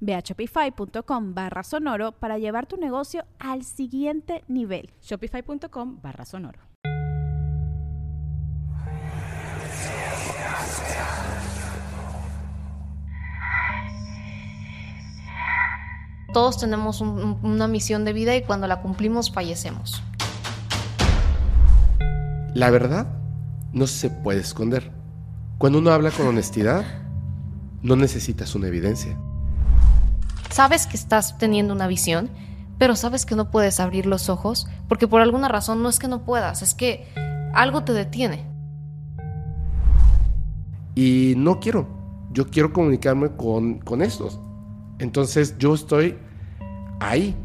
Ve a shopify.com barra sonoro para llevar tu negocio al siguiente nivel. Shopify.com barra sonoro. Todos tenemos una misión de vida y cuando la cumplimos fallecemos. La verdad no se puede esconder. Cuando uno habla con honestidad, no necesitas una evidencia. Sabes que estás teniendo una visión, pero sabes que no puedes abrir los ojos porque por alguna razón no es que no puedas, es que algo te detiene. Y no quiero, yo quiero comunicarme con, con estos. Entonces yo estoy ahí.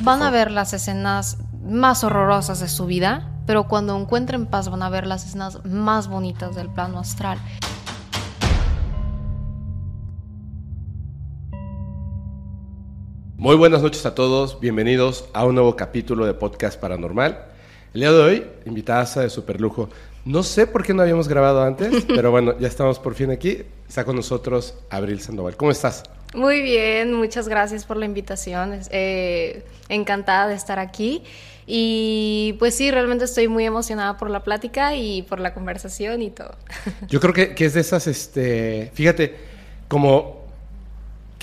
Van a ver las escenas más horrorosas de su vida, pero cuando encuentren paz van a ver las escenas más bonitas del plano astral. Muy buenas noches a todos, bienvenidos a un nuevo capítulo de Podcast Paranormal. El día de hoy, invitada de super lujo. No sé por qué no habíamos grabado antes, pero bueno, ya estamos por fin aquí. Está con nosotros Abril Sandoval. ¿Cómo estás? Muy bien, muchas gracias por la invitación. Eh, encantada de estar aquí. Y pues sí, realmente estoy muy emocionada por la plática y por la conversación y todo. Yo creo que, que es de esas, este, fíjate, como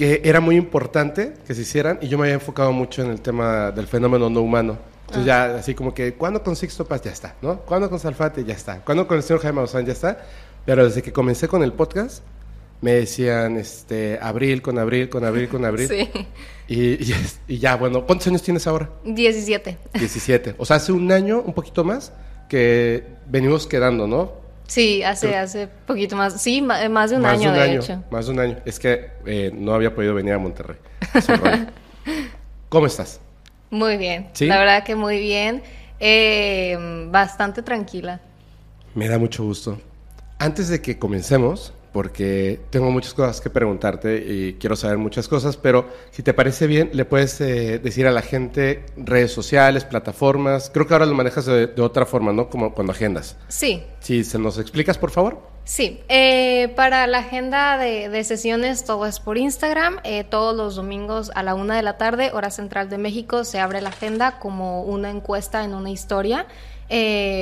que era muy importante que se hicieran y yo me había enfocado mucho en el tema del fenómeno no humano. Entonces ya así como que, ¿cuándo con Sixto Paz? Ya está, ¿no? ¿Cuándo con Salfate? Ya está. ¿Cuándo con el señor Jaime Maussan? Ya está. Pero desde que comencé con el podcast, me decían, este, abril, con abril, con abril, con abril. Sí. Y, y, ya, bueno, ¿cuántos años tienes ahora? 17. 17. O sea, hace un año, un poquito más, que venimos quedando, ¿no? Sí, hace, hace poquito más, sí, eh, más de un año, de, hecho. Más de un año. Es que eh, no había podido venir a Monterrey. ¿Cómo estás? Muy bien, la verdad que muy bien. Eh, bastante tranquila. Me da mucho gusto. Antes de que comencemos, porque tengo muchas cosas que preguntarte y quiero saber muchas cosas, pero si te parece bien, le puedes eh, decir a la gente redes sociales, plataformas. Creo que ahora lo manejas de, otra forma, ¿no? Como cuando agendas. Sí. Si se nos explicas, por favor. Sí, eh, para la agenda de, sesiones todo es por Instagram. Eh, todos los domingos a la una de la tarde, hora central de México, se abre la agenda como una encuesta en una historia.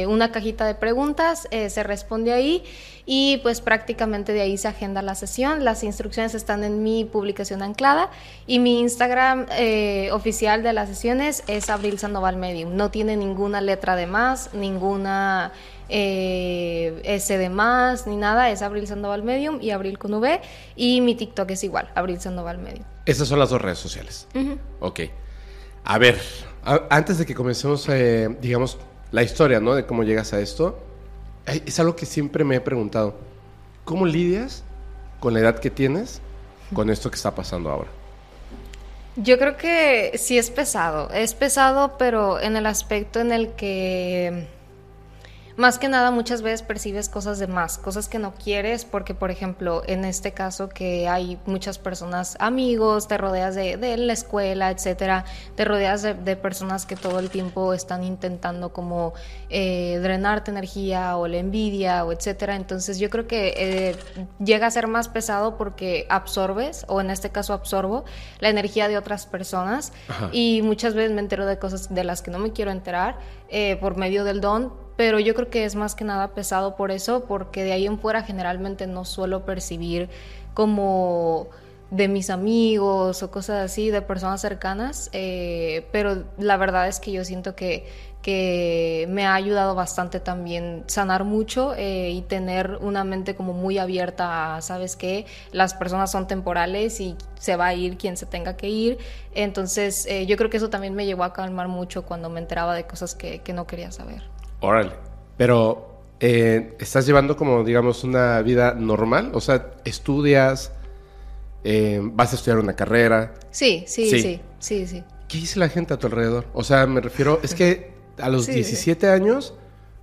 una cajita de preguntas, se responde ahí y pues prácticamente de ahí se agenda la sesión. Las instrucciones están en mi publicación anclada y mi Instagram eh, oficial de las sesiones es Abril Sandoval Medium. No tiene ninguna letra de más, ninguna eh, S de más, ni nada. Es Abril Sandoval Medium y Abril con V. Y mi TikTok es igual, Abril Sandoval Medium. Esas son las dos redes sociales. Ok. A ver, antes de que comencemos, eh, digamos, la historia, ¿no? De cómo llegas a esto es algo que siempre me he preguntado. ¿Cómo lidias con la edad que tienes con esto que está pasando ahora? Yo creo que sí es pesado. Es pesado, pero en el aspecto en el que más que nada muchas veces percibes cosas de más, cosas que no quieres, porque por ejemplo en este caso que hay muchas personas, amigos, te rodeas de, la escuela, etcétera, te rodeas de, personas que todo el tiempo están intentando como eh, drenarte energía o la envidia o etcétera, entonces yo creo que eh, llega a ser más pesado porque absorbes, o en este caso absorbo, la energía de otras personas. Y muchas veces me entero de cosas de las que no me quiero enterar eh, por medio del don pero yo creo que es más que nada pesado por eso, porque de ahí en fuera generalmente no suelo percibir como de mis amigos o cosas así, de personas cercanas, eh, pero la verdad es que yo siento que, que me ha ayudado bastante también sanar mucho eh, y tener una mente como muy abierta a, ¿sabes qué? Las personas son temporales y se va a ir quien se tenga que ir. Entonces eh, yo creo que eso también me llevó a calmar mucho cuando me enteraba de cosas que, que no quería saber. Órale. Pero, eh, ¿estás llevando como, digamos, una vida normal? O sea, estudias, eh, vas a estudiar una carrera. Sí, sí, Sí. sí, sí, sí. ¿Qué dice la gente a tu alrededor? O sea, me refiero, es que a los Sí. 17 años,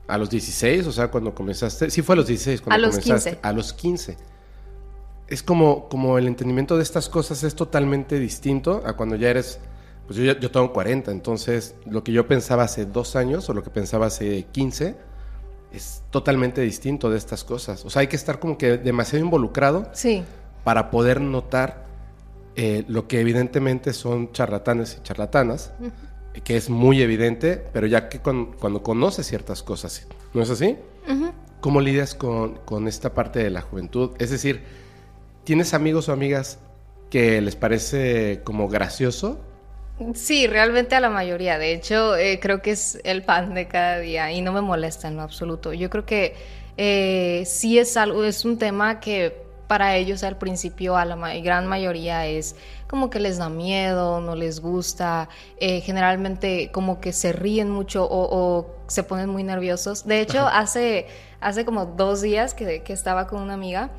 a los 16, o sea, cuando comenzaste, sí fue a los 16 cuando A los comenzaste, 15. a los 15. Es como, como el entendimiento de estas cosas es totalmente distinto a cuando ya eres, pues yo, tengo 40, entonces lo que yo pensaba hace dos años o lo que pensaba hace 15 es totalmente distinto de estas cosas. O sea, hay que estar como que demasiado involucrado Sí, para poder notar eh, lo que evidentemente son charlatanes y charlatanas, que es muy evidente, pero ya que con- cuando conoces ciertas cosas, ¿no es así? ¿Cómo lidias con, con esta parte de la juventud? Es decir, ¿tienes amigos o amigas que les parece como gracioso? Sí, realmente a la mayoría. De hecho, eh, creo que es el pan de cada día y no me molesta en lo absoluto. Yo creo que eh, sí es algo, es un tema que para ellos al principio, a la ma- gran mayoría, es como que les da miedo, no les gusta. eh, generalmente como que se ríen mucho o, o se ponen muy nerviosos. De hecho, hace, hace como dos días que, que estaba con una amiga,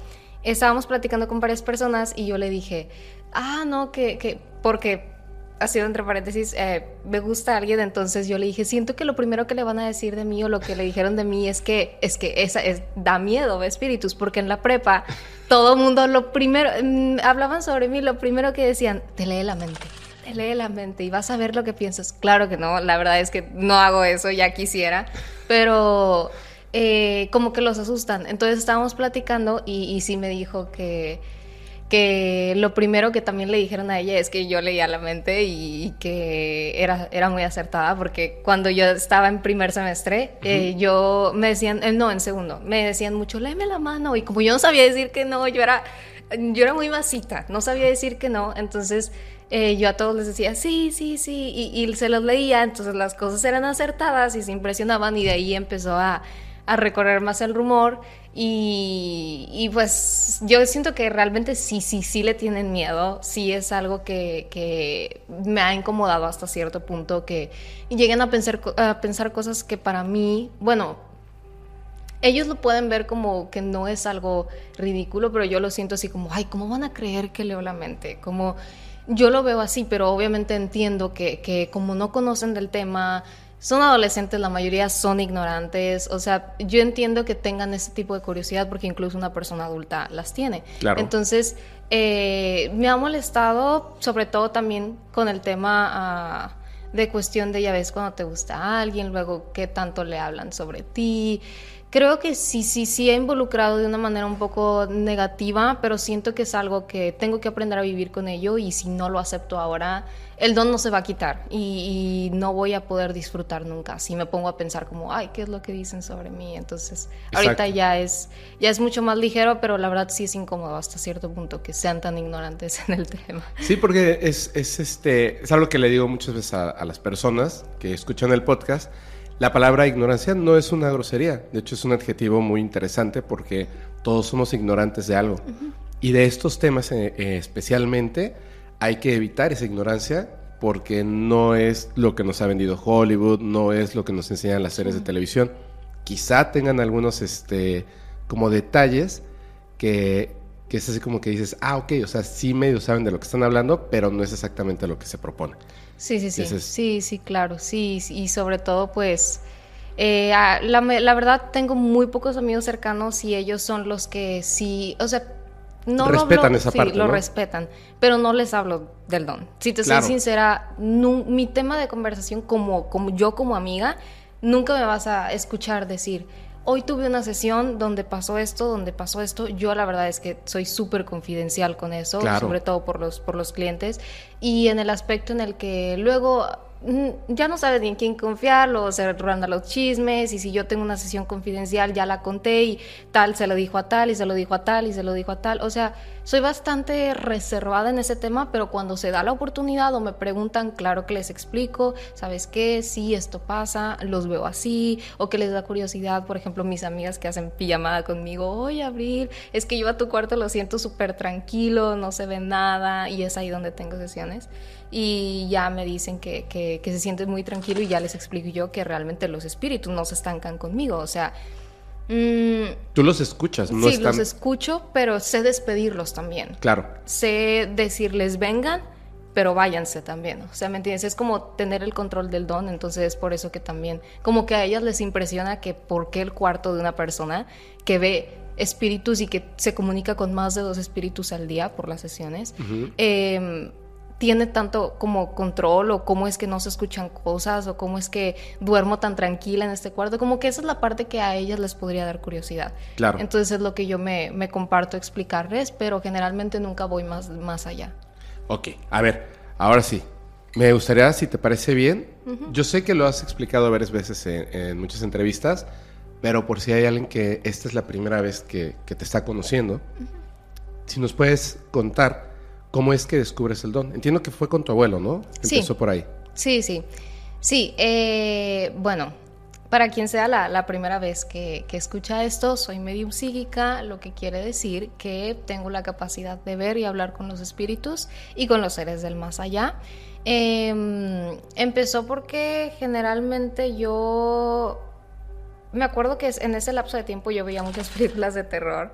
estábamos platicando con varias personas y yo le dije, ah, no, que, que porque ha sido entre paréntesis, eh, me gusta alguien, entonces yo le dije, siento que lo primero que le van a decir de mí o lo que le dijeron de mí es que es que esa es da miedo, espíritus, porque en la prepa todo mundo lo primero mm, hablaban sobre mí, lo primero que decían, te lee la mente. Te lee la mente y vas a ver lo que piensas. Claro que no, la verdad es que no hago eso, ya quisiera, pero eh, como que los asustan. Entonces estábamos platicando y sí me dijo que, que lo primero que también le dijeron a ella es que yo leía la mente y, que era, era muy acertada porque cuando yo estaba en primer semestre, eh, yo me decían, eh, no, en segundo, me decían mucho, léeme la mano y como yo no sabía decir que no, yo era, yo era muy masita, no sabía decir que no, entonces eh, yo a todos les decía, sí, sí, sí, y, y se los leía, entonces las cosas eran acertadas y se impresionaban y de ahí empezó a, a recorrer más el rumor y, y, pues yo siento que realmente sí, sí, sí le tienen miedo, sí es algo que, que me ha incomodado hasta cierto punto, que lleguen a pensar, a pensar cosas que para mí, bueno, ellos lo pueden ver como que no es algo ridículo, pero yo lo siento así como, ay, ¿cómo van a creer que leo la mente? Como yo lo veo así, pero obviamente entiendo que, que como no conocen del tema, son adolescentes, la mayoría son ignorantes, o sea, yo entiendo que tengan ese tipo de curiosidad porque incluso una persona adulta las tiene. Claro. Entonces, eh, me ha molestado, sobre todo también con el tema ah, de cuestión de, ya ves, cuando te gusta a alguien, luego qué tanto le hablan sobre ti. Creo que sí, sí, sí he involucrado de una manera un poco negativa, pero siento que es algo que tengo que aprender a vivir con ello y si no lo acepto ahora, el don no se va a quitar y, y no voy a poder disfrutar nunca. Si me pongo a pensar como, ay, ¿qué es lo que dicen sobre mí? Entonces, ahorita ya es, ya es mucho más ligero, pero la verdad sí es incómodo hasta cierto punto que sean tan ignorantes en el tema. Sí, porque es, es, este, es algo que le digo muchas veces a, a las personas que escuchan el podcast. La palabra ignorancia no es una grosería, de hecho es un adjetivo muy interesante porque todos somos ignorantes de algo. Y de estos temas eh, eh, especialmente hay que evitar esa ignorancia porque no es lo que nos ha vendido Hollywood, no es lo que nos enseñan las series de televisión. Quizá tengan algunos este, como detalles que, que es así como que dices, ah, ok, o sea, sí medio saben de lo que están hablando, pero no es exactamente lo que se propone. Sí, sí, sí. Es- Sí, sí, claro. Sí, sí, y sobre todo, pues, eh, la, la verdad, tengo muy pocos amigos cercanos y ellos son los que sí, o sea, no lo Respetan hablo- esa sí, parte, lo ¿no? respetan, pero no les hablo del don. Si te Claro. soy sincera, nu- mi tema de conversación como, como yo como amiga, nunca me vas a escuchar decir, hoy tuve una sesión donde pasó esto, donde pasó esto. Yo la verdad es que soy súper confidencial con eso, Claro. sobre todo por los, por los clientes. Y en el aspecto en el que luego ya no sabes ni en quién confiar, luego se rondan los chismes y si yo tengo una sesión confidencial ya la conté y tal se lo dijo a tal y se lo dijo a tal y se lo dijo a tal. O sea, soy bastante reservada en ese tema, pero cuando se da la oportunidad o me preguntan, claro que les explico, ¿sabes qué? Sí, esto pasa, los veo así, o que les da curiosidad, por ejemplo, mis amigas que hacen pijamada conmigo, oye, Abril, es que yo a tu cuarto lo siento súper tranquilo, no se ve nada, y es ahí donde tengo sesiones y ya me dicen que, que, se sienten muy tranquilo y ya les explico yo que realmente los espíritus no se estancan conmigo, o sea... Mm, Tú los escuchas, no Sí, los escucho, pero sé despedirlos también. Claro. Sé decirles vengan, pero váyanse también. O sea, ¿me entiendes? Es como tener el control del don, entonces es por eso que también, como que a ellas les impresiona que por qué el cuarto de una persona que ve espíritus y que se comunica con más de dos espíritus al día por las sesiones, tiene tanto como control o cómo es que no se escuchan cosas o cómo es que duermo tan tranquila en este cuarto, como que esa es la parte que a ellas les podría dar curiosidad. Claro. Entonces es lo que yo me, me comparto explicarles, pero generalmente nunca voy más, más allá. Ok, a ver, ahora sí. Me gustaría, si te parece bien, yo sé que lo has explicado varias veces en, muchas entrevistas, pero por si hay alguien que esta es la primera vez que, que te está conociendo, si nos puedes contar ¿Cómo es que descubres el don? Entiendo que fue con tu abuelo, ¿no? Empezó por ahí. Sí, sí. Sí, eh, bueno, para quien sea la, primera vez que, escucha esto, soy medium psíquica, lo que quiere decir que tengo la capacidad de ver y hablar con los espíritus y con los seres del más allá. Em, empezó porque generalmente yo me acuerdo que en ese lapso de tiempo yo veía muchas películas de terror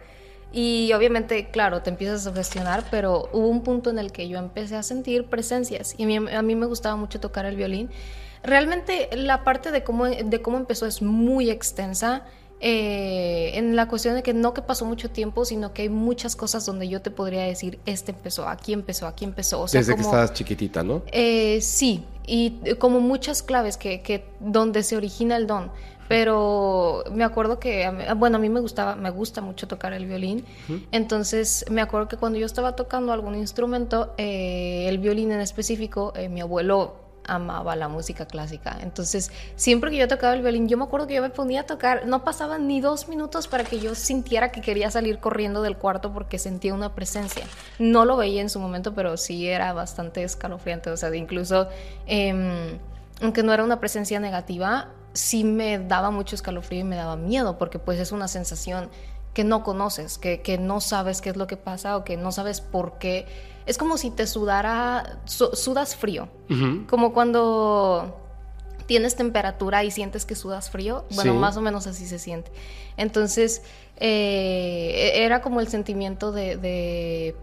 y obviamente, claro, te empiezas a sugestionar, pero hubo un punto en el que yo empecé a sentir presencias y a mí, me gustaba mucho tocar el violín. Realmente la parte de cómo, de cómo empezó es muy extensa. Eh, en la cuestión de que no que pasó mucho tiempo, sino que hay muchas cosas donde yo te podría decir, este empezó, aquí empezó, aquí empezó. O sea, Desde que estabas chiquitita, ¿no? Eh, sí, y como muchas claves que, que donde se origina el don. Pero me acuerdo que, bueno, a mí me gustaba, me gusta mucho tocar el violín. Entonces, me acuerdo que cuando yo estaba tocando algún instrumento, eh, el violín en específico, eh, mi abuelo amaba la música clásica. Entonces, siempre que yo tocaba el violín, yo me acuerdo que yo me ponía a tocar, no pasaban ni dos minutos para que yo sintiera que quería salir corriendo del cuarto porque sentía una presencia. No lo veía en su momento, pero sí era bastante escalofriante. O sea, incluso, em, aunque no era una presencia negativa, sí me daba mucho escalofrío y me daba miedo, porque pues es una sensación que no conoces, que, que no sabes qué es lo que pasa o que no sabes por qué. Es como si te sudara, sudas frío, como cuando tienes temperatura y sientes que sudas frío, bueno, más o menos así se siente. Entonces, eh, era como el sentimiento de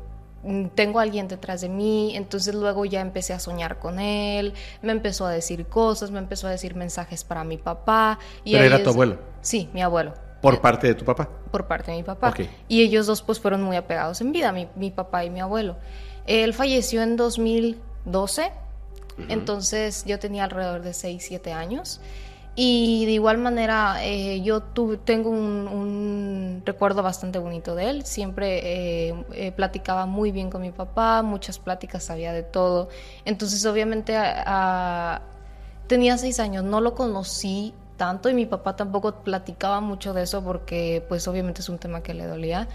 tengo a alguien detrás de mí, entonces luego ya empecé a soñar con él, me empezó a decir cosas, me empezó a decir mensajes para mi papá. Y ¿Pero era tu abuelo? Sí, mi abuelo. ¿Por eh, parte de tu papá? Por parte de mi papá. Y ellos dos pues fueron muy apegados en vida, mi, mi papá y mi abuelo. Él falleció en 2012, entonces yo tenía alrededor de 6, 7 años. Y de igual manera, eh, yo tengo un, recuerdo bastante bonito de él. Siempre eh, eh, platicaba muy bien con mi papá, muchas pláticas sabía de todo. Entonces, obviamente, tenía seis años, no lo conocí tanto y mi papá tampoco platicaba mucho de eso porque, pues, obviamente es un tema que le dolía.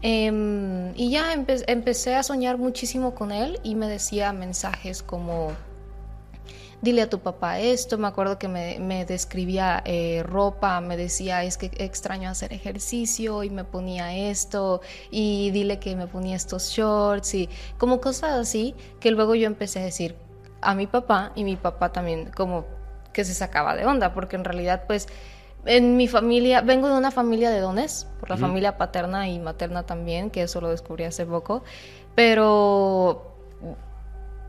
Em, y ya empecé a soñar muchísimo con él y me decía mensajes como dile a tu papá esto, me acuerdo que me, describía eh, ropa, me decía, es que extraño hacer ejercicio y me ponía esto y dile que me ponía estos shorts y como cosas así que luego yo empecé a decir a mi papá y mi papá también como que se sacaba de onda, porque en realidad pues en mi familia, vengo de una familia de dones, por la familia paterna y materna también, que eso lo descubrí hace poco, pero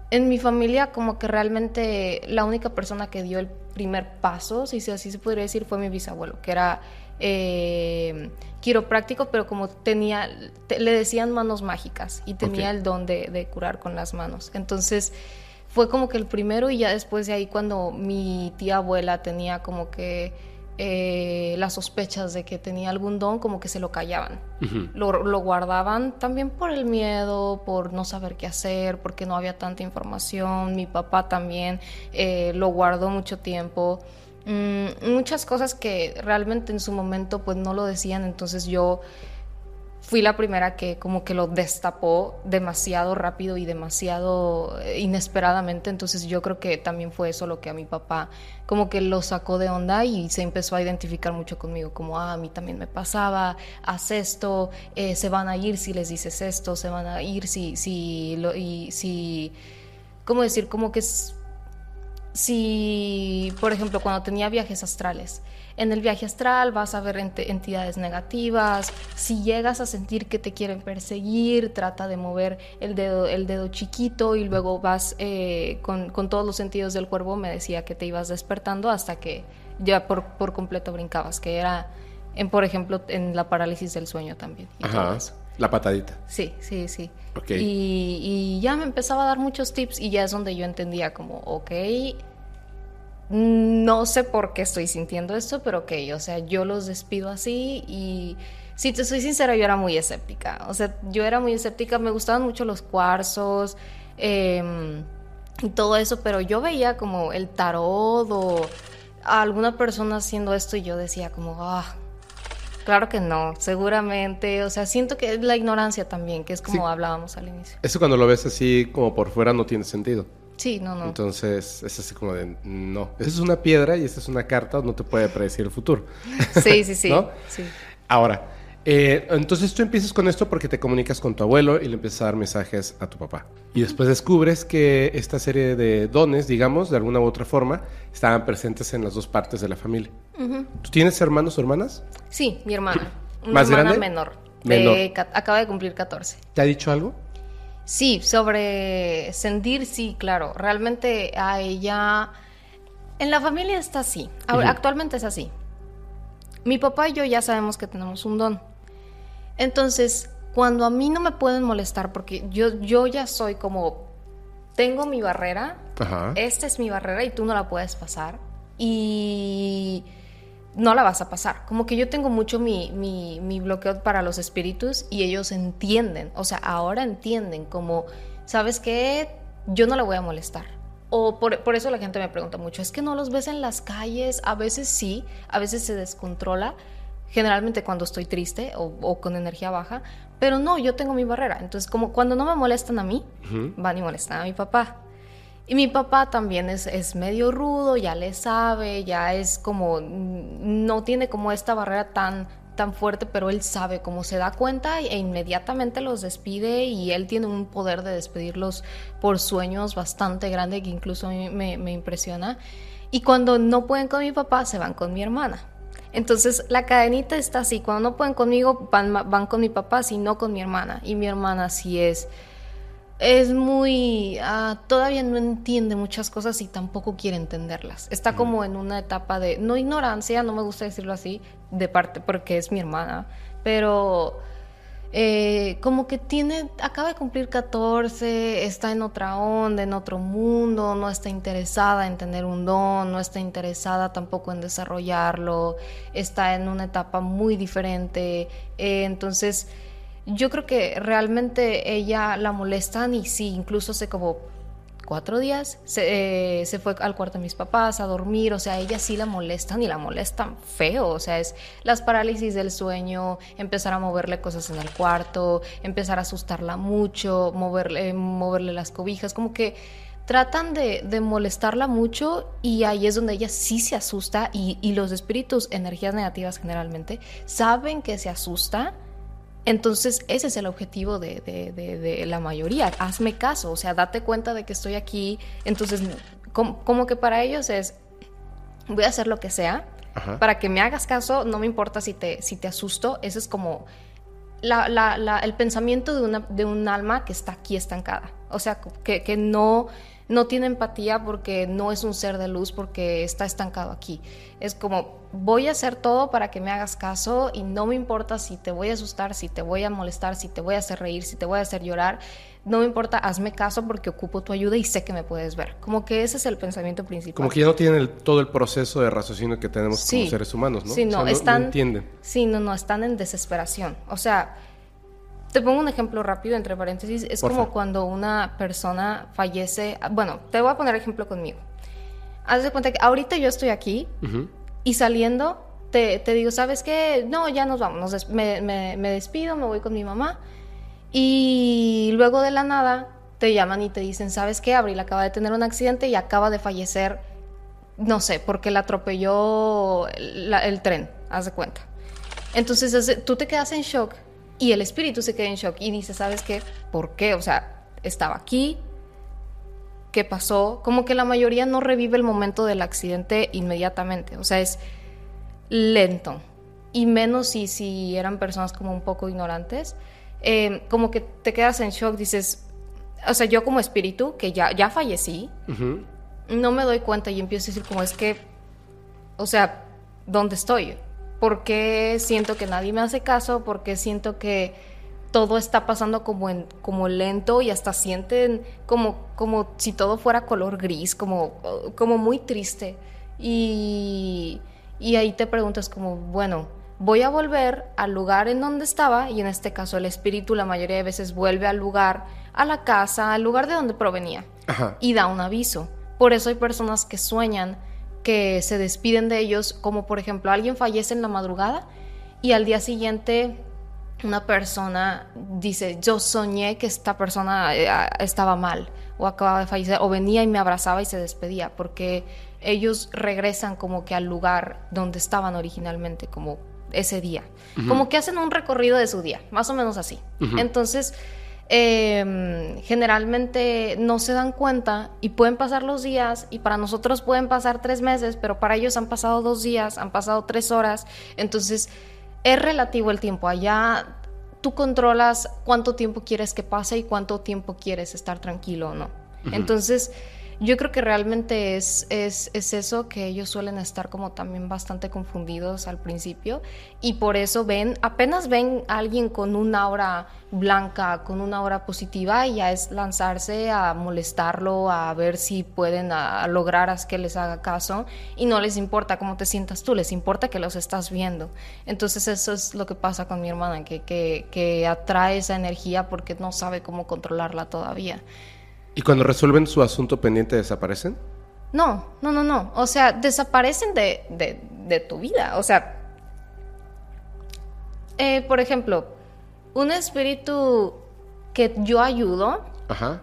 en mi familia como que realmente la única persona que dio el primer paso, si así se podría decir, fue mi bisabuelo, que era eh, quiropráctico, pero como tenía, le decían manos mágicas y tenía el don de, curar con las manos. Entonces fue como que el primero y ya después de ahí cuando mi tía abuela tenía como que eh, las sospechas de que tenía algún don, como que se lo callaban. lo, lo, guardaban también por el miedo, por no saber qué hacer, porque no había tanta información. Mi papá también eh, lo guardó mucho tiempo. Mm, muchas cosas que realmente en su momento pues no lo decían, entonces yo fui la primera que como que lo destapó demasiado rápido y demasiado eh, inesperadamente, entonces yo creo que también fue eso lo que a mi papá como que lo sacó de onda y se empezó a identificar mucho conmigo, como, ah, a mí también me pasaba, haz esto, eh, se van a ir si les dices esto, se van a ir si, si, lo, y si, ¿cómo decir? Como que si, por ejemplo, cuando tenía viajes astrales, en el viaje astral vas a ver entidades negativas, si llegas a sentir que te quieren perseguir, trata de mover el dedo, el dedo chiquito y luego vas eh, con, todos los sentidos del cuerpo, me decía que te ibas despertando hasta que ya por, completo brincabas, que era, en, por ejemplo, en la parálisis del sueño también. Ajá. La patadita. Sí, sí, sí. Y, y, ya me empezaba a dar muchos tips y ya es donde yo entendía como, ok, no sé por qué estoy sintiendo esto, pero ok, o sea, yo los despido así y si te soy sincera, yo era muy escéptica. O sea, yo era muy escéptica, me gustaban mucho los cuarzos em, y todo eso, pero yo veía como el tarot o alguna persona haciendo esto y yo decía como, ah, claro que no, seguramente. O sea, siento que es la ignorancia también, que es como hablábamos al inicio. Eso cuando lo ves así como por fuera no tiene sentido. Sí, no, no. Entonces es así como de, no, esa es una piedra y esta es una carta, no te puede predecir el futuro. Sí, sí, sí. sí. Ahora, eh, entonces tú empiezas con esto porque te comunicas con tu abuelo y le empiezas a dar mensajes a tu papá. Y después descubres que esta serie de dones, digamos, de alguna u otra forma, estaban presentes en las dos partes de la familia. ¿Tú tienes hermanos o hermanas? Sí, mi hermana. Una ¿Más hermana menor. menor. acaba de cumplir 14. ¿Te ha dicho algo? Sí, sobre sentir, sí, claro. Realmente a ella... En la familia está así. Actualmente es así. Mi papá y yo ya sabemos que tenemos un don. Entonces, cuando a mí no me pueden molestar, porque yo, yo ya soy como, tengo mi barrera, esta es mi barrera y tú no la puedes pasar. Y no la vas a pasar. Como que yo tengo mucho mi, mi, bloqueo para los espíritus y ellos entienden, o sea, ahora entienden como, ¿sabes qué? Yo no la voy a molestar. O por, por, eso la gente me pregunta mucho, es que no los ves en las calles, a veces sí, a veces se descontrola, generalmente cuando estoy triste o, con energía baja, pero no, yo tengo mi barrera. Entonces, como cuando no me molestan a mí, van y molestan a mi papá. Y mi papá también es, es, medio rudo, ya le sabe, ya es como, no tiene como esta barrera tan, tan fuerte, pero él sabe cómo se da cuenta e inmediatamente los despide y él tiene un poder de despedirlos por sueños bastante grande que incluso me, me impresiona. Y cuando no pueden con mi papá, se van con mi hermana. Entonces la cadenita está así, cuando no pueden conmigo, van, van con mi papá, si no con mi hermana. Y mi hermana sí es es muy... Ah, todavía no entiende muchas cosas y tampoco quiere entenderlas. Está como en una etapa de, no ignorancia, no me gusta decirlo así, de parte porque es mi hermana, pero eh, como que tiene, acaba de cumplir 14, está en otra onda, en otro mundo, no está interesada en tener un don, no está interesada tampoco en desarrollarlo, está en una etapa muy diferente, eh, entonces yo creo que realmente ella la molestan y sí, incluso hace como cuatro días se, eh, se, fue al cuarto de mis papás a dormir, o sea, ella sí la molestan y la molestan feo, o sea, es las parálisis del sueño, empezar a moverle cosas en el cuarto, empezar a asustarla mucho, moverle, moverle las cobijas, como que tratan de, de, molestarla mucho y ahí es donde ella sí se asusta y, y los espíritus, energías negativas generalmente, saben que se asusta entonces, ese es el objetivo de, la mayoría. Hazme caso, o sea, date cuenta de que estoy aquí. Entonces, como, que para ellos es, voy a hacer lo que sea, para que me hagas caso, no me importa si te, si te asusto. Ese es como el pensamiento de, una, de un alma que está aquí estancada. O sea, que, no, no tiene empatía porque no es un ser de luz, porque está estancado aquí. Es como, voy a hacer todo para que me hagas caso y no me importa si te voy a asustar, si te voy a molestar, si te voy a hacer reír, si te voy a hacer llorar. No me importa, hazme caso porque ocupo tu ayuda y sé que me puedes ver. Como que ese es el pensamiento principal. Como que ya no tienen todo el proceso de raciocinio que tenemos como seres humanos, ¿no? Sí, no, están, entienden. Sí, no, no, están en desesperación. O sea, te pongo un ejemplo rápido, entre paréntesis. Es como cuando una persona fallece. Bueno, te voy a poner ejemplo conmigo. Haz de cuenta que ahorita yo estoy aquí y saliendo te, digo, ¿sabes qué? No, ya nos vamos. me, me despido, me voy con mi mamá. Y luego de la nada te llaman y te dicen, ¿sabes qué? Abril acaba de tener un accidente y acaba de fallecer, no sé, porque la atropelló el tren, haz de cuenta. Entonces tú te quedas en shock y el espíritu se queda en shock y dice, ¿sabes qué? ¿Por qué? O sea, estaba aquí, ¿qué pasó? Como que la mayoría no revive el momento del accidente inmediatamente, o sea, es lento. Y menos si, si eran personas como un poco ignorantes. Em, como que te quedas en shock, dices, o sea, yo como espíritu, que ya, ya fallecí, no me doy cuenta y empiezo a decir como es que, o sea, ¿dónde estoy? ¿Por qué siento que nadie me hace caso? ¿Por qué siento que todo está pasando como, en, como lento y hasta sienten como, como si todo fuera color gris, como, como muy triste? Y, y ahí te preguntas como, bueno, voy a volver al lugar en donde estaba, y en este caso el espíritu la mayoría de veces vuelve al lugar, a la casa, al lugar de donde provenía, y da un aviso. Por eso hay personas que sueñan que se despiden de ellos, como por ejemplo alguien fallece en la madrugada y al día siguiente una persona dice, yo soñé que esta persona eh, estaba mal o acaba de fallecer, o venía y me abrazaba y se despedía, porque ellos regresan como que al lugar donde estaban originalmente, como ese día. Como que hacen un recorrido de su día, más o menos así. Entonces, em, generalmente no se dan cuenta y pueden pasar los días y para nosotros pueden pasar tres meses, pero para ellos han pasado dos días, han pasado tres horas. Entonces, es relativo el tiempo. Allá tú controlas cuánto tiempo quieres que pase y cuánto tiempo quieres estar tranquilo o no. Entonces, yo creo que realmente es, es, es, eso que ellos suelen estar como también bastante confundidos al principio y por eso ven, apenas ven a alguien con una aura blanca, con una aura positiva y ya es lanzarse a molestarlo, a ver si pueden a, lograr que les haga caso y no les importa cómo te sientas tú, les importa que los estás viendo. Entonces eso es lo que pasa con mi hermana, que, que, que atrae esa energía porque no sabe cómo controlarla todavía. ¿Y cuando resuelven su asunto pendiente desaparecen? No, no, no, no. O sea, desaparecen de, de, tu vida. O sea, eh, por ejemplo, un espíritu que yo ayudo. Ajá.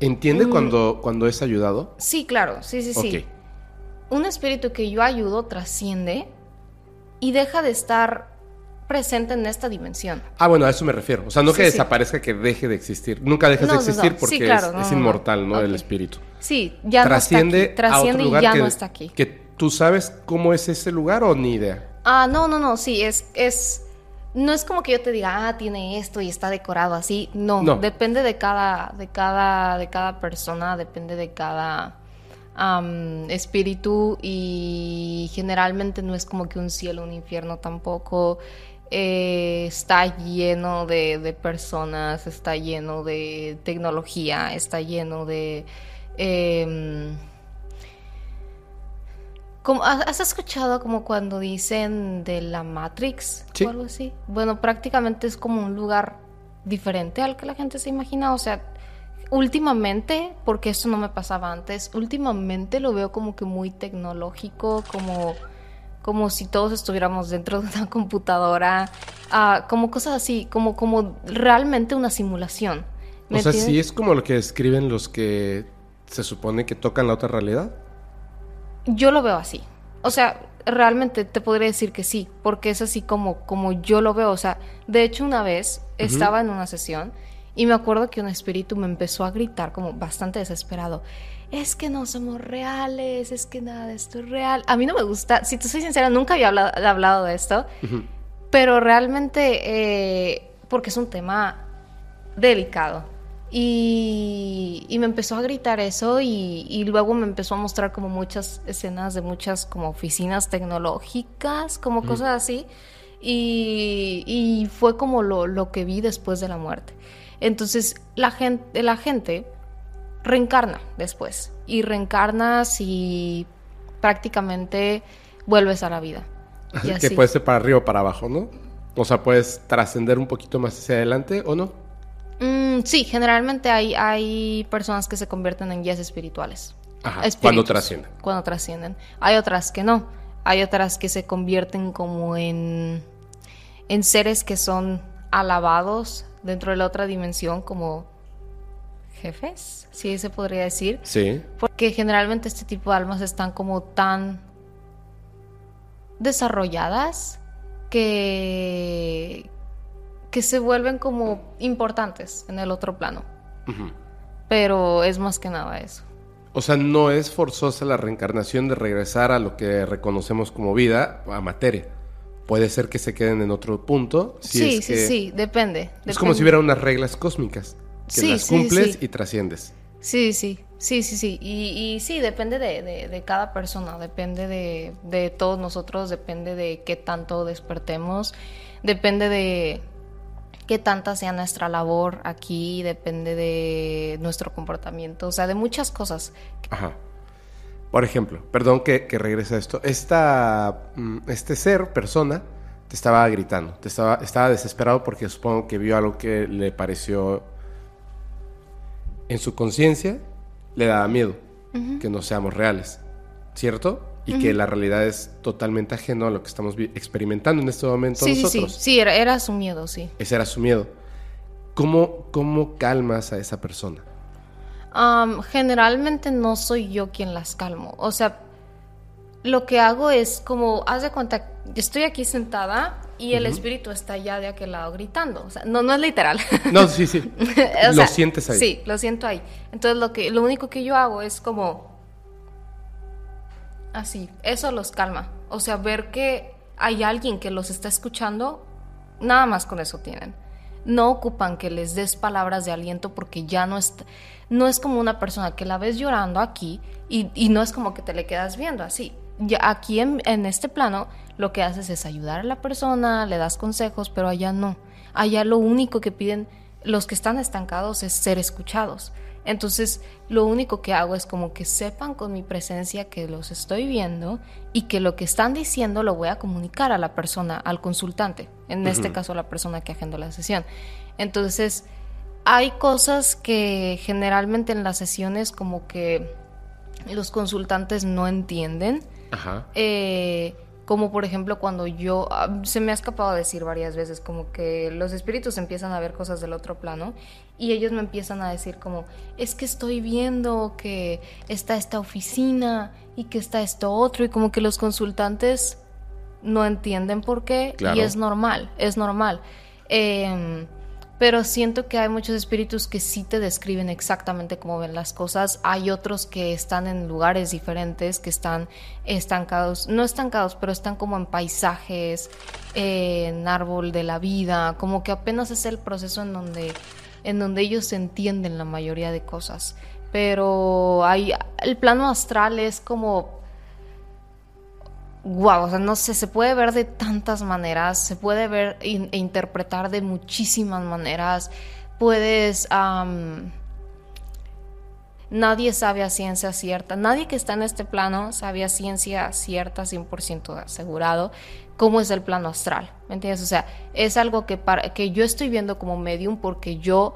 ¿Entiende mm. cuando, cuando es ayudado? Sí, claro, sí, sí, sí. Un espíritu que yo ayudo trasciende y deja de estar presente en esta dimensión. Ah, bueno, a eso me refiero. O sea, no que desaparezca, que deje de existir. Nunca deja de existir porque es, inmortal, ¿no? El espíritu. Sí, ya trasciende no está aquí. Trasciende y ya no está aquí. Que tú sabes cómo es ese lugar o ni idea. Ah, no, no, no, sí, es, es, no es como que yo te diga, ah, tiene esto y está decorado así. No, no. depende de cada, de cada, de cada persona, depende de cada espíritu y generalmente no es como que un cielo, un infierno tampoco. Eh, está lleno de, personas, está lleno de tecnología, está lleno de... Em, ¿Has escuchado como cuando dicen de la Matrix o algo así? Bueno, prácticamente es como un lugar diferente al que la gente se imagina. O sea, últimamente, porque esto no me pasaba antes, últimamente lo veo como que muy tecnológico, como como si todos estuviéramos dentro de una computadora, ah, como cosas así, como, como realmente una simulación. O sea, sí es como lo que describen los que se supone que tocan la otra realidad. Yo lo veo así. O sea, realmente te podría decir que sí, porque es así como, como yo lo veo. O sea, de hecho una vez estaba en una sesión y me acuerdo que un espíritu me empezó a gritar como bastante desesperado es que no somos reales, es que nada de esto es real. A mí no me gusta, si te soy sincera, nunca había hablado, de esto, pero realmente, eh, porque es un tema delicado. Y, y me empezó a gritar eso y, y luego me empezó a mostrar como muchas escenas de muchas como oficinas tecnológicas, como cosas así. Y, y fue como lo, lo que vi después de la muerte. Entonces la gente, la gente reencarna después y reencarnas y prácticamente vuelves a la vida. Y que así. puede ser para arriba o para abajo, ¿no? O sea, puedes trascender un poquito más hacia adelante o no. Mm, sí, generalmente hay, hay personas que se convierten en guías espirituales. Ajá, cuando trascienden. Cuando trascienden. Hay otras que no. Hay otras que se convierten como en, en seres que son alabados dentro de la otra dimensión como jefes, si se podría decir. Sí. Porque generalmente este tipo de almas están como tan desarrolladas que, que se vuelven como importantes en el otro plano. Pero es más que nada eso. O sea, no es forzosa la reencarnación de regresar a lo que reconocemos como vida, a materia. Puede ser que se queden en otro punto. Si sí, es sí, que- sí, depende. Es como si hubiera unas reglas cósmicas. Que Sí, las sí, cumples sí. y trasciendes. Sí, sí, sí, sí, sí. Y, y sí, depende de, de- de cada persona, depende de, de todos nosotros, depende de qué tanto despertemos, depende de qué tanta sea nuestra labor aquí, depende de nuestro comportamiento, o sea, de muchas cosas. Ajá. Por ejemplo, perdón que, que regrese a esto. Esta, mm, este ser, persona, te estaba gritando. Te estaba, estaba desesperado porque supongo que vio algo que le pareció en su conciencia, le daba miedo que no seamos reales. ¿Cierto? Y que la realidad es totalmente ajeno a lo que estamos experimentando en este momento Sí, sí, sí, nosotros. sí, era, era su miedo, sí. Ese era su miedo. ¿Cómo, ¿Cómo calmas a esa persona? Generalmente no soy yo quien las calmo. O sea, lo que hago es como, haz de cuenta, estoy aquí sentada y el espíritu está allá de aquel lado gritando. O sea, no, no es literal. No, sí, sí. O lo sientes ahí. Sí, lo siento ahí. Entonces lo que, lo único que yo hago es como así, eso los calma. O sea, ver que hay alguien que los está escuchando, nada más con eso tienen. No ocupan que les des palabras de aliento porque ya no está, no es como una persona que la ves llorando aquí y, y no es como que te le quedas viendo así. Ya aquí en, en este plano lo que haces es ayudar a la persona, le das consejos, pero allá no. Allá lo único que piden los que están estancados es ser escuchados. Entonces, lo único que hago es como que sepan con mi presencia que los estoy viendo y que lo que están diciendo lo voy a comunicar a la persona, al consultante, en este caso la persona que agendó la sesión. Entonces, hay cosas que generalmente en las sesiones como que los consultantes no entienden. Ajá. Eh, como por ejemplo cuando yo, ah, se me ha escapado decir varias veces, como que los espíritus empiezan a ver cosas del otro plano y ellos me empiezan a decir como, es que estoy viendo que está esta oficina y que está esto otro y como que los consultantes no entienden por qué Claro. y es normal, es normal. Em, pero siento que hay muchos espíritus que sí te describen exactamente cómo ven las cosas. Hay otros que están en lugares diferentes, que están estancados, no estancados, pero están como en paisajes, en árbol de la vida, como que apenas es el proceso en donde, en donde ellos entienden la mayoría de cosas. Pero hay, el plano astral es como Wow, o sea, no sé, se puede ver de tantas maneras, se puede ver e interpretar de muchísimas maneras. Puedes. nadie sabe a ciencia cierta, nadie que está en este plano sabe a ciencia cierta, 100% asegurado, cómo es el plano astral. ¿Me entiendes? O sea, es algo que, para, que yo estoy viendo como medium porque yo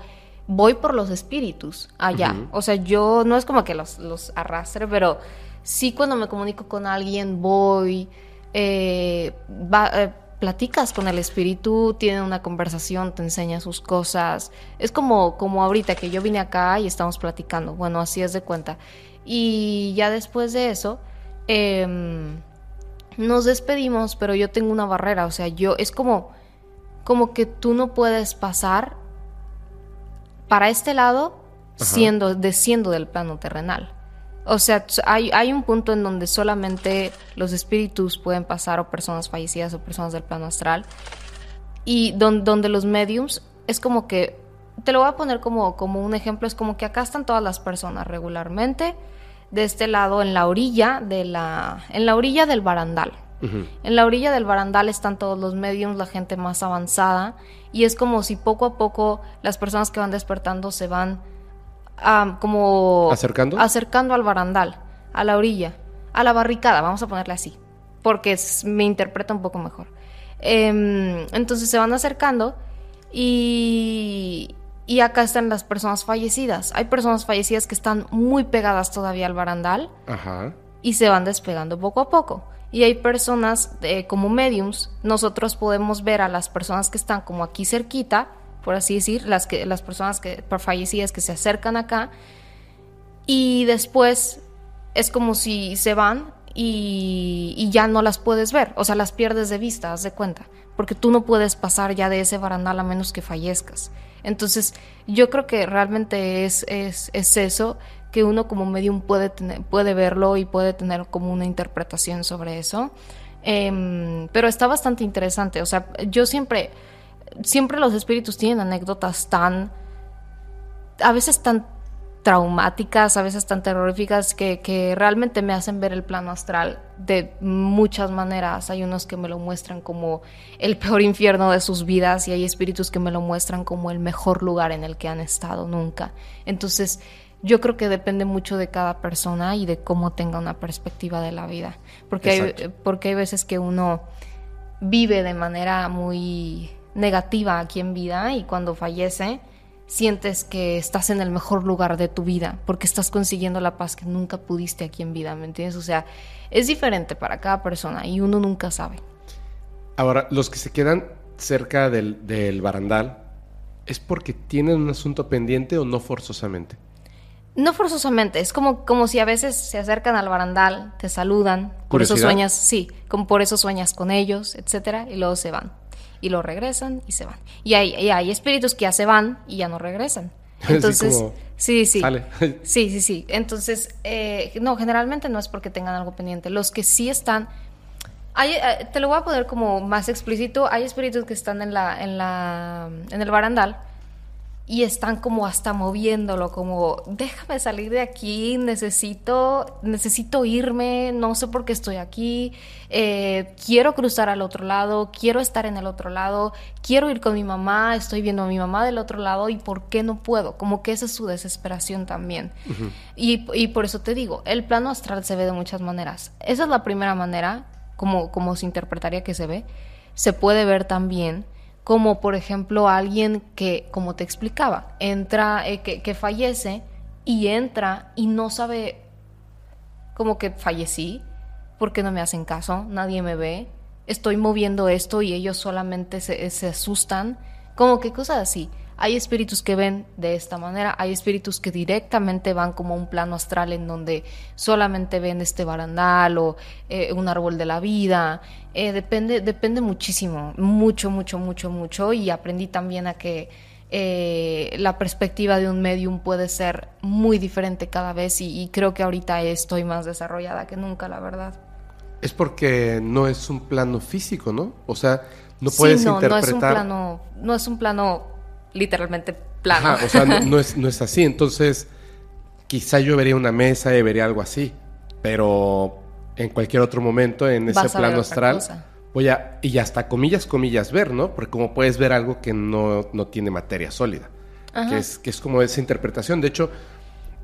voy por los espíritus allá. O sea, yo no es como que los, los arrastre, pero sí cuando me comunico con alguien voy, eh, va- eh, platicas con el espíritu, tienen una conversación, te enseña sus cosas. Es como, como ahorita que yo vine acá y estamos platicando. Bueno, así es de cuenta. Y ya después de eso, em, nos despedimos, pero yo tengo una barrera. O sea, yo es como, como que tú no puedes pasar para este lado Ajá. siendo, desciendo del plano terrenal. O sea, hay, hay un punto en donde solamente los espíritus pueden pasar, o personas fallecidas, o personas del plano astral, y don- donde los mediums es como que te lo voy a poner como, como un ejemplo, es como que acá están todas las personas regularmente, de este lado en la orilla de la, en la orilla del barandal. En la orilla del barandal están todos los mediums, la gente más avanzada, y es como si poco a poco las personas que van despertando se van como acercando acercando al barandal, a la orilla, a la barricada, vamos a ponerle así, porque me interpreta un poco mejor. Em, entonces se van acercando y, y acá están las personas fallecidas. Hay personas fallecidas que están muy pegadas todavía al barandal y se van despegando poco a poco. Y hay personas eh, como mediums, nosotros podemos ver a las personas que están como aquí cerquita, por así decir, las, que, las personas que, fallecidas que se acercan acá y después es como si se van y, y, ya no las puedes ver, o sea, las pierdes de vista, haz de cuenta, porque tú no puedes pasar ya de ese barandal a menos que fallezcas. Entonces, yo creo que realmente es, es, es eso, que uno como medium puede, puede verlo y puede tener como una interpretación sobre eso. Em, pero está bastante interesante, o sea, yo siempre, siempre los espíritus tienen anécdotas tan, a veces tan traumáticas, a veces tan terroríficas, que, que, realmente me hacen ver el plano astral de muchas maneras. Hay unos que me lo muestran como el peor infierno de sus vidas y hay espíritus que me lo muestran como el mejor lugar en el que han estado nunca. Entonces, yo creo que depende mucho de cada persona y de cómo tenga una perspectiva de la vida. Porque, hay, porque hay veces que uno vive de manera muy negativa aquí en vida y cuando fallece sientes que estás en el mejor lugar de tu vida porque estás consiguiendo la paz que nunca pudiste aquí en vida, ¿me entiendes? O sea, es diferente para cada persona y uno nunca sabe. Ahora, los que se quedan cerca del, del barandal, ¿es porque tienen un asunto pendiente o no forzosamente? No forzosamente, es como, como si a veces se acercan al barandal, te saludan, por eso sueñas, sí, como por eso sueñas con ellos, etcétera, y luego se van y lo regresan y se van. Y hay, hay espíritus que ya se van y ya no regresan. Entonces, sí, sí. Sí, sí, sí. Entonces, eh, no, generalmente no es porque tengan algo pendiente. Los que sí están, hay, eh, te lo voy a poner como más explícito. Hay espíritus que están en la, en la, en el barandal y están como hasta moviéndolo, como déjame salir de aquí, necesito, necesito irme, no sé por qué estoy aquí, eh, quiero cruzar al otro lado, quiero estar en el otro lado, quiero ir con mi mamá, estoy viendo a mi mamá del otro lado y por qué no puedo, como que esa es su desesperación también. y, y, por eso te digo, el plano astral se ve de muchas maneras. Esa es la primera manera, como, como se interpretaría que se ve. Se puede ver también como por ejemplo alguien que, como te explicaba, entra, eh, que, fallece y entra y no sabe como que fallecí, porque no me hacen caso, nadie me ve, estoy moviendo esto y ellos solamente se, se asustan, como que cosas así. Hay espíritus que ven de esta manera, hay espíritus que directamente van como un plano astral en donde solamente ven este barandal o eh, un árbol de la vida. Eh, depende, depende muchísimo, mucho, mucho, mucho, mucho. Y aprendí también a que eh, la perspectiva de un medium puede ser muy diferente cada vez y, creo que ahorita estoy más desarrollada que nunca, la verdad. Es porque no es un plano físico, ¿no? O sea, no puedes no, interpretar. No es un plano, no es un plano literalmente plano. o sea, no, es, no es así. Entonces, quizá yo vería una mesa y vería algo así, pero en cualquier otro momento, en ese plano astral, voy a, y hasta comillas, comillas, ver, ¿no? Porque como puedes ver algo que no, no tiene materia sólida, que es, que es como esa interpretación. De hecho,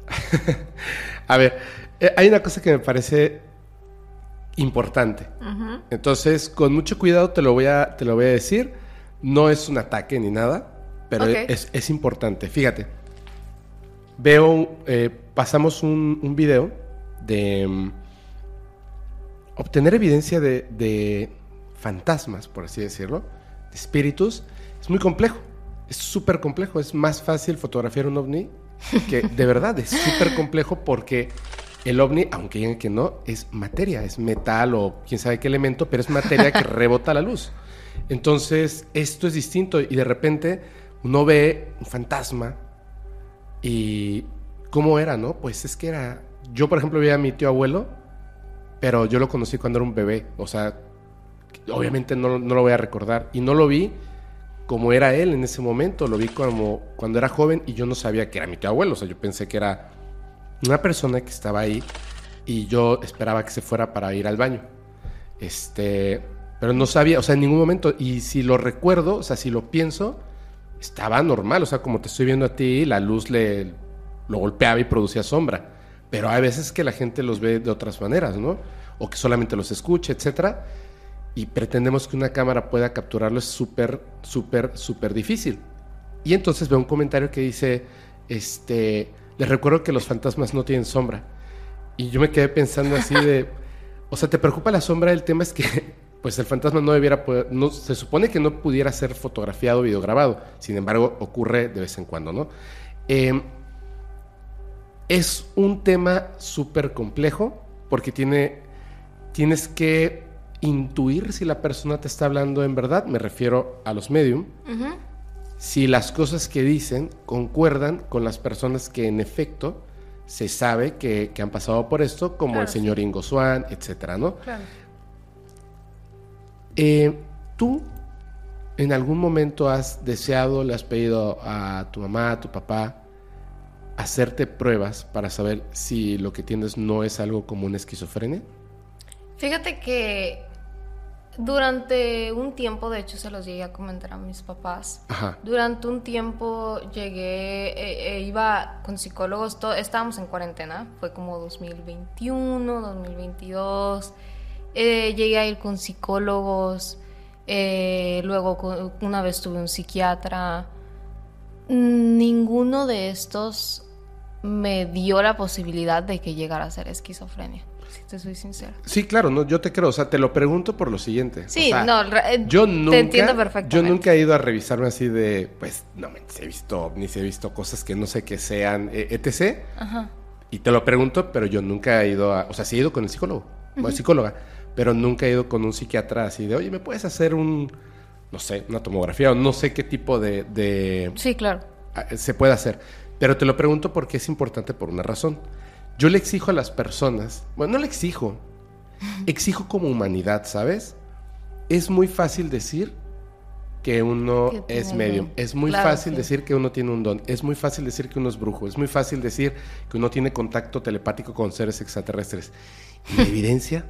a ver, eh, hay una cosa que me parece importante. Entonces, con mucho cuidado te lo voy a, te lo voy a decir. No es un ataque ni nada pero es, importante. Fíjate, veo, eh, pasamos un, un, video de mm, obtener evidencia de, fantasmas, por así decirlo, de espíritus. Es muy complejo, es súper complejo. Es más fácil fotografiar un ovni que de verdad es súper complejo porque el ovni, aunque digan que no, es materia, es metal o quién sabe qué elemento, pero es materia que rebota la luz. Entonces, esto es distinto y de repente uno ve un fantasma y cómo era, ¿no? Pues es que era, yo por ejemplo vi a mi tío abuelo, pero yo lo conocí cuando era un bebé, o sea, obviamente no, lo voy a recordar y no lo vi como era él en ese momento, lo vi como cuando era joven y yo no sabía que era mi tío abuelo, o sea, yo pensé que era una persona que estaba ahí y yo esperaba que se fuera para ir al baño. Este, pero no sabía, o sea, en ningún momento, y si lo recuerdo, o sea, si lo pienso, estaba normal, o sea, como te estoy viendo a ti, la luz le lo golpeaba y producía sombra. Pero hay veces que la gente los ve de otras maneras, ¿no? O que solamente los escucha, etcétera. Y pretendemos que una cámara pueda capturarlo es súper, súper, súper difícil. Y entonces veo un comentario que dice, este, les recuerdo que los fantasmas no tienen sombra. Y yo me quedé pensando así de, o sea, ¿te preocupa la sombra? El tema es que, pues el fantasma no debiera poder, no, se supone que no pudiera ser fotografiado o videograbado. Sin embargo, ocurre de vez en cuando, ¿no? Eh, es un tema súper complejo porque tiene, tienes que intuir si la persona te está hablando en verdad, me refiero a los medium, si las cosas que dicen concuerdan con las personas que en efecto se sabe que, han pasado por esto, como el señor Ingo Swan, etcétera, ¿no? Claro. Eh, ¿Tú en algún momento has deseado, le has pedido a tu mamá, a tu papá, hacerte pruebas para saber si lo que tienes no es algo como una esquizofrenia? Fíjate que durante un tiempo, de hecho se los llegué a comentar a mis papás, durante un tiempo llegué, eh, eh, iba con psicólogos, estábamos en cuarentena, fue como 2021, 2022, eh, llegué a ir con psicólogos, luego una vez tuve un psiquiatra, ninguno de estos me dio la posibilidad de que llegara a ser esquizofrenia. Si te soy sincera. Sí, claro, no, yo te creo, o sea, te lo pregunto por lo siguiente. Sí, no, eh, yo nunca, te entiendo perfectamente. Yo nunca he ido a revisarme así de, pues, no me he visto, ni se he visto cosas que no sé que sean, eh, etc. Ajá. Y te lo pregunto, pero yo nunca he ido a, o sea, sí he ido con el psicólogo, o psicóloga, pero nunca he ido con un psiquiatra así de, oye, ¿me puedes hacer un, no sé, una tomografía o no sé qué tipo de... de sí, claro. Se puede hacer. Pero te lo pregunto porque es importante por una razón. Yo le exijo a las personas, bueno, no le exijo, exijo como humanidad, ¿sabes? Es muy fácil decir que uno es medium, es muy fácil decir que uno tiene un don, es muy fácil decir que uno es brujo, es muy fácil decir que uno tiene contacto telepático con seres extraterrestres. ¿Y la evidencia?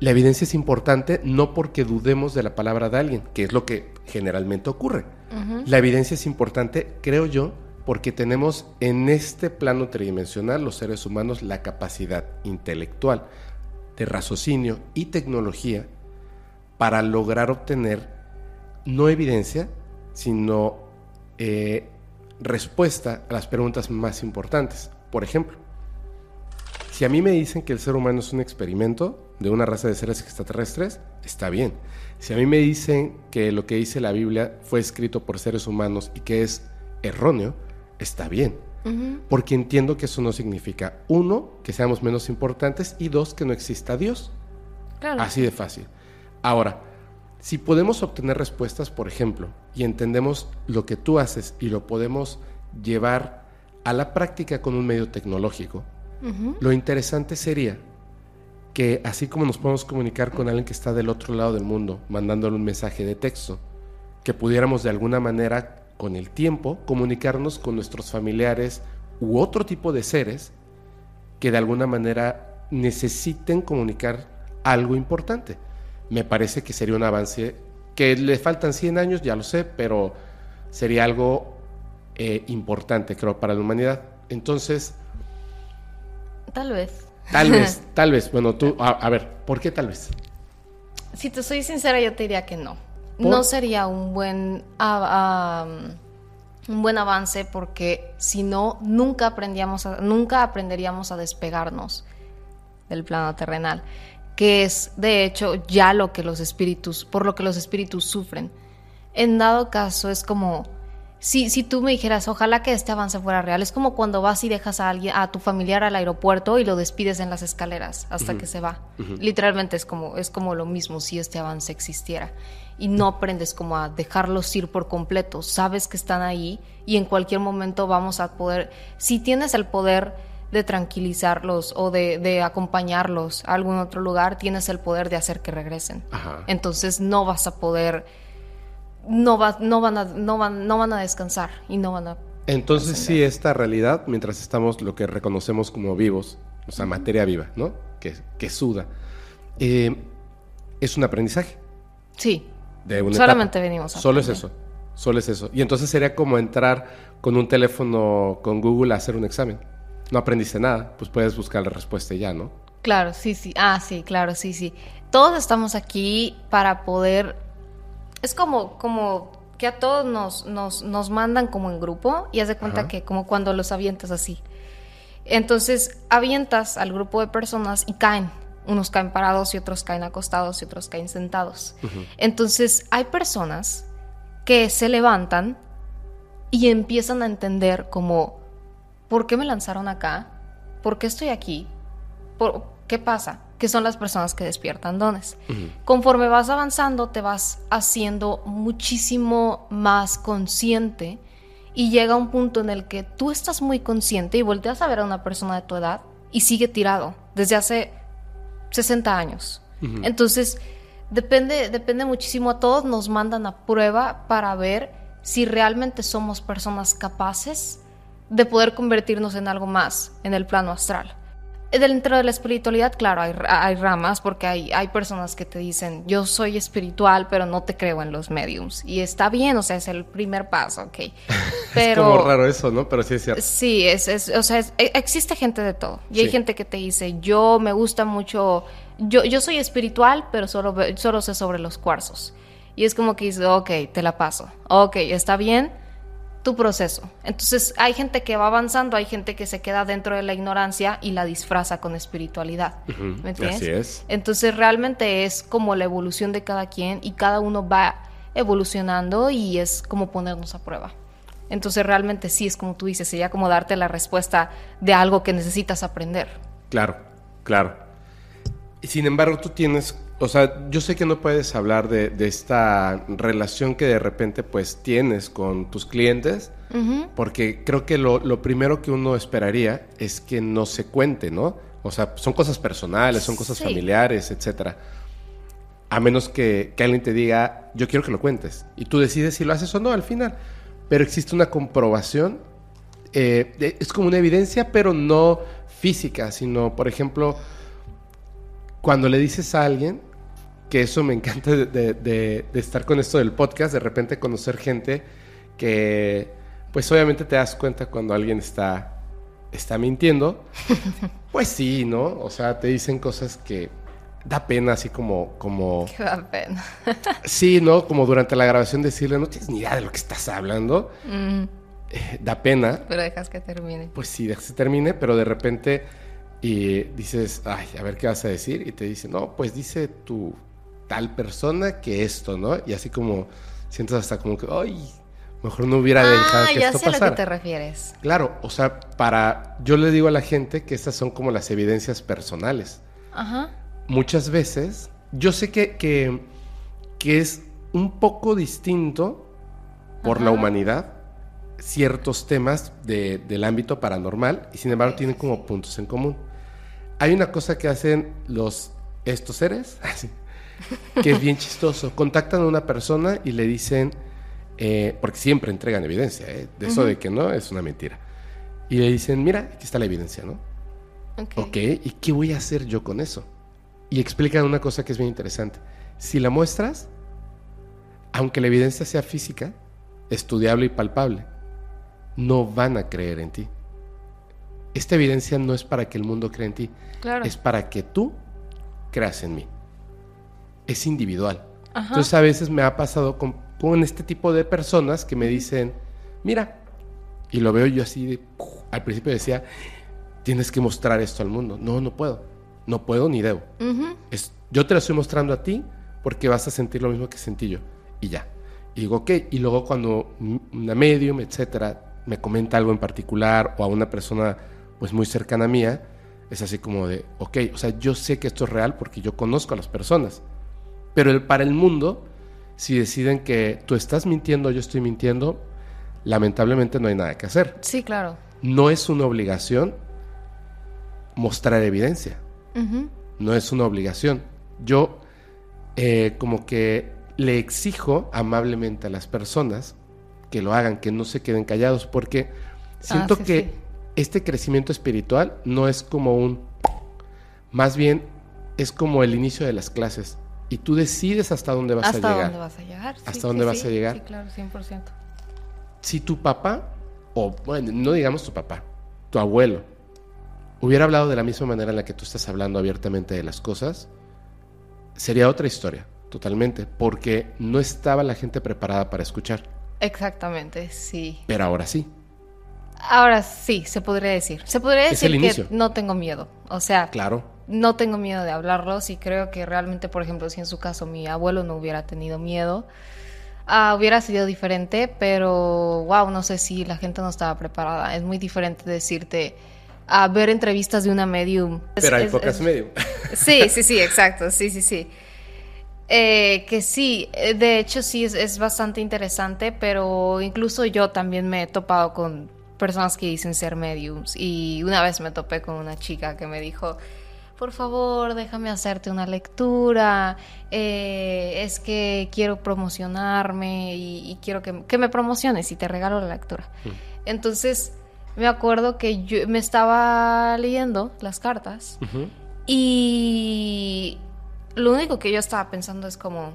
La evidencia es importante no porque dudemos de la palabra de alguien, que es lo que generalmente ocurre. La evidencia es importante, creo yo, porque tenemos en este plano tridimensional los seres humanos la capacidad intelectual de raciocinio y tecnología para lograr obtener no evidencia, sino eh, respuesta a las preguntas más importantes. Por ejemplo, si a mí me dicen que el ser humano es un experimento de una raza de seres extraterrestres, está bien. Si a mí me dicen que lo que dice la Biblia fue escrito por seres humanos y que es erróneo, está bien. Porque entiendo que eso no significa, uno, que seamos menos importantes y dos, que no exista Dios. Así de fácil. Ahora, si podemos obtener respuestas, por ejemplo, y entendemos lo que tú haces y lo podemos llevar a la práctica con un medio tecnológico, lo interesante sería que así como nos podemos comunicar con alguien que está del otro lado del mundo, mandándole un mensaje de texto, que pudiéramos de alguna manera con el tiempo, comunicarnos con nuestros familiares u otro tipo de seres que de alguna manera necesiten comunicar algo importante. Me parece que sería un avance que le faltan 100 años, ya lo sé, pero sería algo eh, importante, creo, para la humanidad. Entonces... Tal vez. Tal vez, tal vez. Bueno, tú, a, ver, ¿por qué tal vez? Si te soy sincera, yo te diría que no no sería un buen, un buen avance porque si no, nunca, aprendíamos nunca aprenderíamos a despegarnos del plano terrenal, que es de hecho ya lo que los espíritus, por lo que los espíritus sufren. En dado caso es como si, si tú me dijeras, ojalá que este avance fuera real, es como cuando vas y dejas a alguien, a tu familiar al aeropuerto y lo despides en las escaleras hasta que se va. Literalmente es como, es como lo mismo si este avance existiera. Y no aprendes como a dejarlos ir por completo. Sabes que están ahí y en cualquier momento vamos a poder, si tienes el poder de tranquilizarlos o de, de acompañarlos a algún otro lugar, tienes el poder de hacer que regresen. Entonces no vas a poder no, va, no, van a, no, van, no van a descansar y no van a... Entonces sí, esta realidad, mientras estamos lo que reconocemos como vivos, o sea, materia viva, ¿no? Que, que suda, eh, es un aprendizaje. Sí. De una Solamente etapa. venimos a Solo es eso. Solo es eso. Y entonces sería como entrar con un teléfono con Google a hacer un examen. No aprendiste nada, pues puedes buscar la respuesta ya, ¿no? Claro, sí, sí. Ah, sí, claro, sí, sí. Todos estamos aquí para poder... Es como, como que a todos nos, nos, nos mandan como en grupo y haz de cuenta Ajá. que como cuando los avientas así. Entonces avientas al grupo de personas y caen. Unos caen parados y otros caen acostados y otros caen sentados. Entonces hay personas que se levantan y empiezan a entender como, ¿por qué me lanzaron acá? ¿Por qué estoy aquí? ¿Por, ¿Qué pasa? Que son las personas que despiertan dones. Conforme vas avanzando, te vas haciendo muchísimo más consciente y llega un punto en el que tú estás muy consciente y volteas a ver a una persona de tu edad y sigue tirado desde hace 60 años. Entonces, depende, depende muchísimo. A todos nos mandan a prueba para ver si realmente somos personas capaces de poder convertirnos en algo más en el plano astral. Dentro de la espiritualidad, claro, hay, hay ramas porque hay, hay personas que te dicen, yo soy espiritual, pero no te creo en los mediums. Y está bien, o sea, es el primer paso, ok. Pero, Es como raro eso, ¿no? Pero sí es cierto. Sí, es, es- o sea, es- e- existe gente de todo. Y hay gente que te dice, yo me gusta mucho, yo, yo soy espiritual, pero solo, solo sé sobre los cuarzos. Y es como que dice, ok, te la paso. Ok, está bien tu proceso. Entonces hay gente que va avanzando, hay gente que se queda dentro de la ignorancia y la disfraza con espiritualidad. ¿Me entiendes? así es. Entonces realmente es como la evolución de cada quien y cada uno va evolucionando y es como ponernos a prueba. Entonces realmente sí es como tú dices, sería como darte la respuesta de algo que necesitas aprender. Claro, claro. Y Sin embargo, tú tienes, o sea, yo sé que no puedes hablar de, de esta relación que de repente pues tienes con tus clientes, porque creo que lo, lo primero que uno esperaría es que no se cuente, ¿no? O sea, son cosas personales, son cosas Sí. familiares, etcétera. A menos que, que alguien te diga, yo quiero que lo cuentes. Y tú decides si lo haces o no al final. Pero existe una comprobación. eh, de- es como una evidencia, pero no física, sino, por ejemplo, cuando le dices a alguien, que eso me encanta de, de- de- de estar con esto del podcast, de repente conocer gente que, pues obviamente te das cuenta cuando alguien está, está mintiendo. pues sí, ¿no? O sea, te dicen cosas que da pena, así como, como, Qué da pena. sí, ¿no? Como durante la grabación decirle, no tienes ni idea de lo que estás hablando. Mm, Eh, da pena, pero dejas que termine. pues sí, deja que termine, pero de repente y dices, ay, a ver qué vas a decir, y te dice, no, pues dice tu tal persona que esto, ¿no? Y así como sientes hasta como que, ay, mejor no hubiera dejado Ah, que ya esto sé a lo que te refieres. Claro, o sea, para, yo le digo a la gente que estas son como las evidencias personales. Ajá. Muchas veces, yo sé que, que, que es un poco distinto por la humanidad ciertos temas de- del ámbito paranormal y sin embargo Sí, tienen sí, como puntos en común. Hay una cosa que hacen los estos seres, así, que es bien chistoso. Contactan a una persona y le dicen, eh, porque siempre entregan evidencia, ¿eh? de eso de que no es una mentira. Y le dicen, mira, aquí está la evidencia, ¿no? Ok. Ok, ¿y qué voy a hacer yo con eso? Y explican una cosa que es bien interesante. Si la muestras, aunque la evidencia sea física, estudiable y palpable, no van a creer en ti. Esta evidencia no es para que el mundo crea en ti, Claro. es para que tú creas en mí. Es individual. Ajá. Entonces a veces me ha pasado con, con este tipo de personas que me dicen, mira, y lo veo yo así de, al principio decía, tienes que mostrar esto al mundo. No, no puedo. No puedo ni debo. Es, yo te lo estoy mostrando a ti porque vas a sentir lo mismo que sentí yo. Y ya. Y digo, ok. Y luego cuando una medium, etcétera, me comenta algo en particular o a una persona pues muy cercana a mía, es así como de, ok, o sea, yo sé que esto es real porque yo conozco a las personas. Pero el, para el mundo, si deciden que tú estás mintiendo, yo estoy mintiendo, lamentablemente no hay nada que hacer. Sí, claro. No es una obligación mostrar evidencia no es una obligación. Yo, eh, como que le exijo amablemente a las personas que lo hagan, que no se queden callados, porque siento Ah, sí, que sí. este crecimiento espiritual no es como un, más bien es como el inicio de las clases y tú decides hasta dónde vas ¿Hasta a llegar. dónde vas a llegar? ¿Hasta Sí, dónde sí, vas sí. a llegar? Sí, claro, 100%. Si tu papá, o bueno, no digamos tu papá, tu abuelo, hubiera hablado de la misma manera en la que tú estás hablando abiertamente de las cosas, sería otra historia, totalmente, porque no estaba la gente preparada para escuchar, Exactamente, sí. pero ahora sí. Ahora sí, se podría decir. Se podría Es decir que inicio. no tengo miedo. O sea, Claro, no tengo miedo de hablarlos y creo que realmente, por ejemplo, si en su caso mi abuelo no hubiera tenido miedo, ah, hubiera sido diferente, pero wow, no sé si la gente no estaba preparada. Es muy diferente decirte a ver entrevistas de una medium. Es- pero hay es- pocas es- medio. Sí, sí, sí, exacto, sí, sí, sí. Eh, que sí, eh, de hecho sí es, es bastante interesante, pero incluso yo también me he topado con personas que dicen ser mediums y una vez me topé con una chica que me dijo, por favor, déjame hacerte una lectura, eh, es que quiero promocionarme y, y quiero que, que me promociones y te regalo la lectura. Entonces me acuerdo que yo me estaba leyendo las cartas y lo único que yo estaba pensando es como,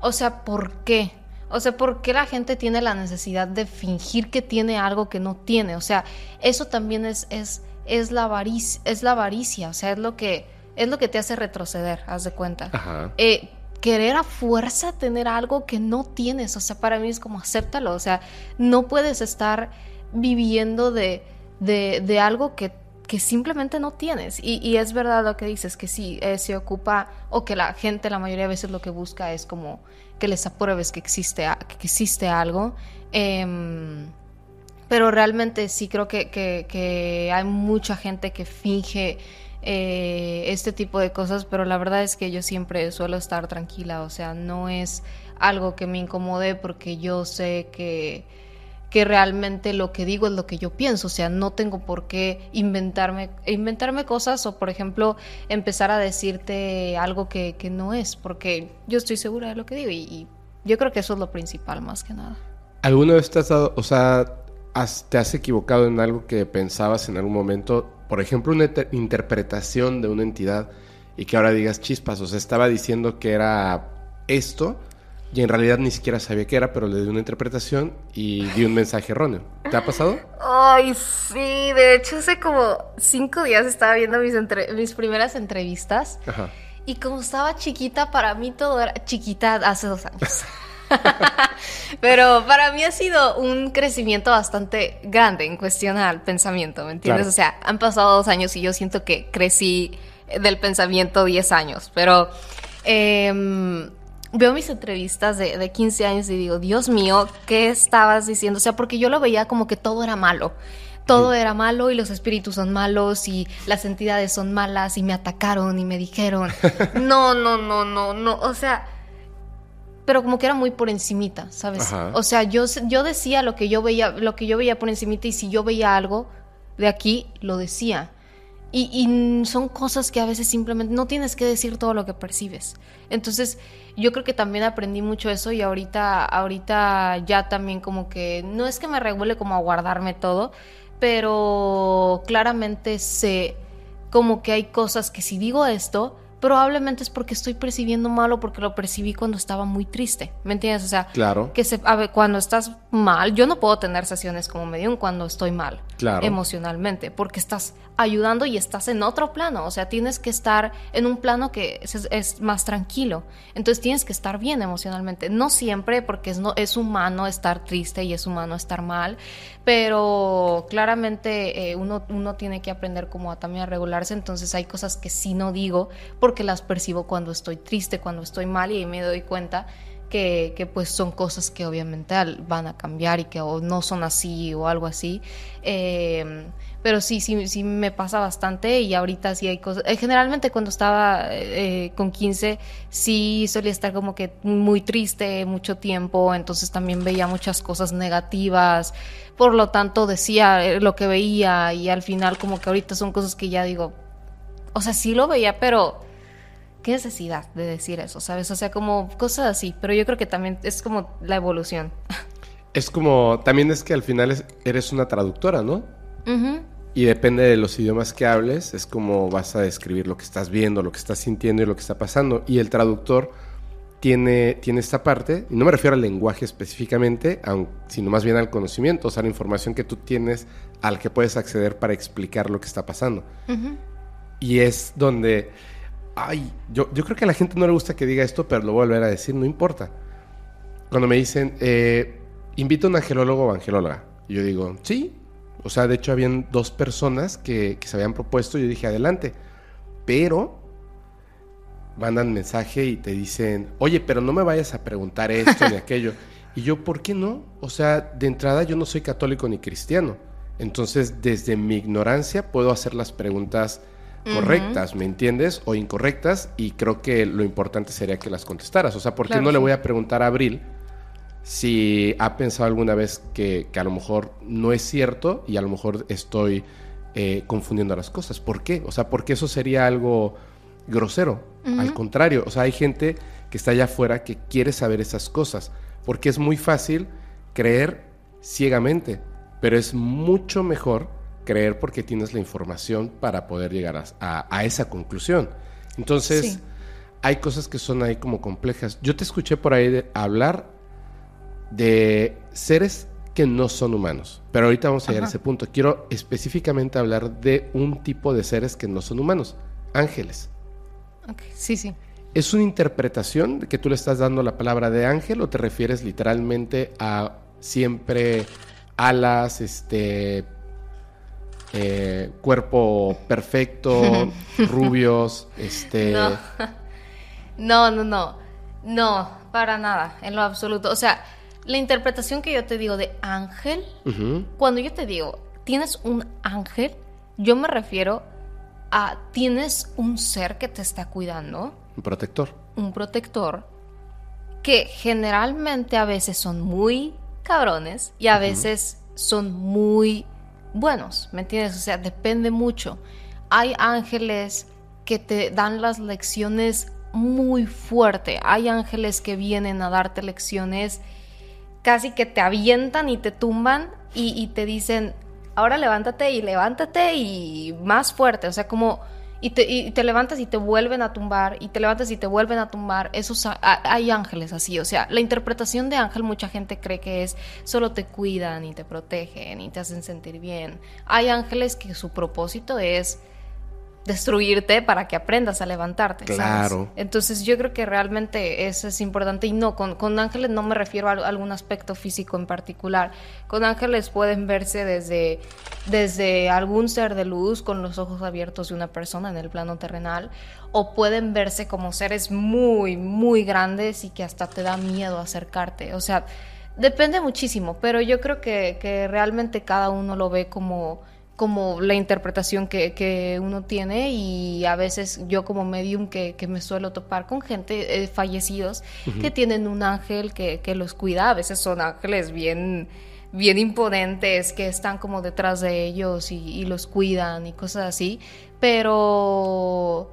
o sea, ¿por qué? O sea, ¿por qué la gente tiene la necesidad de fingir que tiene algo que no tiene? O sea, eso también es, es, es, la, avaricia, es la avaricia, o sea, es lo que, es lo que te hace retroceder, haz de cuenta. Ajá. Eh, querer a fuerza tener algo que no tienes, o sea, para mí es como acéptalo, o sea, no puedes estar viviendo de, de, de algo que, que simplemente no tienes. Y, y es verdad lo que dices, que sí, eh, se ocupa, o que la gente la mayoría de veces lo que busca es como que les apruebes que existe, que existe algo. Em, pero realmente sí creo que, que- que hay mucha gente que finge eh, este tipo de cosas, pero la verdad es que yo siempre suelo estar tranquila, o sea, no es algo que me incomode porque yo sé que, que realmente lo que digo es lo que yo pienso, o sea, no tengo por qué inventarme, inventarme cosas o, por ejemplo, empezar a decirte algo que, que no es, porque yo estoy segura de lo que digo y, yo creo que eso es lo principal más que nada. ¿Alguna vez te has dado, o sea, te has equivocado en algo que pensabas en algún momento? Por ejemplo, una inter- interpretación de una entidad y que ahora digas chispas, o sea, estaba diciendo que era esto y en realidad ni siquiera sabía qué era, pero le di una interpretación y di un mensaje erróneo. ¿Te ha pasado? Ay, sí, de hecho hace como cinco días estaba viendo mis, entre- mis primeras entrevistas Ajá. y como estaba chiquita, para mí todo era chiquita hace dos años. Pero para mí ha sido un crecimiento bastante grande en cuestión al pensamiento, ¿me entiendes? Claro. O sea, han pasado dos años y yo siento que crecí del pensamiento 10 años, pero em, veo mis entrevistas de, de 15 años y digo, Dios mío, ¿qué estabas diciendo? O sea, porque yo lo veía como que todo era malo. Todo era malo y los espíritus son malos y las entidades son malas y me atacaron y me dijeron, no, no, no, no, no, o sea, pero como que era muy por encimita, ¿sabes? Ajá. O sea, yo, yo decía lo que yo veía, lo que yo veía por encimita y si yo veía algo de aquí, lo decía. Y, y son cosas que a veces simplemente no tienes que decir todo lo que percibes. Entonces, yo creo que también aprendí mucho eso y ahorita, ahorita ya también como que no es que me regule como a guardarme todo, pero claramente sé como que hay cosas que si digo esto, probablemente es porque estoy percibiendo mal o porque lo percibí cuando estaba muy triste. ¿Me entiendes? O sea, Claro. que se, a ver, cuando estás mal, yo no puedo tener sesiones como medium cuando estoy mal Claro. emocionalmente, porque estás ayudando y estás en otro plano, o sea, tienes que estar en un plano que es, más tranquilo, entonces tienes que estar bien emocionalmente, no siempre, porque es, no, es humano estar triste y es humano estar mal, pero claramente eh, uno, uno tiene que aprender como también a regularse, entonces hay cosas que sí no digo porque las percibo cuando estoy triste, cuando estoy mal y ahí me doy cuenta que, que, pues son cosas que obviamente van a cambiar y que no son así o algo así. Eh, pero sí, sí, sí me pasa bastante y ahorita sí hay cosas. eh, generalmente cuando estaba eh, con 15 sí solía estar como que muy triste mucho tiempo, entonces también veía muchas cosas negativas, por lo tanto decía eh, lo que veía y al final como que ahorita son cosas que ya digo, o sea, sí lo veía, pero qué necesidad de decir eso, ¿sabes? O sea, como cosas así, pero yo creo que también es como la evolución. Es como, también es que al final eres una traductora, ¿no? Y depende de los idiomas que hables, es como vas a describir lo que estás viendo, lo que estás sintiendo y lo que está pasando. Y el traductor tiene, tiene esta parte, y no me refiero al lenguaje específicamente, sino más bien al conocimiento, o sea, la información que tú tienes al que puedes acceder para explicar lo que está pasando. Y es donde, ay, yo, yo creo que a la gente no le gusta que diga esto, pero lo voy a volver a decir, no importa. Cuando me dicen, eh, invito a un angelólogo o angelóloga. Yo digo, sí. O sea, de hecho, habían dos personas que, se habían propuesto. Y yo dije, adelante. Pero mandan mensaje y te dicen, oye, pero no me vayas a preguntar esto ni aquello. Y yo, ¿por qué no? O sea, de entrada yo no soy católico ni cristiano. Entonces, desde mi ignorancia puedo hacer las preguntas correctas, ¿me entiendes? O incorrectas. Y creo que lo importante sería que las contestaras. O sea, ¿por qué no le voy a preguntar a Abril? Si ha pensado alguna vez que, a lo mejor no es cierto y a lo mejor estoy eh, confundiendo las cosas. ¿Por qué? O sea, porque eso sería algo grosero. Al contrario, o sea, hay gente que está allá afuera que quiere saber esas cosas, porque es muy fácil creer ciegamente, pero es mucho mejor creer porque tienes la información para poder llegar a, esa conclusión. Entonces, hay cosas que son ahí como complejas. Yo te escuché por ahí hablar de seres que no son humanos. Pero ahorita vamos a llegar a ese punto. Quiero específicamente hablar de un tipo de seres que no son humanos, ángeles. Sí, sí. ¿Es una interpretación que tú le estás dando la palabra de ángel o te refieres literalmente a siempre alas, este, eh, cuerpo perfecto, rubios, este... No. no, no, no, no, para nada, en lo absoluto. O sea, la interpretación que yo te digo de ángel, cuando yo te digo, tienes un ángel, yo me refiero a tienes un ser que te está cuidando. Un protector. Un protector que generalmente a veces son muy cabrones y a veces son muy buenos, ¿me entiendes? O sea, depende mucho. Hay ángeles que te dan las lecciones muy fuerte. Hay ángeles que vienen a darte lecciones casi que te avientan y te tumban y, te dicen, ahora levántate y levántate y más fuerte, o sea, como... Y te, levantas y te vuelven a tumbar, y te levantas y te vuelven a tumbar. Esos, hay ángeles así, o sea, la interpretación de ángel mucha gente cree que es solo te cuidan y te protegen y te hacen sentir bien. Hay ángeles que su propósito es destruirte para que aprendas a levantarte. Claro. Entonces yo creo que realmente eso es importante y no, con, ángeles no me refiero a algún aspecto físico en particular. Con ángeles pueden verse desde, desde algún ser de luz con los ojos abiertos de una persona en el plano terrenal o pueden verse como seres muy, muy grandes y que hasta te da miedo acercarte. O sea, depende muchísimo, pero yo creo que, que realmente cada uno lo ve como como la interpretación que, uno tiene y a veces yo como medium que, me suelo topar con gente, eh, fallecidos, que tienen un ángel que, los cuida, a veces son ángeles bien bien imponentes que están como detrás de ellos y, los cuidan y cosas así, pero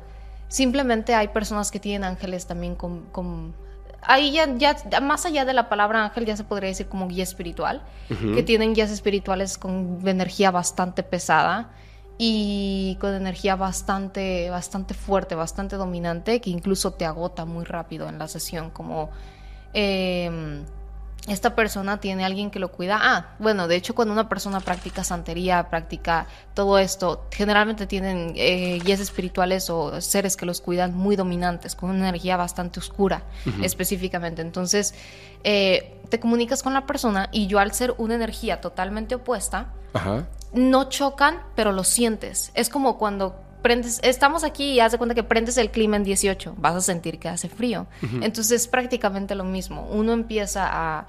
simplemente hay personas que tienen ángeles también con ahí ya, ya, más allá de la palabra ángel, ya se podría decir como guía espiritual, que tienen guías espirituales con energía bastante pesada y con energía bastante, bastante fuerte, bastante dominante, que incluso te agota muy rápido en la sesión, como... Em, esta persona tiene alguien que lo cuida. Ah, bueno, de hecho cuando una persona practica santería, practica todo esto, generalmente tienen eh, guías espirituales o seres que los cuidan muy dominantes, con una energía bastante oscura específicamente. Entonces, eh, te comunicas con la persona y yo al ser una energía totalmente opuesta, no chocan, pero lo sientes. Es como cuando prendes, estamos aquí y haz de cuenta que prendes el clima en 18, vas a sentir que hace frío. Entonces es prácticamente lo mismo. Uno empieza a,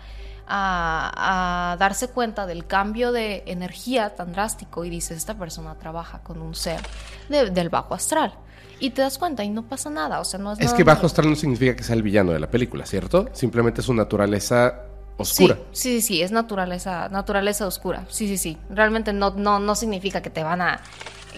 a, darse cuenta del cambio de energía tan drástico y dice, esta persona trabaja con un ser del bajo astral. Y te das cuenta y no pasa nada, o sea, no es... Es que bajo astral no significa que sea el villano de la película, ¿cierto? Simplemente su naturaleza oscura. Sí, sí, sí, es naturaleza, naturaleza oscura. Sí, sí, sí. Realmente no, no, no significa que te van a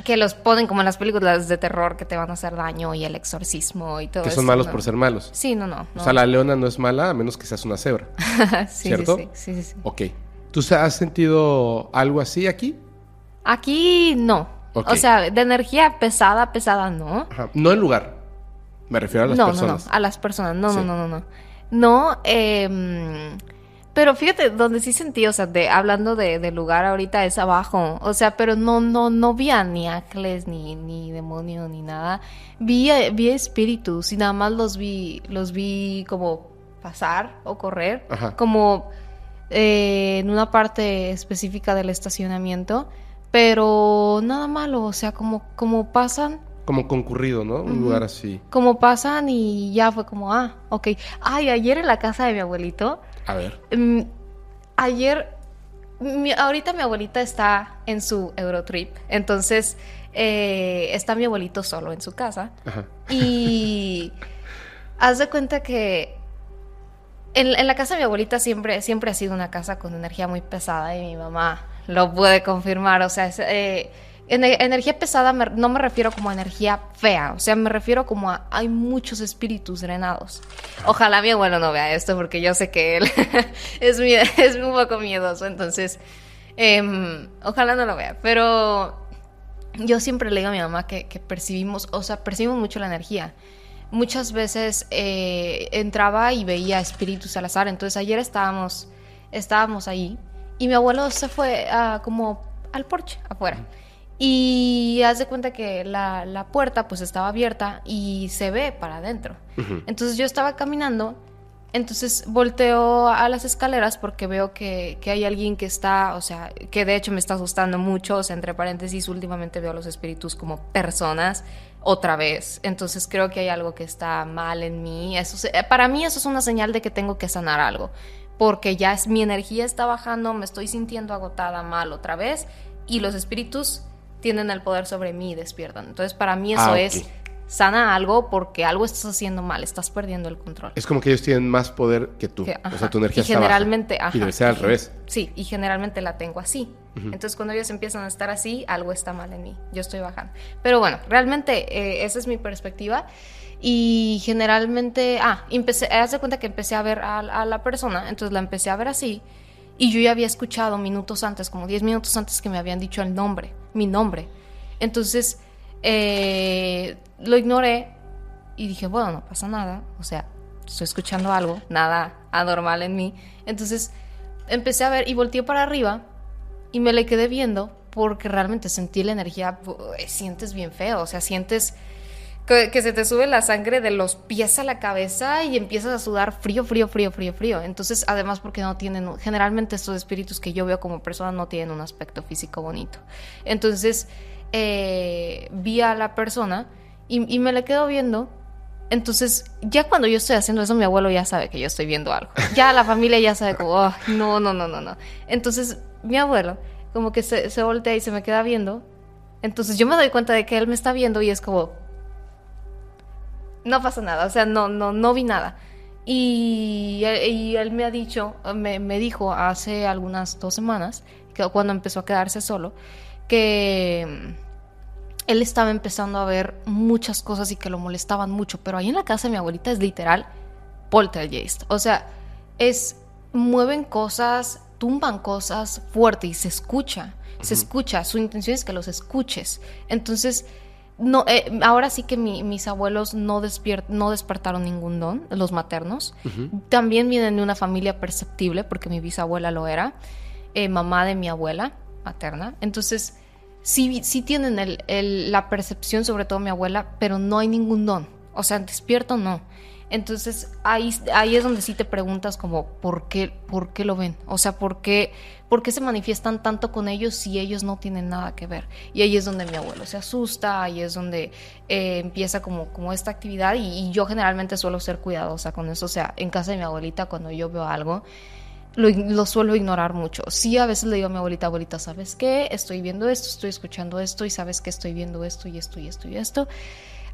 que los ponen como en las películas de terror que te van a hacer daño y el exorcismo y todo Que eso. son malos no. por ser malos. Sí, no, no. no. O sea, la leona no es mala a menos que seas una cebra. sí, ¿cierto? Sí, sí, sí, sí. Ok. ¿Tú has sentido algo así aquí? Aquí no. O sea, de energía pesada, pesada no. Ajá. No el lugar. Me refiero a las no, personas. no, no, a las personas. No, Sí. no, no, no, no. No, em, pero fíjate, donde sí sentí, o sea, de, hablando de, de lugar ahorita es abajo. O sea, pero no, no, no vi a ni ángeles, ni, ni demonio, ni nada. Vi, vi espíritus y nada más los vi, los vi como pasar o correr. Ajá. Como eh, en una parte específica del estacionamiento. Pero nada malo, o sea, como, como pasan Como concurrido, ¿no? Un lugar así. como pasan y ya fue como, ah, ok. Ay, ayer en la casa de mi abuelito, A ver. mm, ayer, mi- ahorita mi abuelita está en su Eurotrip, entonces eh, está mi abuelito solo en su casa Ajá. y haz de cuenta que en, en la casa de mi abuelita siempre, siempre ha sido una casa con energía muy pesada y mi mamá lo puede confirmar. O sea, es, eh, energía pesada no me refiero como a energía fea, o sea, me refiero como a hay muchos espíritus drenados. Ojalá mi abuelo no vea esto porque yo sé que él es, mi- un poco miedoso, entonces em, ojalá no lo vea. Pero yo siempre le digo a mi mamá que, percibimos, o sea, percibimos mucho la energía. Muchas veces eh, entraba y veía espíritus al azar. Entonces ayer estábamos, estábamos ahí y mi abuelo se fue como al porche afuera. Y haz de cuenta que la, la puerta pues estaba abierta y se ve para adentro. Ujú. Entonces yo estaba caminando, entonces volteo a las escaleras porque veo que, que hay alguien que está, o sea, que de hecho me está asustando mucho, o sea, entre paréntesis, últimamente veo a los espíritus como personas otra vez, entonces creo que hay algo que está mal en mí, eso para mí eso es una señal de que tengo que sanar algo, porque ya es, mi energía está bajando, me estoy sintiendo agotada mal otra vez y los espíritus tienen el poder sobre mí y despiertan, entonces para mí eso Ah, es sana algo porque algo estás haciendo mal, estás perdiendo el control. Es como que ellos tienen más poder que tú. Que- o sea, tu energía y está baja. generalmente, ajá, Y debe ser al y revés. Sí, y generalmente la tengo así. Entonces, cuando ellos empiezan a estar así, algo está mal en mí. Yo estoy bajando. Pero bueno, realmente eh, esa es mi perspectiva. Y generalmente, ah, empecé, haz de cuenta que empecé a ver a, a la persona, entonces la empecé a ver así. Y yo ya había escuchado minutos antes, como 10 minutos antes que me habían dicho el nombre, mi nombre. Entonces, eh, lo ignoré y dije, bueno, no pasa nada. O sea, estoy escuchando algo, nada anormal en mí. Entonces, empecé a ver y volteé para arriba y me le quedé viendo porque realmente sentí la energía, eh, sientes bien feo, o sea, sientes que, se te sube la sangre de los pies a la cabeza y empiezas a sudar frío, frío, frío, frío, frío. Entonces, además porque no tienen, generalmente estos espíritus que yo veo como personas no tienen un aspecto físico bonito. Entonces, eh, vi a la persona y, me le quedo viendo. Entonces, ya cuando yo estoy haciendo eso, mi abuelo ya sabe que yo estoy viendo algo. Ya la familia ya sabe como, "Oh, no, no, no, no, no. Entonces, mi abuelo como que se, se voltea y se me queda viendo. Entonces, yo me doy cuenta de que él me está viendo y es como, no pasa nada, o sea, no, no, no vi nada. Y, y él me ha dicho, me, me dijo hace algunas dos semanas, que cuando empezó a quedarse solo, que mm, él estaba empezando a ver muchas cosas y que lo molestaban mucho, pero ahí en la casa de mi abuelita es literal poltergeist. O sea, es mueven cosas, tumban cosas fuerte y se escucha, se escucha. Su intención es que los escuches. Entonces, no, eh, ahora sí que mi- mis abuelos no, despier- no despertaron ningún don, los maternos. También vienen de una familia perceptible, porque mi bisabuela lo era, eh, mamá de mi abuela materna. Entonces, sí, sí tienen el- el- la percepción, sobre todo mi abuela, pero no hay ningún don. O sea, despierto no. Entonces, ahí, ahí es donde sí te preguntas como, ¿por qué, ¿por qué lo ven? O sea, ¿por qué, ¿por qué se manifiestan tanto con ellos si ellos no tienen nada que ver? Y ahí es donde mi abuelo se asusta, ahí es donde eh, empieza como, como esta actividad y, y yo generalmente suelo ser cuidadosa con eso. O sea, en casa de mi abuelita, cuando yo veo algo, lo, suelo ignorar mucho. Sí, a veces le digo a mi abuelita, abuelita, ¿sabes qué? Estoy viendo esto, estoy escuchando esto y sabes que estoy viendo esto y esto y esto y esto.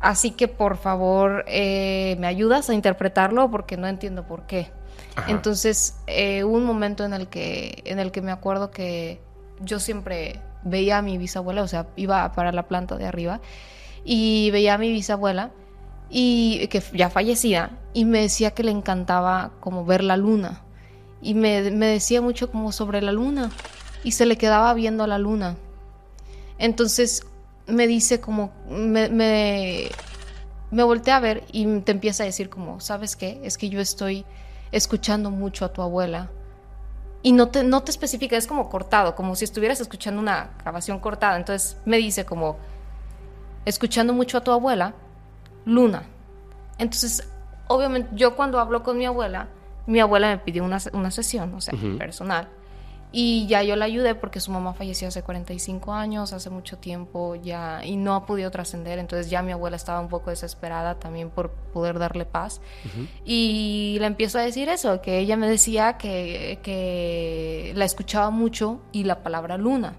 Así que por favor, eh, ¿me ayudas a interpretarlo? Porque no entiendo por qué. Ajá. Entonces, eh, un momento en el, que, en el que me acuerdo que yo siempre veía a mi bisabuela, o sea, iba para la planta de arriba y veía a mi bisabuela y que ya fallecía y me decía que le encantaba como ver la luna y me, me decía mucho como sobre la luna y se le quedaba viendo a la luna. Entonces me dice como, me, me, me volteé a ver y te empieza a decir como, ¿sabes qué? Es que yo estoy escuchando mucho a tu abuela. Y no te, no te especifica, es como cortado, como si estuvieras escuchando una grabación cortada. Entonces me dice como, escuchando mucho a tu abuela, Luna. Entonces, obviamente, yo cuando hablo con mi abuela, mi abuela me pidió una, una sesión, o sea, personal. Y ya yo la ayudé porque su mamá falleció hace 45 años, hace mucho tiempo ya, y no ha podido trascender. Entonces ya mi abuela estaba un poco desesperada también por poder darle paz. Y le empiezo a decir eso, que ella me decía que, que la escuchaba mucho y la palabra luna.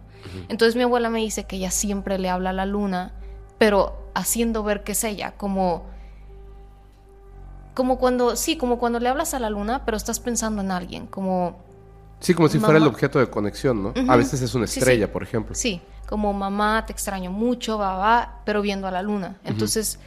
Entonces mi abuela me dice que ella siempre le habla a la luna, pero haciendo ver que es ella, como como cuando sí, como cuando le hablas a la luna, pero estás pensando en alguien, como Sí, como si fuera el objeto de conexión, ¿no? A veces es una estrella, sí. por ejemplo. Sí, como mamá, te extraño mucho, va, va, pero viendo a la luna. Entonces,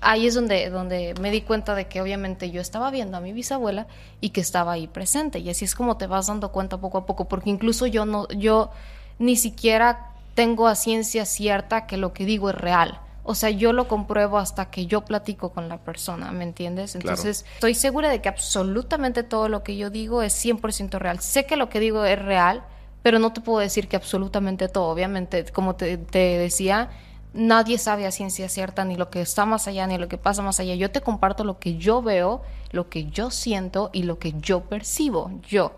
ahí es donde, donde me di cuenta de que obviamente yo estaba viendo a mi bisabuela y que estaba ahí presente. Y así es como te vas dando cuenta poco a poco, porque incluso yo no, yo ni siquiera tengo a ciencia cierta que lo que digo es real. O sea, yo lo compruebo hasta que yo platico con la persona, ¿me entiendes? Claro. Entonces, estoy segura de que absolutamente todo lo que yo digo es 100% real. Sé que lo que digo es real, pero no te puedo decir que absolutamente todo. Obviamente, como te, te decía, nadie sabe a ciencia cierta ni lo que está más allá ni lo que pasa más allá. Yo te comparto lo que yo veo, lo que yo siento y lo que yo percibo, yo.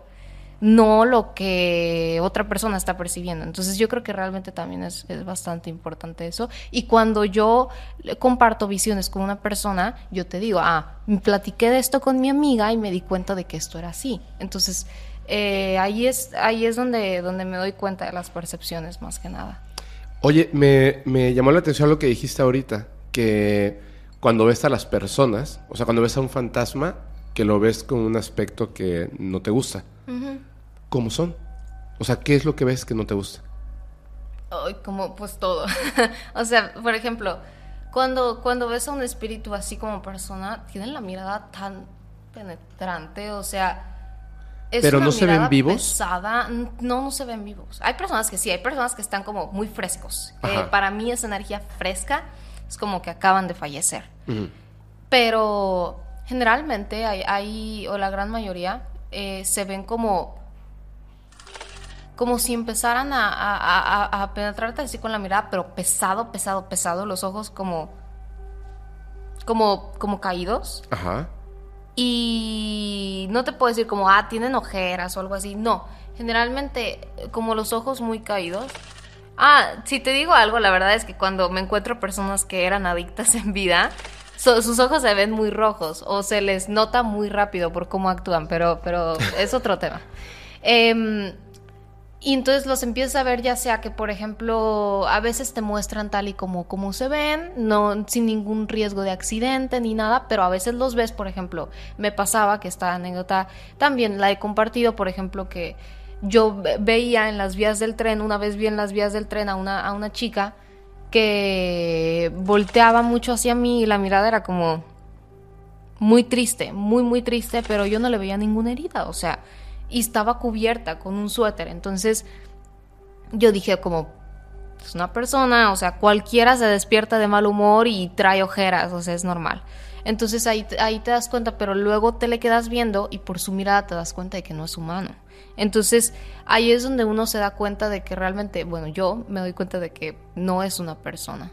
No lo que otra persona está percibiendo. Entonces yo creo que realmente también es, es bastante importante eso. Y cuando yo comparto visiones con una persona, yo te digo, ah, platiqué de esto con mi amiga y me di cuenta de que esto era así. Entonces eh, ahí es, ahí es donde, donde me doy cuenta de las percepciones más que nada. Oye, me, me llamó la atención lo que dijiste ahorita, que cuando ves a las personas, o sea, cuando ves a un fantasma, que lo ves con un aspecto que no te gusta. ¿Cómo son? O sea, ¿qué es lo que ves que no te gusta? Ay, como pues todo. o sea, por ejemplo, cuando, cuando ves a un espíritu así como persona, tienen la mirada tan penetrante, o sea, es Pero una no se ven vivos. pesada. No, no se ven vivos. Hay personas que sí, hay personas que están como muy frescos. para mí esa energía fresca es como que acaban de fallecer. Pero generalmente hay, hay, o la gran mayoría, eh, se ven como como si empezaran a, a- a- a- a penetrarte así con la mirada, pero pesado, pesado, pesado, los ojos como como como caídos Ajá. y no te puedo decir como ah tienen ojeras o algo así, no, generalmente eh, como los ojos muy caídos. Ah, si te digo algo, la verdad es que cuando me encuentro personas que eran adictas en vida, so- sus ojos se ven muy rojos o se les nota muy rápido por cómo actúan, pero, pero es otro tema. Em, y entonces los empiezas a ver ya sea que, por ejemplo, a veces te muestran tal y como, como se ven, no sin ningún riesgo de accidente ni nada, pero a veces los ves, por ejemplo, me pasaba que esta anécdota también la he compartido, por ejemplo, que yo ve- veía en las vías del tren, una vez vi en las vías del tren a una, a una chica que volteaba mucho hacia mí y la mirada era como muy triste, muy, muy triste, pero yo no le veía ninguna herida, o sea, y estaba cubierta con un suéter. Entonces yo dije como, es una persona, o sea, cualquiera se despierta de mal humor y trae ojeras, o sea, es normal. Entonces ahí, ahí te das cuenta, pero luego te le quedas viendo y por su mirada te das cuenta de que no es humano. Entonces ahí es donde uno se da cuenta de que realmente, bueno, yo me doy cuenta de que no es una persona.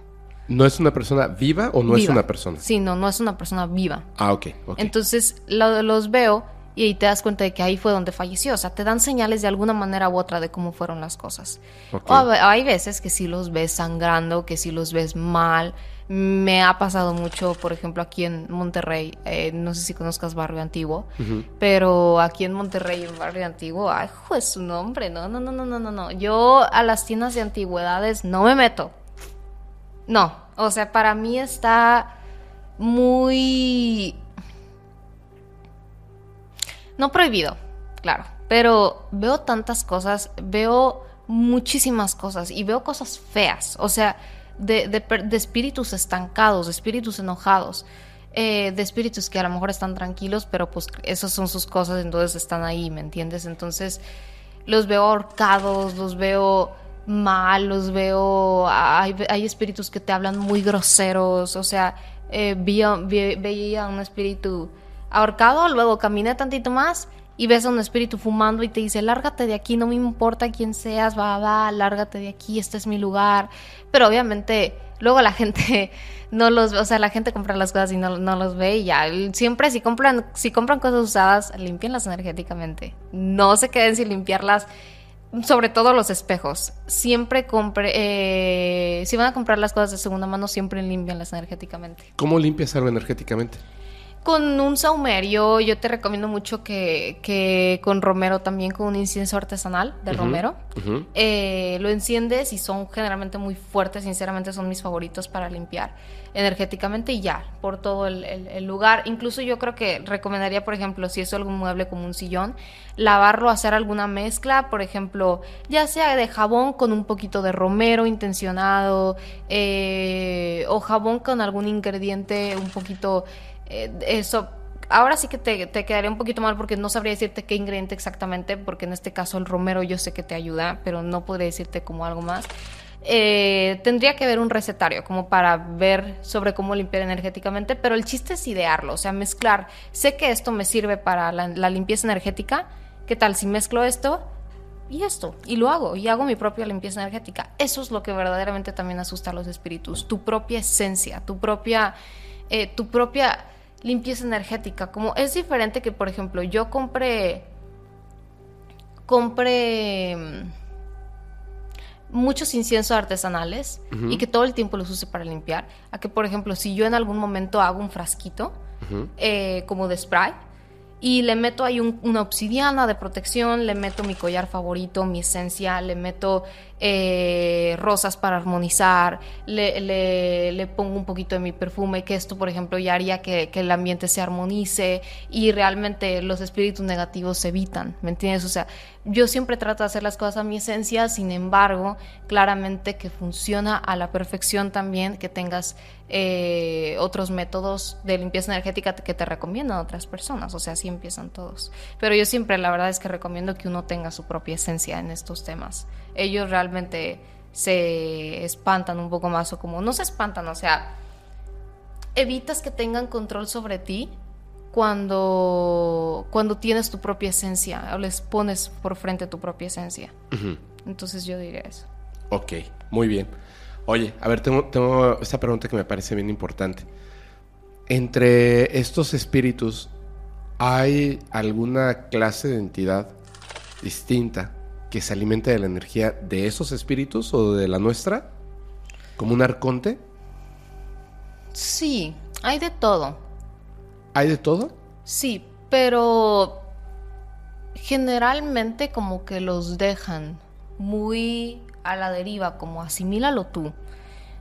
¿No es una persona viva o no es una persona? Sí, no, no es una persona viva. Ah, ok. ok. Entonces lo- los veo y ahí te das cuenta de que ahí fue donde falleció. O sea, te dan señales de alguna manera u otra de cómo fueron las cosas. O hay veces que sí los ves sangrando, que sí los ves mal. Me ha pasado mucho, por ejemplo, aquí en Monterrey, eh, no sé si conozcas Barrio Antiguo, pero aquí en Monterrey, en Barrio Antiguo, ay, es su nombre, no, no, no, no, no, no, no. Yo a las tiendas de antigüedades no me meto. No, O sea, para mí está muy... No prohibido, claro, pero veo tantas cosas, veo muchísimas cosas y veo cosas feas, o sea, de, de, espíritus estancados, de espíritus enojados, eh, de espíritus que a lo mejor están tranquilos, pero pues esas son sus cosas, entonces están ahí, ¿me entiendes? Entonces los veo ahorcados, los veo mal, los veo, hay, hay espíritus que te hablan muy groseros, o sea, eh, veía un espíritu ahorcado, luego caminé tantito más y ves a un espíritu fumando y te dice, lárgate de aquí, no me importa quién seas, va, va, lárgate de aquí, este es mi lugar. Pero obviamente luego la gente no los o sea, la gente compra las cosas y no, no los ve y ya. Siempre si compran, si compran cosas usadas, limpienlas energéticamente. No se queden sin limpiarlas. Sobre todo los espejos. Siempre compre. Eh, si van a comprar las cosas de segunda mano, siempre limpianlas energéticamente. ¿Cómo limpias algo energéticamente? Con un saumerio, yo te recomiendo mucho que, que, con romero también, con un incienso artesanal de romero, eh, lo enciendes y son generalmente muy fuertes, sinceramente son mis favoritos para limpiar energéticamente y ya, por todo el, el, lugar. Incluso yo creo que recomendaría, por ejemplo, si es algún mueble como un sillón, lavarlo, hacer alguna mezcla, por ejemplo, ya sea de jabón con un poquito de romero intencionado, eh, o jabón con algún ingrediente un poquito eh, eso ahora sí que te, te, quedaría un poquito mal porque no sabría decirte qué ingrediente exactamente, porque en este caso el romero yo sé que te ayuda, pero no podría decirte como algo más. Eh, tendría que haber un recetario como para ver sobre cómo limpiar energéticamente, pero el chiste es idearlo, o sea, mezclar. Sé que esto me sirve para la, limpieza energética. ¿Qué tal si mezclo esto? y esto, y lo hago, y hago mi propia limpieza energética. Eso es lo que verdaderamente también asusta a los espíritus, tu propia esencia, tu propia, eh, tu propia limpieza energética. Como es diferente que, por ejemplo, yo compré. Compré mm, muchos inciensos artesanales y que todo el tiempo los use para limpiar. A que, por ejemplo, si yo en algún momento hago un frasquito eh, como de spray y le meto ahí una obsidiana de protección, le meto mi collar favorito, mi esencia, le meto eh, rosas para armonizar, le, le, pongo un poquito de mi perfume, que esto, por ejemplo, ya haría que, el ambiente se armonice y realmente los espíritus negativos se evitan, ¿me entiendes? O sea, yo siempre trato de hacer las cosas a mi esencia, sin embargo, claramente que funciona a la perfección también que tengas eh, otros métodos de limpieza energética que te recomiendan otras personas, o sea, así empiezan todos. Pero yo siempre, la verdad es que recomiendo que uno tenga su propia esencia en estos temas. Ellos realmente se espantan un poco más o como, no se espantan, o sea, evitas que tengan control sobre ti cuando, cuando tienes tu propia esencia o les pones por frente tu propia esencia. Entonces yo diría eso. Ok, muy bien. Oye, a ver, tengo, tengo esta pregunta que me parece bien importante. Entre estos espíritus, ¿hay alguna clase de entidad distinta que se alimente de la energía de esos espíritus o de la nuestra? ¿Como un arconte? Sí, hay de todo. ¿Hay de todo? Sí, pero generalmente como que los dejan muy a la deriva, como asimílalo tú.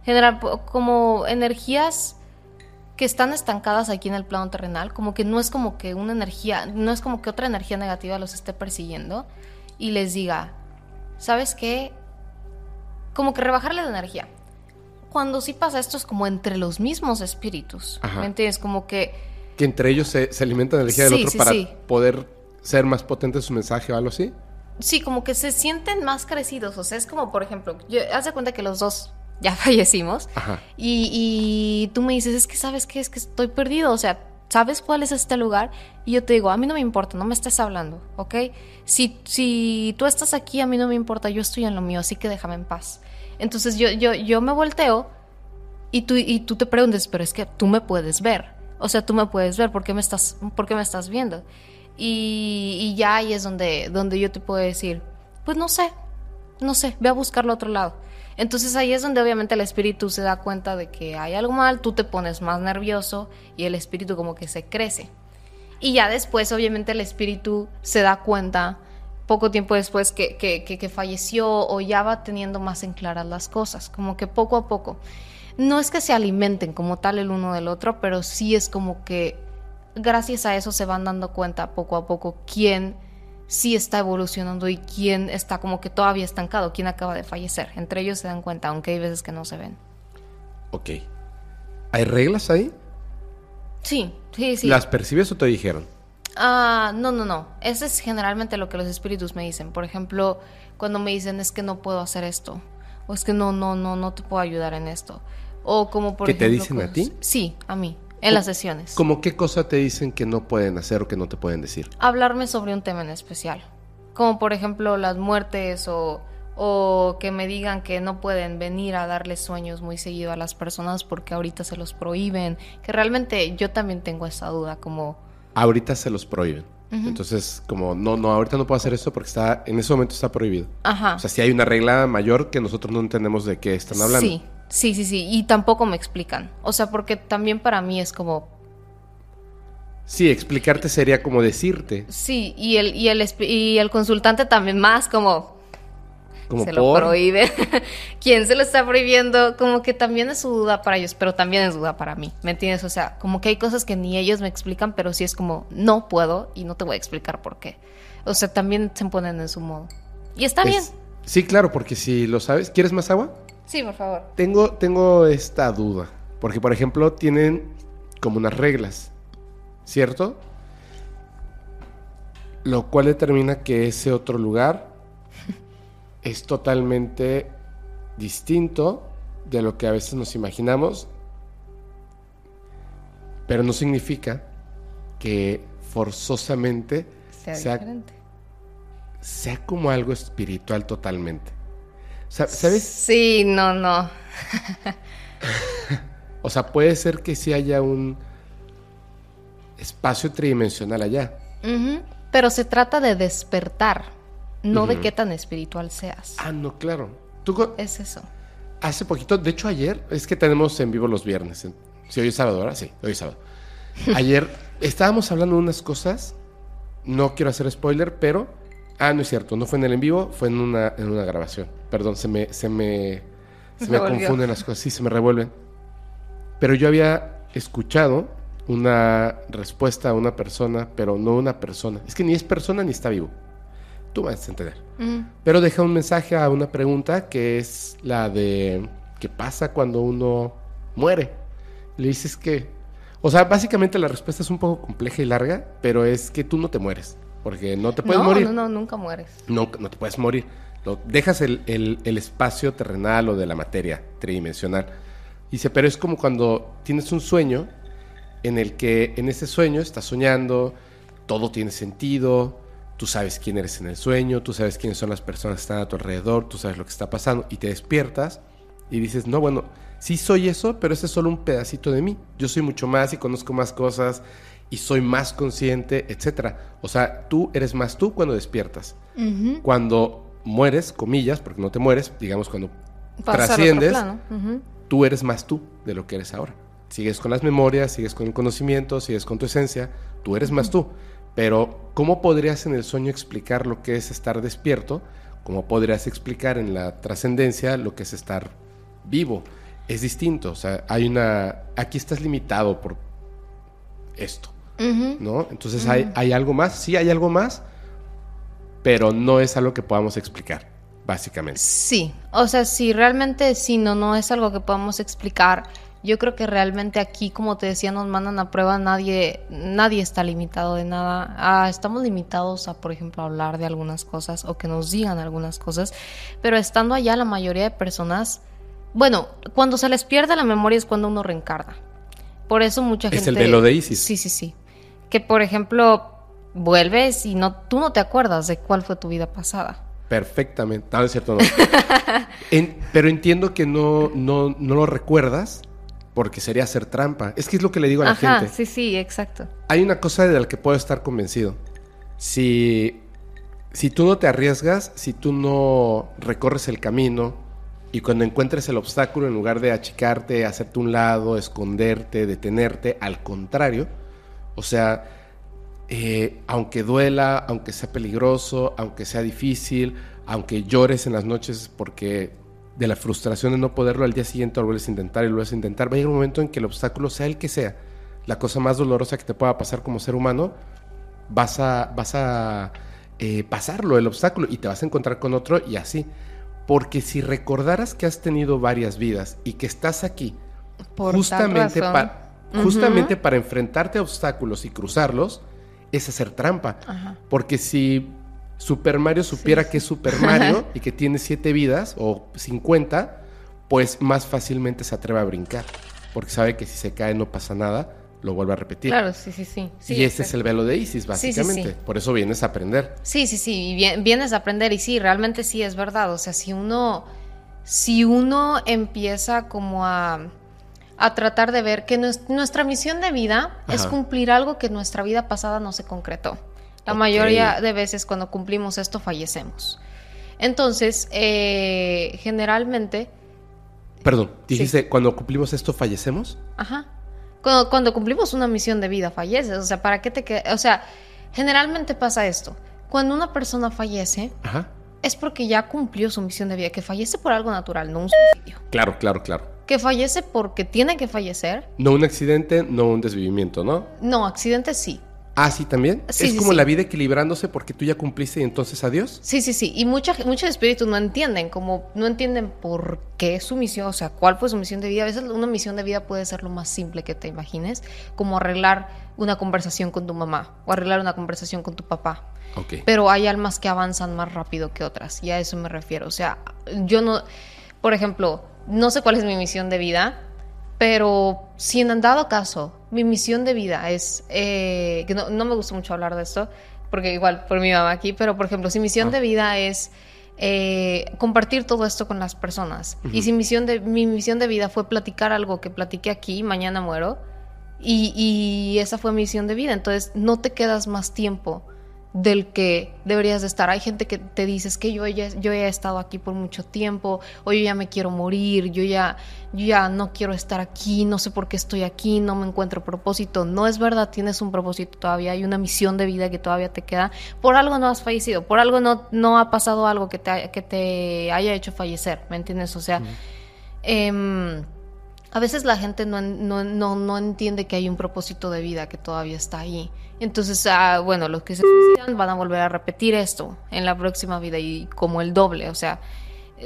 General, como energías que están estancadas aquí en el plano terrenal, como que no es como que una energía, no es como que otra energía negativa los esté persiguiendo y les diga, ¿sabes qué? Como que rebajarle la energía. Cuando sí pasa esto es como entre los mismos espíritus, ¿me entiendes? Como que... Que entre ellos se, se alimenta la energía del otro para poder ser más potente su mensaje o algo así. Sí, como que se sienten más crecidos. O sea, es como, por ejemplo, yo, haz de cuenta que los dos ya fallecimos. Y, y, tú me dices, es que sabes qué, es que estoy perdido. O sea, ¿sabes cuál es este lugar? Y yo te digo, a mí no me importa, no me estés hablando, ¿ok? Si, si tú estás aquí, a mí no me importa, yo estoy en lo mío, así que déjame en paz. Entonces yo, yo, yo me volteo y tú, y tú te preguntas, pero es que tú me puedes ver. O sea, tú me puedes ver, ¿por qué me estás, por qué me estás viendo? Y, ya ahí es donde, donde yo te puedo decir, pues no sé, no sé, ve a buscarlo a otro lado. Entonces ahí es donde obviamente el espíritu se da cuenta de que hay algo mal, tú te pones más nervioso y el espíritu como que se crece. Y ya después obviamente el espíritu se da cuenta poco tiempo después que, que, que, falleció o ya va teniendo más en claras las cosas, como que poco a poco. no es que se alimenten como tal el uno del otro, pero sí es como que gracias a eso se van dando cuenta poco a poco quién sí está evolucionando y quién está como que todavía estancado, quién acaba de fallecer. Entre ellos se dan cuenta, aunque hay veces que no se ven. Ok. ¿Hay reglas ahí? Sí, sí, sí. ¿Las percibes o te dijeron? Ah, no, no, no. Eso es generalmente lo que los espíritus me dicen. Por ejemplo, cuando me dicen es que no puedo hacer esto. O es que no, no, no, no te puedo ayudar en esto. O como por ¿Que te dicen a ti? Sí, a mí. En las sesiones. ¿Cómo qué cosa te dicen que no pueden hacer o que no te pueden decir? hablarme sobre un tema en especial. Como por ejemplo las muertes o, o que me digan que no pueden venir a darles sueños muy seguido a las personas porque ahorita se los prohíben. Que realmente yo también tengo esa duda, como... Ahorita se los prohíben. Entonces, como, no, no, ahorita no puedo hacer esto porque está, en ese momento está prohibido. Ajá. O sea, si hay una regla mayor que nosotros no entendemos de qué están hablando. Sí, sí, sí, sí. Y tampoco me explican. O sea, porque también para mí es como... Sí, explicarte sería como decirte, Sí, y el, y el, y el consultante también más como... como se lo prohíbe. ¿Quién se lo está prohibiendo? Como que también es su duda para ellos, pero también es duda para mí. ¿Me entiendes? O sea, como que hay cosas que ni ellos me explican, pero sí es como, no puedo y no te voy a explicar por qué. O sea, también se ponen en su modo. Y está Es- bien. Sí, claro, porque si lo sabes, ¿quieres más agua? Sí, por favor. Tengo, tengo esta duda. Porque, por ejemplo, tienen como unas reglas, ¿cierto? Lo cual determina que ese otro lugar es totalmente distinto de lo que a veces nos imaginamos. Pero no significa que forzosamente Sea, sea, como algo espiritual totalmente. Sa- ¿Sabes? Sí, no, no. O sea, puede ser que sí haya un espacio tridimensional allá. Pero se trata de despertar, no de qué tan espiritual seas. Ah, no, claro. Tú Es eso. hace poquito, de hecho ayer, es que tenemos en vivo los viernes. Si hoy es sábado, ¿verdad? Sí, hoy es sábado. Ayer estábamos hablando de unas cosas, no quiero hacer spoiler, pero... Ah, no es cierto, no fue en el en vivo, fue en una, en una grabación. Perdón, se me, se me, se me Revolvió. confunden las cosas, sí, se me revuelven. Pero yo había escuchado una respuesta a una persona, pero no una persona. Es que ni es persona ni está vivo. Tú vas a entender. Ujú. Pero deja un mensaje a una pregunta que es la de ¿qué pasa cuando uno muere? Le dices que, o sea, básicamente la respuesta es un poco compleja y larga, pero es que tú no te mueres, porque no te puedes no, morir. no, no, nunca mueres. No, no te puedes morir. Lo, dejas el, el- el espacio terrenal o de la materia tridimensional. Dice, pero es como cuando tienes un sueño en el que en ese sueño estás soñando, todo tiene sentido, tú sabes quién eres en el sueño, tú sabes quiénes son las personas que están a tu alrededor, tú sabes lo que está pasando y te despiertas y dices, no, bueno, sí soy eso, pero ese es solo un pedacito de mí. Yo soy mucho más y conozco más cosas y soy más consciente, etcétera. O sea, tú eres más tú cuando despiertas. Cuando mueres, comillas, porque no te mueres, digamos cuando Pasar trasciendes, tú eres más tú de lo que eres ahora. Sigues con las memorias, sigues con el conocimiento, sigues con tu esencia, tú eres más tú. Pero, ¿cómo podrías en el sueño explicar lo que es estar despierto? ¿Cómo podrías explicar en la trascendencia lo que es estar vivo? Es distinto, o sea, hay una... Aquí estás limitado por esto. ¿no? Entonces, ¿hay, ¿hay algo más? Sí, hay algo más, pero no es algo que podamos explicar, básicamente. Sí, o sea, si realmente sí, no, no es algo que podamos explicar. Yo creo que realmente aquí, como te decía, nos mandan a prueba, nadie, nadie está limitado de nada. Ah, estamos limitados a, por ejemplo, hablar de algunas cosas o que nos digan algunas cosas, pero estando allá la mayoría de personas, bueno, cuando se les pierde la memoria es cuando uno reencarna. Por eso mucha Es gente... el velo de Isis. Sí, sí, sí. Que, por ejemplo, vuelves y no, tú no te acuerdas de cuál fue tu vida pasada. Perfectamente. No, es cierto, no. En- pero entiendo que no, no, no lo recuerdas porque sería hacer trampa. Es que es lo que le digo a la Ajá, gente. sí, sí, exacto. Hay una cosa de la que puedo estar convencido. Si, si tú no te arriesgas, si tú no recorres el camino y cuando encuentres el obstáculo, en lugar de achicarte, hacerte un lado, esconderte, detenerte, al contrario, o sea, eh, aunque duela, aunque sea peligroso, aunque sea difícil, aunque llores en las noches porque de la frustración de no poderlo al día siguiente lo vuelves a intentar y lo vuelves a intentar, va a llegar un momento en que el obstáculo, sea el que sea, la cosa más dolorosa que te pueda pasar como ser humano, vas a, vas a eh, pasarlo, el obstáculo, y te vas a encontrar con otro y así. Porque si recordaras que has tenido varias vidas y que estás aquí Por justamente, razón. pa- justamente para enfrentarte a obstáculos y cruzarlos, es hacer trampa. Ajá. Porque si Super Mario supiera que es Super Mario y que tiene siete vidas o 50, pues más fácilmente se atreve a brincar. Porque sabe que si se cae no pasa nada, lo vuelve a repetir. Claro, sí, sí, sí. Sí, y ese es el velo de Isis, básicamente. sí. Por eso vienes a aprender. Sí, sí, sí, y vienes a aprender y sí, realmente sí es verdad. O sea, si uno, si uno empieza como a, a tratar de ver que nues- nuestra misión de vida es cumplir algo que nuestra vida pasada no se concretó. La mayoría de veces cuando cumplimos esto fallecemos. Entonces, eh, generalmente, Perdón, Sí. dijiste, cuando cumplimos esto fallecemos. Ajá. Cuando, cuando cumplimos una misión de vida, falleces. O sea, ¿para qué te quedas? O sea, generalmente pasa esto. Cuando una persona fallece, Ajá. es porque ya cumplió su misión de vida. Que fallece por algo natural, no un suicidio. Claro, claro, claro. Que fallece porque tiene que fallecer. No un accidente, no un desvivimiento, ¿no? No, accidente sí. Ah, sí, también. Sí, es sí, como sí. la vida equilibrándose porque tú ya cumpliste y entonces adiós. Sí, sí, sí. Y mucha- muchos espíritus no entienden, como no entienden por qué su misión, o sea, cuál fue su misión de vida. A veces una misión de vida puede ser lo más simple que te imagines, como arreglar una conversación con tu mamá o arreglar una conversación con tu papá. Ok. pero hay almas que avanzan más rápido que otras y a eso me refiero. O sea, yo no, por ejemplo, no sé cuál es mi misión de vida, pero si en dado caso mi misión de vida es, eh, que no, no me gusta mucho hablar de esto, porque igual por mi mamá aquí, pero por ejemplo, si misión Ah. de vida es eh, compartir todo esto con las personas y si misión de, mi misión de vida fue platicar algo que platiqué aquí, mañana muero, y, y esa fue mi misión de vida. Entonces, no te quedas más tiempo del que deberías de estar. Hay gente que te dice "Es que yo ya, yo ya he estado aquí por mucho tiempo, o yo ya me quiero morir, yo ya, yo ya no quiero estar aquí, no sé por qué estoy aquí, no me encuentro propósito. No es verdad, tienes un propósito todavía, hay una misión de vida que todavía te queda. Por algo no has fallecido, por algo no, no ha pasado algo que te, haya- que te haya hecho fallecer, ¿me entiendes? O sea, a veces la gente no, no, no, no entiende que hay un propósito de vida que todavía está ahí. Entonces, ah, bueno, los que se suicidan van a volver a repetir esto en la próxima vida y como el doble, o sea,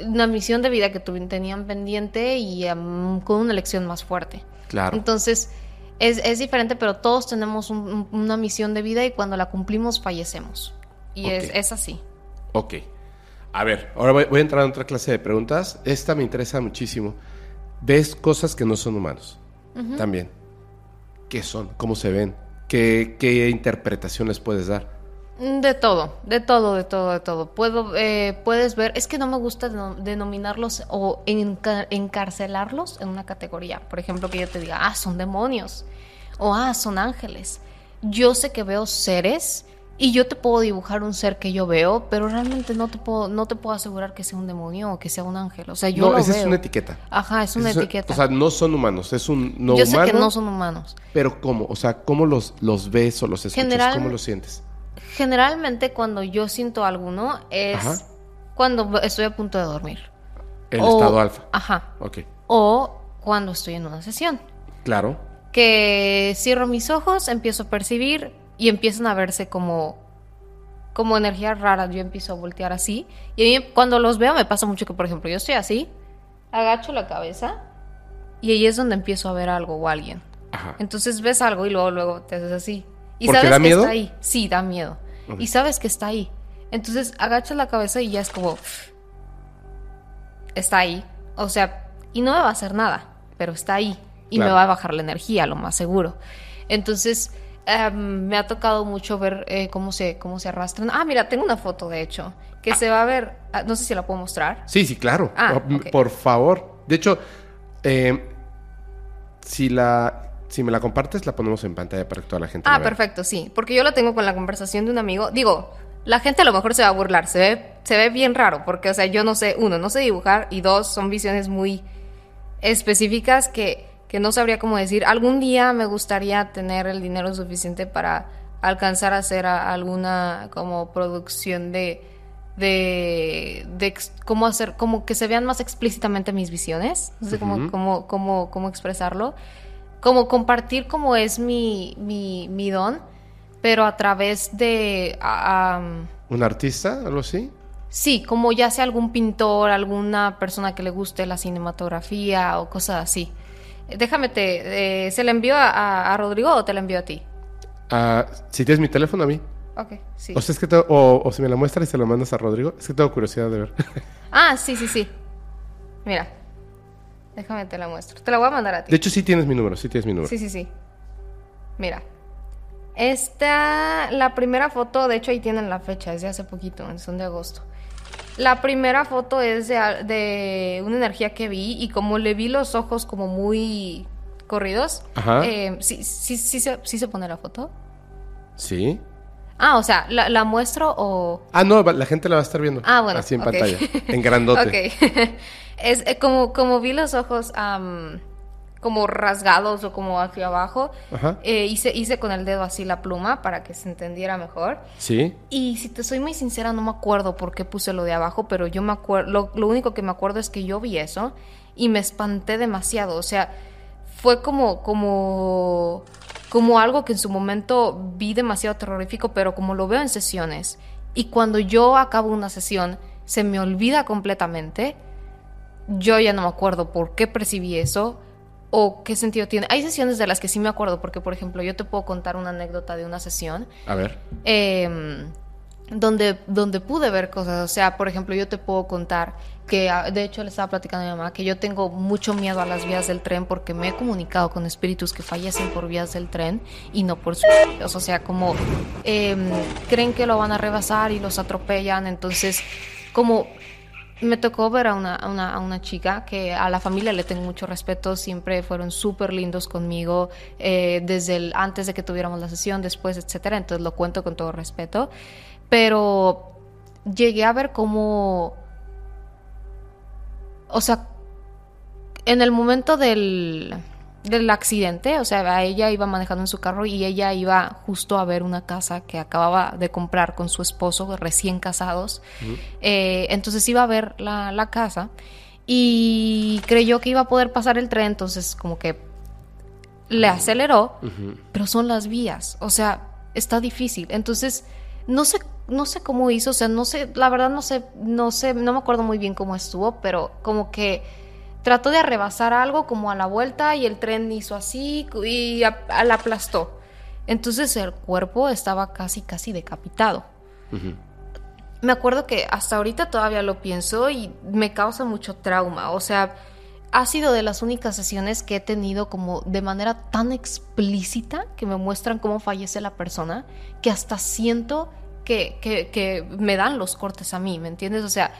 una misión de vida que tenían pendiente y am, con una elección más fuerte. Claro. Entonces, es, es diferente, pero todos tenemos un- un- una misión de vida y cuando la cumplimos fallecemos. Y es, es así. Ok. A ver, ahora voy, voy a entrar en otra clase de preguntas. Esta me interesa muchísimo. ¿Ves cosas que no son humanos? También. ¿Qué son? ¿Cómo se ven? ¿Qué, qué interpretaciones puedes dar? Mm, De todo, de todo, de todo, de todo. Puedo, eh, puedes ver, es que no me gusta deno- denominarlos o enca- encarcelarlos en una categoría. Por ejemplo, que yo te diga, ah, son demonios o ah, son ángeles. Yo sé que veo seres y yo te puedo dibujar un ser que yo veo, pero realmente no te puedo, no te puedo asegurar que sea un demonio o que sea un ángel. O sea, yo no, lo esa veo. es una etiqueta. Ajá, es una etiqueta. O sea, no son humanos, es un no yo humano. sé que no son humanos. Pero ¿cómo? O sea, ¿cómo los, los ves o los escuchas? General- ¿Cómo los sientes? Generalmente cuando yo siento alguno es Ajá. cuando estoy a punto de dormir. El O- estado alfa. Ajá. Ok. O cuando estoy en una sesión. Claro. Que cierro mis ojos, empiezo a percibir y empiezan a verse como, como energías raras. Yo empiezo a voltear así. Y a mí cuando los veo me pasa mucho que, por ejemplo, yo estoy así, agacho la cabeza y ahí es donde empiezo a ver algo o alguien. Ajá. Entonces ves algo y luego, luego te haces así. Y ¿Porque sabes da que miedo? está ahí. Sí, da miedo. Y sabes que está ahí. Entonces agachas la cabeza y ya es como. Está ahí. O sea, y no me va a hacer nada, pero está ahí. Y Claro. me va a bajar la energía, lo más seguro. Entonces, em, me ha tocado mucho ver eh, cómo, se, cómo se arrastran. Ah, mira, tengo una foto, de hecho, que se va a ver. ah, no sé si la puedo mostrar. Sí, sí, claro. Ah. Por favor. De hecho, eh, si la si me la compartes, la ponemos en pantalla para que toda la gente la Ah, vea. perfecto, sí. Porque yo la tengo con la conversación de un amigo. Digo, la gente a lo mejor se va a burlar. Se ve, se ve bien raro. Porque, o sea, yo no sé, uno, no sé dibujar. Y dos, son visiones muy específicas que, que no sabría cómo decir. Algún día me gustaría tener el dinero suficiente para alcanzar a hacer a- alguna como producción de, de, cómo hacer, como que se vean más explícitamente mis visiones, no sé cómo, Ujú. cómo, cómo, cómo expresarlo, como compartir cómo es mi, mi, mi don, pero a través de... am, ¿Un artista? ¿Algo así? Sí, como ya sea algún pintor, alguna persona que le guste la cinematografía o cosas así. Déjame te... eh, ¿Se la envió a, a- Rodrigo o te la envió a ti? Ah, si tienes mi teléfono a mí. Ok, sí. O sea, es que tengo- o, o si me la muestras y se la mandas a Rodrigo. Es que tengo curiosidad de ver. Ah, sí, sí, sí. Mira. Déjame te la muestro. Te la voy a mandar a ti. De hecho, sí tienes mi número, sí tienes mi número. Sí, sí, sí. Mira. Esta, la primera foto, de hecho ahí tienen la fecha, es de hace poquito, son de agosto. La primera foto es de, una energía que vi y como le vi los ojos como muy corridos. Ajá. eh, sí, sí, sí, se, sí se pone la foto. Sí. Ah, o sea, ¿la, la muestro o...? Ah, no, la gente la va a estar viendo. Ah, bueno. Así en pantalla. En grandote. Ok. es eh, como, como vi los ojos como rasgados o como hacia abajo, Ajá. eh, hice, hice con el dedo así la pluma para que se entendiera mejor. Sí. Y si te soy muy sincera, no me acuerdo por qué puse lo de abajo, pero yo me acuerdo, lo, lo único que me acuerdo es que yo vi eso y me espanté demasiado. O sea, fue como, como, como algo que en su momento vi demasiado terrorífico, pero como lo veo en sesiones y cuando yo acabo una sesión se me olvida completamente, yo ya no me acuerdo por qué percibí eso o qué sentido tiene. Hay sesiones de las que sí me acuerdo, porque por ejemplo yo te puedo contar una anécdota de una sesión A ver. eh, donde, donde pude ver cosas. O sea, por ejemplo, yo te puedo contar que, ah, de hecho, le estaba platicando a mi mamá que yo tengo mucho miedo a las vías del tren porque me he comunicado con espíritus que fallecen por vías del tren y no por suicidios. O sea, como eh, creen que lo van a rebasar y los atropellan. Entonces, como me tocó ver a una, a una, chica que a la familia le tengo mucho respeto, siempre fueron súper lindos conmigo, eh, desde antes de que tuviéramos la sesión, después, etcétera, entonces lo cuento con todo respeto, pero llegué a ver cómo, o sea, en el momento del, del accidente, o sea, ella iba manejando en su carro y ella iba justo a ver una casa que acababa de comprar con su esposo, recién casados. Eh, entonces iba a ver la, la casa y creyó que iba a poder pasar el tren, entonces como que le aceleró, pero son las vías, o sea, está difícil. Entonces, no sé, no sé cómo hizo, o sea, no sé, la verdad no sé, no sé, no me acuerdo muy bien cómo estuvo, pero como que trató de rebasar algo como a la vuelta y el tren hizo así y la aplastó. Entonces el cuerpo estaba casi, casi decapitado. Me acuerdo que hasta ahorita todavía lo pienso y me causa mucho trauma. O sea, ha sido de las únicas sesiones que he tenido como de manera tan explícita que me muestran cómo fallece la persona, que hasta siento que, que, que me dan los cortes a mí, ¿me entiendes? O sea,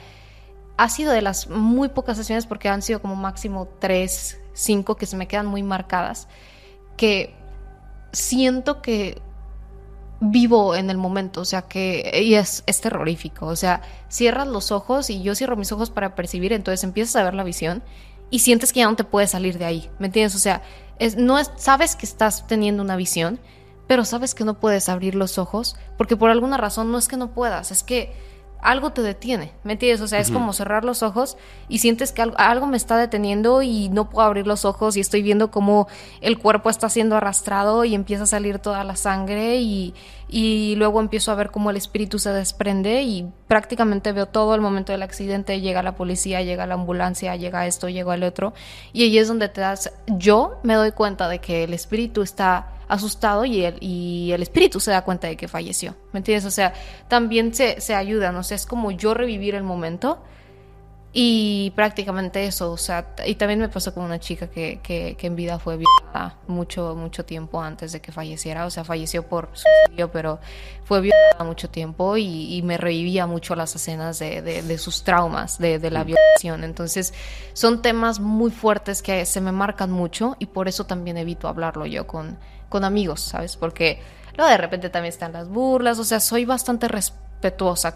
ha sido de las muy pocas sesiones porque han sido como máximo tres, cinco que se me quedan muy marcadas, que siento que vivo en el momento, o sea que y es, terrorífico, o sea, cierras los ojos y yo cierro mis ojos para percibir, entonces empiezas a ver la visión y sientes que ya no te puedes salir de ahí, ¿me entiendes? O sea, no es, sabes que estás teniendo una visión, pero sabes que no puedes abrir los ojos porque por alguna razón no es que no puedas, es que algo te detiene, ¿me entiendes? O sea, es como cerrar los ojos y sientes que algo, algo me está deteniendo y no puedo abrir los ojos y estoy viendo cómo el cuerpo está siendo arrastrado y empieza a salir toda la sangre y, y luego empiezo a ver cómo el espíritu se desprende y prácticamente veo todo el momento del accidente, llega la policía, llega la ambulancia, llega esto, llega el otro y ahí es donde te das, yo me doy cuenta de que el espíritu está asustado y el, y el espíritu se da cuenta de que falleció. ¿Me entiendes? O sea, también se, se ayudan, o sea, es como yo revivir el momento y prácticamente eso, o sea, y también me pasó con una chica que, que, que en vida fue violada mucho, mucho tiempo antes de que falleciera, o sea, falleció por suicidio, pero fue violada mucho tiempo y, y me revivía mucho las escenas de, de, de sus traumas, de, de la violación. Entonces, son temas muy fuertes que se me marcan mucho y por eso también evito hablarlo yo con, con amigos, ¿sabes? Porque luego de repente también están las burlas, o sea, soy bastante respetuosa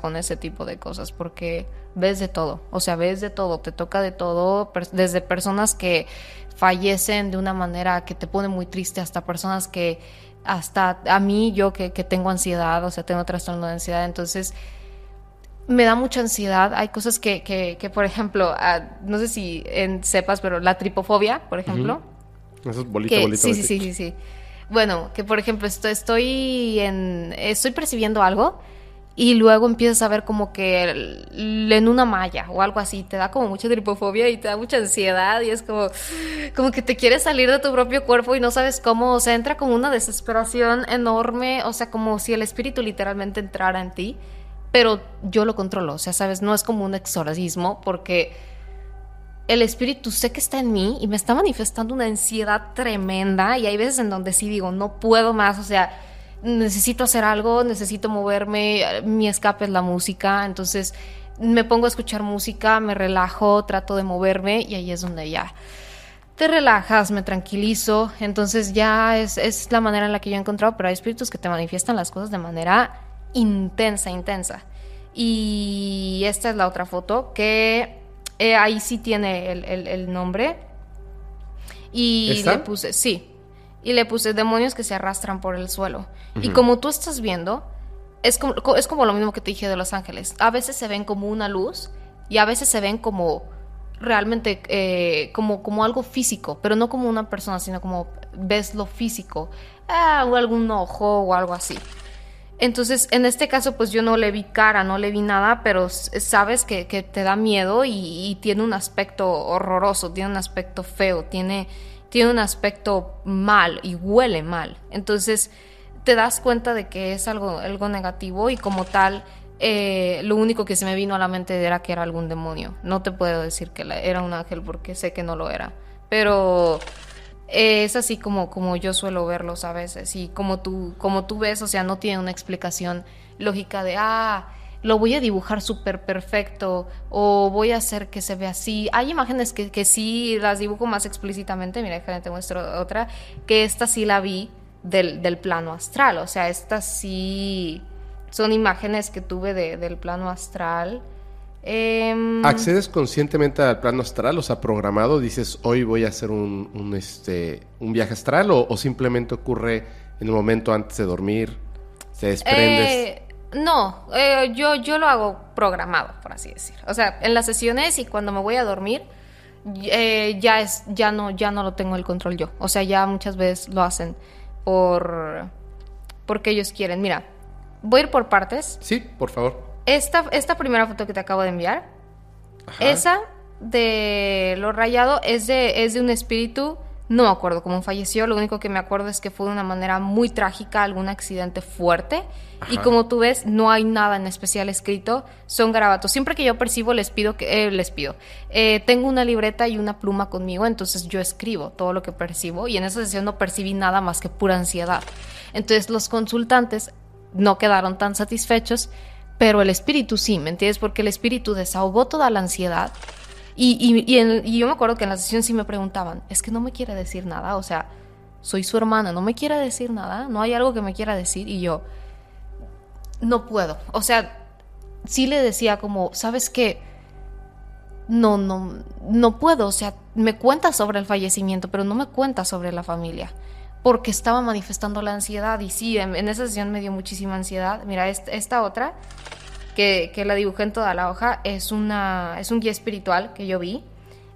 con ese tipo de cosas porque ves de todo, o sea, ves de todo, te toca de todo, desde personas que fallecen de una manera que te pone muy triste hasta personas que hasta a mí yo que, que tengo ansiedad, o sea, tengo trastorno de ansiedad, entonces me da mucha ansiedad. Hay cosas que, que, que por ejemplo, ah, no sé si en, sepas, pero la tripofobia, por ejemplo. Eso es bolita, que- bolita, sí, sí, sí, sí, sí. Bueno, que por ejemplo estoy, estoy en estoy percibiendo algo y luego empiezas a ver como que en una malla o algo así, te da como mucha tripofobia y te da mucha ansiedad y es como como que te quieres salir de tu propio cuerpo y no sabes cómo, o sea, entra como una desesperación enorme, o sea, como si el espíritu literalmente entrara en ti, pero yo lo controlo, o sea, sabes, no es como un exorcismo porque el espíritu sé que está en mí y me está manifestando una ansiedad tremenda y hay veces en donde sí digo, no puedo más, o sea, necesito hacer algo, necesito moverme, mi escape es la música, entonces me pongo a escuchar música, me relajo, trato de moverme y ahí es donde ya te relajas, me tranquilizo, entonces ya es, es la manera en la que yo he encontrado, pero hay espíritus que te manifiestan las cosas de manera intensa, intensa. Y esta es la otra foto que eh, ahí sí tiene el, el- el nombre. Y ¿Esta? le puse, sí, y le puse demonios que se arrastran por el suelo. Y como tú estás viendo, es como, co- es como lo mismo que te dije de Los Ángeles. A veces se ven como una luz y a veces se ven como realmente eh, como, como algo físico, pero no como una persona, sino como ves lo físico, ah, o algún ojo o algo así. Entonces, en este caso, pues yo no le vi cara, no le vi nada, pero sabes que, que te da miedo y, y tiene un aspecto horroroso, tiene un aspecto feo, tiene, tiene un aspecto mal y huele mal. Entonces, te das cuenta de que es algo, algo negativo y como tal, eh, lo único que se me vino a la mente era que era algún demonio. No te puedo decir que era un ángel porque sé que no lo era. Pero es así como, como yo suelo verlos a veces. Y como tú, como tú ves, o sea, no tiene una explicación lógica de, ah, lo voy a dibujar súper perfecto o voy a hacer que se vea así. Hay imágenes que, que sí las dibujo más explícitamente. Mira, déjame te muestro otra, que esta sí la vi del, del plano astral. O sea, estas sí son imágenes que tuve de- del plano astral. Em, ¿Accedes conscientemente al plano astral? O sea, programado, dices, hoy voy a hacer un, un, este, un viaje astral o, o simplemente ocurre en el momento antes de dormir, te desprendes. Eh, no, eh, yo, yo lo hago programado, por así decir. O sea, en las sesiones y cuando me voy a dormir, eh, ya es, ya no, ya no lo tengo el control yo. O sea, ya muchas veces lo hacen por porque ellos quieren. Mira, voy a ir por partes. Sí, por favor. Esta, esta primera foto que te acabo de enviar, Ajá. esa de lo rayado es de, es de un espíritu, no me acuerdo cómo falleció, lo único que me acuerdo es que fue de una manera muy trágica, algún accidente fuerte. Y como tú ves, no hay nada en especial escrito, son garabatos. Siempre que yo percibo, les pido que, eh, les pido. Eh, tengo una libreta y una pluma conmigo, entonces yo escribo todo lo que percibo y en esa sesión no percibí nada más que pura ansiedad. Entonces los consultantes no quedaron tan satisfechos, pero el espíritu sí, ¿me entiendes? Porque el espíritu desahogó toda la ansiedad. Y, y- yo me acuerdo que en la sesión sí me preguntaban, es que no me quiere decir nada, o sea, soy su hermana, no me quiere decir nada, no hay algo que me quiera decir. Y yo, no puedo. O sea, sí le decía como, ¿sabes qué? No, no, no puedo. O sea, me cuenta sobre el fallecimiento, pero no me cuenta sobre la familia. Porque estaba manifestando la ansiedad. Y sí, en, esa sesión me dio muchísima ansiedad. Mira, esta otra, que, que la dibujé en toda la hoja, es, una, es un guía espiritual que yo vi.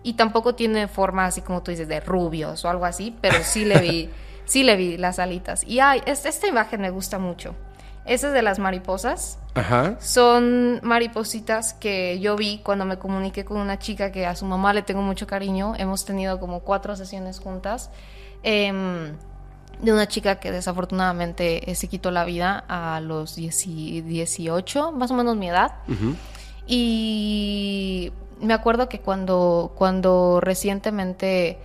Y tampoco tiene forma así como tú dices, de rubios o algo así, pero sí le vi, sí le vi las alitas. Y ay, es- esta imagen me gusta mucho. Esa es de las mariposas. Ajá. Son maripositas que yo vi cuando me comuniqué con una chica que a su mamá le tengo mucho cariño. Hemos tenido como cuatro sesiones juntas. em, de una chica que desafortunadamente eh, se quitó la vida a los 10 y 18, más o menos mi edad. Y me acuerdo que cuando, cuando recientemente,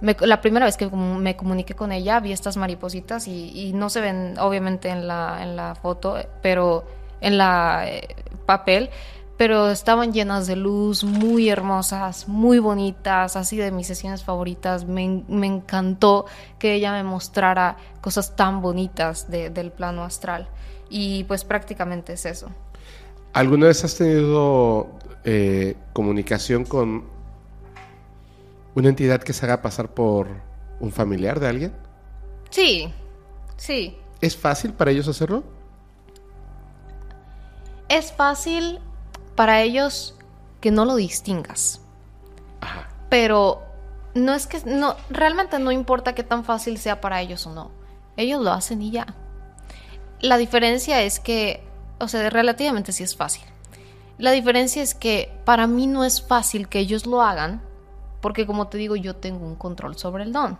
me- la primera vez que me comuniqué con ella, vi estas maripositas y, y no se ven obviamente en la, en la foto, eh, pero en la eh, papel, pero estaban llenas de luz, muy hermosas, muy bonitas, así de mis sesiones favoritas. Me, me encantó que ella me mostrara cosas tan bonitas de- del plano astral. Y pues prácticamente es eso. ¿Alguna vez has tenido eh, comunicación con una entidad que se haga pasar por un familiar de alguien? Sí, sí. ¿Es fácil para ellos hacerlo? Es fácil para ellos que no lo distingas. Ajá. Pero no es que no realmente no importa qué tan fácil sea para ellos o no. Ellos lo hacen y ya. La diferencia es que, o sea, relativamente sí es fácil. La diferencia es que para mí no es fácil que ellos lo hagan, porque como te digo, yo tengo un control sobre el don.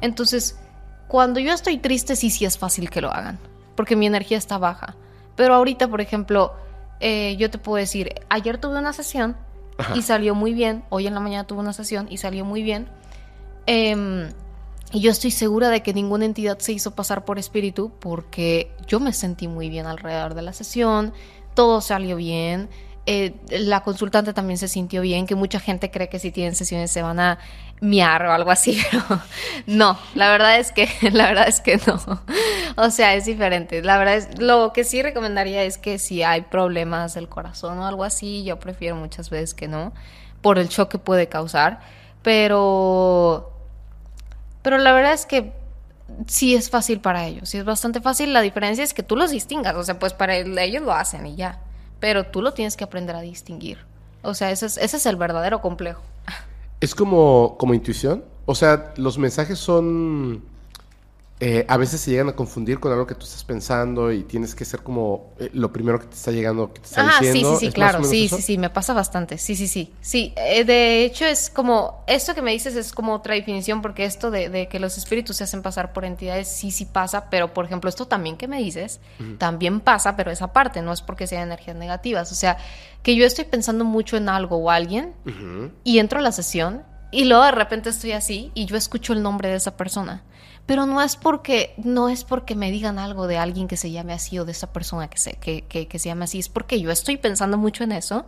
Entonces, cuando yo estoy triste, sí, sí es fácil que lo hagan, porque mi energía está baja. Pero ahorita, por ejemplo, eh, yo te puedo decir, ayer tuve una sesión Ajá. y salió muy bien, hoy en la mañana tuve una sesión y salió muy bien. Em, y yo estoy segura de que ninguna entidad se hizo pasar por espíritu porque yo me sentí muy bien alrededor de la sesión, todo salió bien, eh, la consultante también se sintió bien, que mucha gente cree que si tienen sesiones se van a miar o algo así, pero no, la verdad es que, la verdad es que no. O sea, es diferente. La verdad es, lo que sí recomendaría es que si hay problemas del corazón o algo así, yo prefiero muchas veces que no, por el shock que puede causar, pero pero la verdad es que sí es fácil para ellos, sí es bastante fácil. La diferencia es que tú los distingas, o sea, pues para el- ellos lo hacen y ya, pero tú lo tienes que aprender a distinguir. O sea, ese es, ese es el verdadero complejo. Es como, como intuición. O sea, los mensajes son. eh, a veces se llegan a confundir con algo que tú estás pensando y tienes que ser como eh, lo primero que te está llegando, que te está Ah, sí, diciendo. sí, sí, ¿Es más claro, sí, eso? sí, sí, me pasa bastante, sí, sí, sí, sí, eh, de hecho es como, esto que me dices es como otra definición, porque esto de, de que los espíritus se hacen pasar por entidades, sí, sí pasa, pero por ejemplo, esto también que me dices, también pasa, pero esa parte, no es porque sean energías negativas, o sea, que yo estoy pensando mucho en algo o alguien y entro a la sesión y luego de repente estoy así y yo escucho el nombre de esa persona. Pero no es porque no es porque me digan algo de alguien que se llame así o de esa persona que se, que, que, que se llame así, es porque yo estoy pensando mucho en eso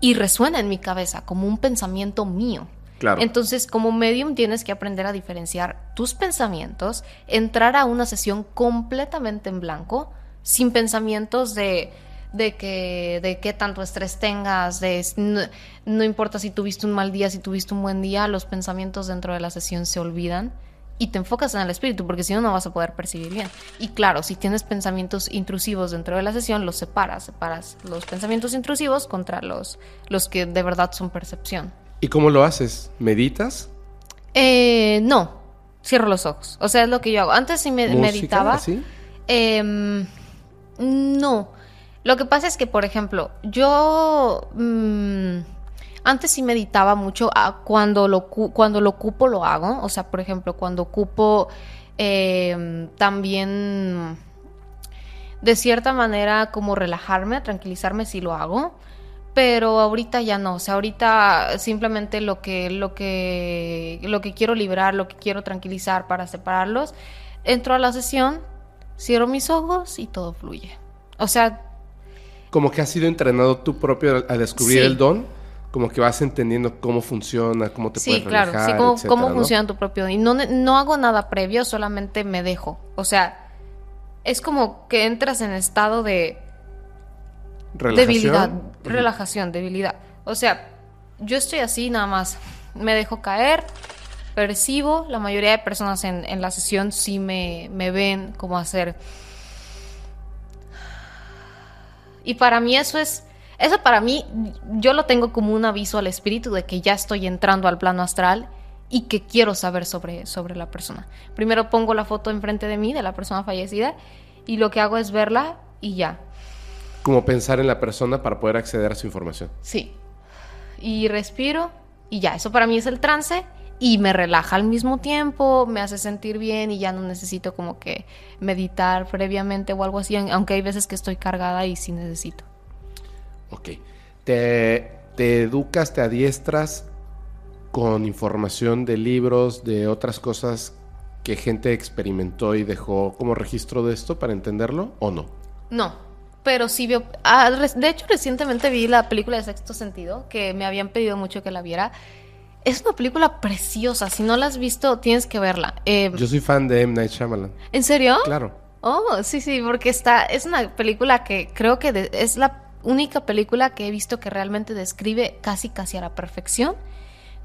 y resuena en mi cabeza como un pensamiento mío. Claro. Entonces, como medium tienes que aprender a diferenciar tus pensamientos, entrar a una sesión completamente en blanco, sin pensamientos de, de que de qué tanto estrés tengas, de no, no importa si tuviste un mal día, si tuviste un buen día, los pensamientos dentro de la sesión se olvidan y te enfocas en el espíritu, porque si no, no vas a poder percibir bien. Y claro, si tienes pensamientos intrusivos dentro de la sesión, los separas, separas los pensamientos intrusivos contra los, los que de verdad son percepción. ¿Y cómo lo haces? ¿Meditas? Eh, no, cierro los ojos. O sea, es lo que yo hago. Antes sí me meditaba. ¿Así? Em, no. Lo que pasa es que, por ejemplo, yo mm, antes sí meditaba mucho. ah, cuando, lo, cu- cuando lo ocupo, lo hago. O sea, por ejemplo, cuando ocupo em, también de cierta manera como relajarme, tranquilizarme, sí lo hago. Pero ahorita ya no, o sea, ahorita simplemente lo que, lo que, lo que quiero liberar, lo que quiero tranquilizar para separarlos, entro a la sesión, cierro mis ojos y todo fluye. O sea, Como que has sido entrenado tú propio a- descubrir Sí. el don. Como que vas entendiendo cómo funciona, cómo te sí, puedes claro, relajar, sí, cómo, etcétera, cómo ¿no? funciona tu propio. Y no, no hago nada previo, solamente me dejo. O sea, es como que entras en estado de Relajación. debilidad, relajación, debilidad. O sea, yo estoy así nada más, me dejo caer, percibo, la mayoría de personas en, en la sesión sí me, me ven como hacer. Y para mí eso es, eso para mí, yo lo tengo como un aviso al espíritu de que ya estoy entrando al plano astral y que quiero saber sobre, sobre la persona. Primero pongo la foto enfrente de mí de la persona fallecida y lo que hago es verla y ya. Como pensar en la persona para poder acceder a su información. Sí. Y respiro y ya, eso para mí es el trance y me relaja al mismo tiempo, me hace sentir bien y ya no necesito como que meditar previamente o algo así, aunque hay veces que estoy cargada y sí necesito. Ok. Te, te educas, te adiestras con información de libros, de otras cosas que gente experimentó y dejó como registro de esto para entenderlo o no. No, pero sí veo. ah, de hecho, recientemente vi la película de Sexto Sentido, que me habían pedido mucho que la viera. Es una película preciosa. Si no la has visto, tienes que verla. Eh, Yo soy fan de M. Night Shyamalan. ¿En serio? Claro. Oh, sí, sí, porque está. Es una película que creo que de- es la única película que he visto que realmente describe casi, casi a la perfección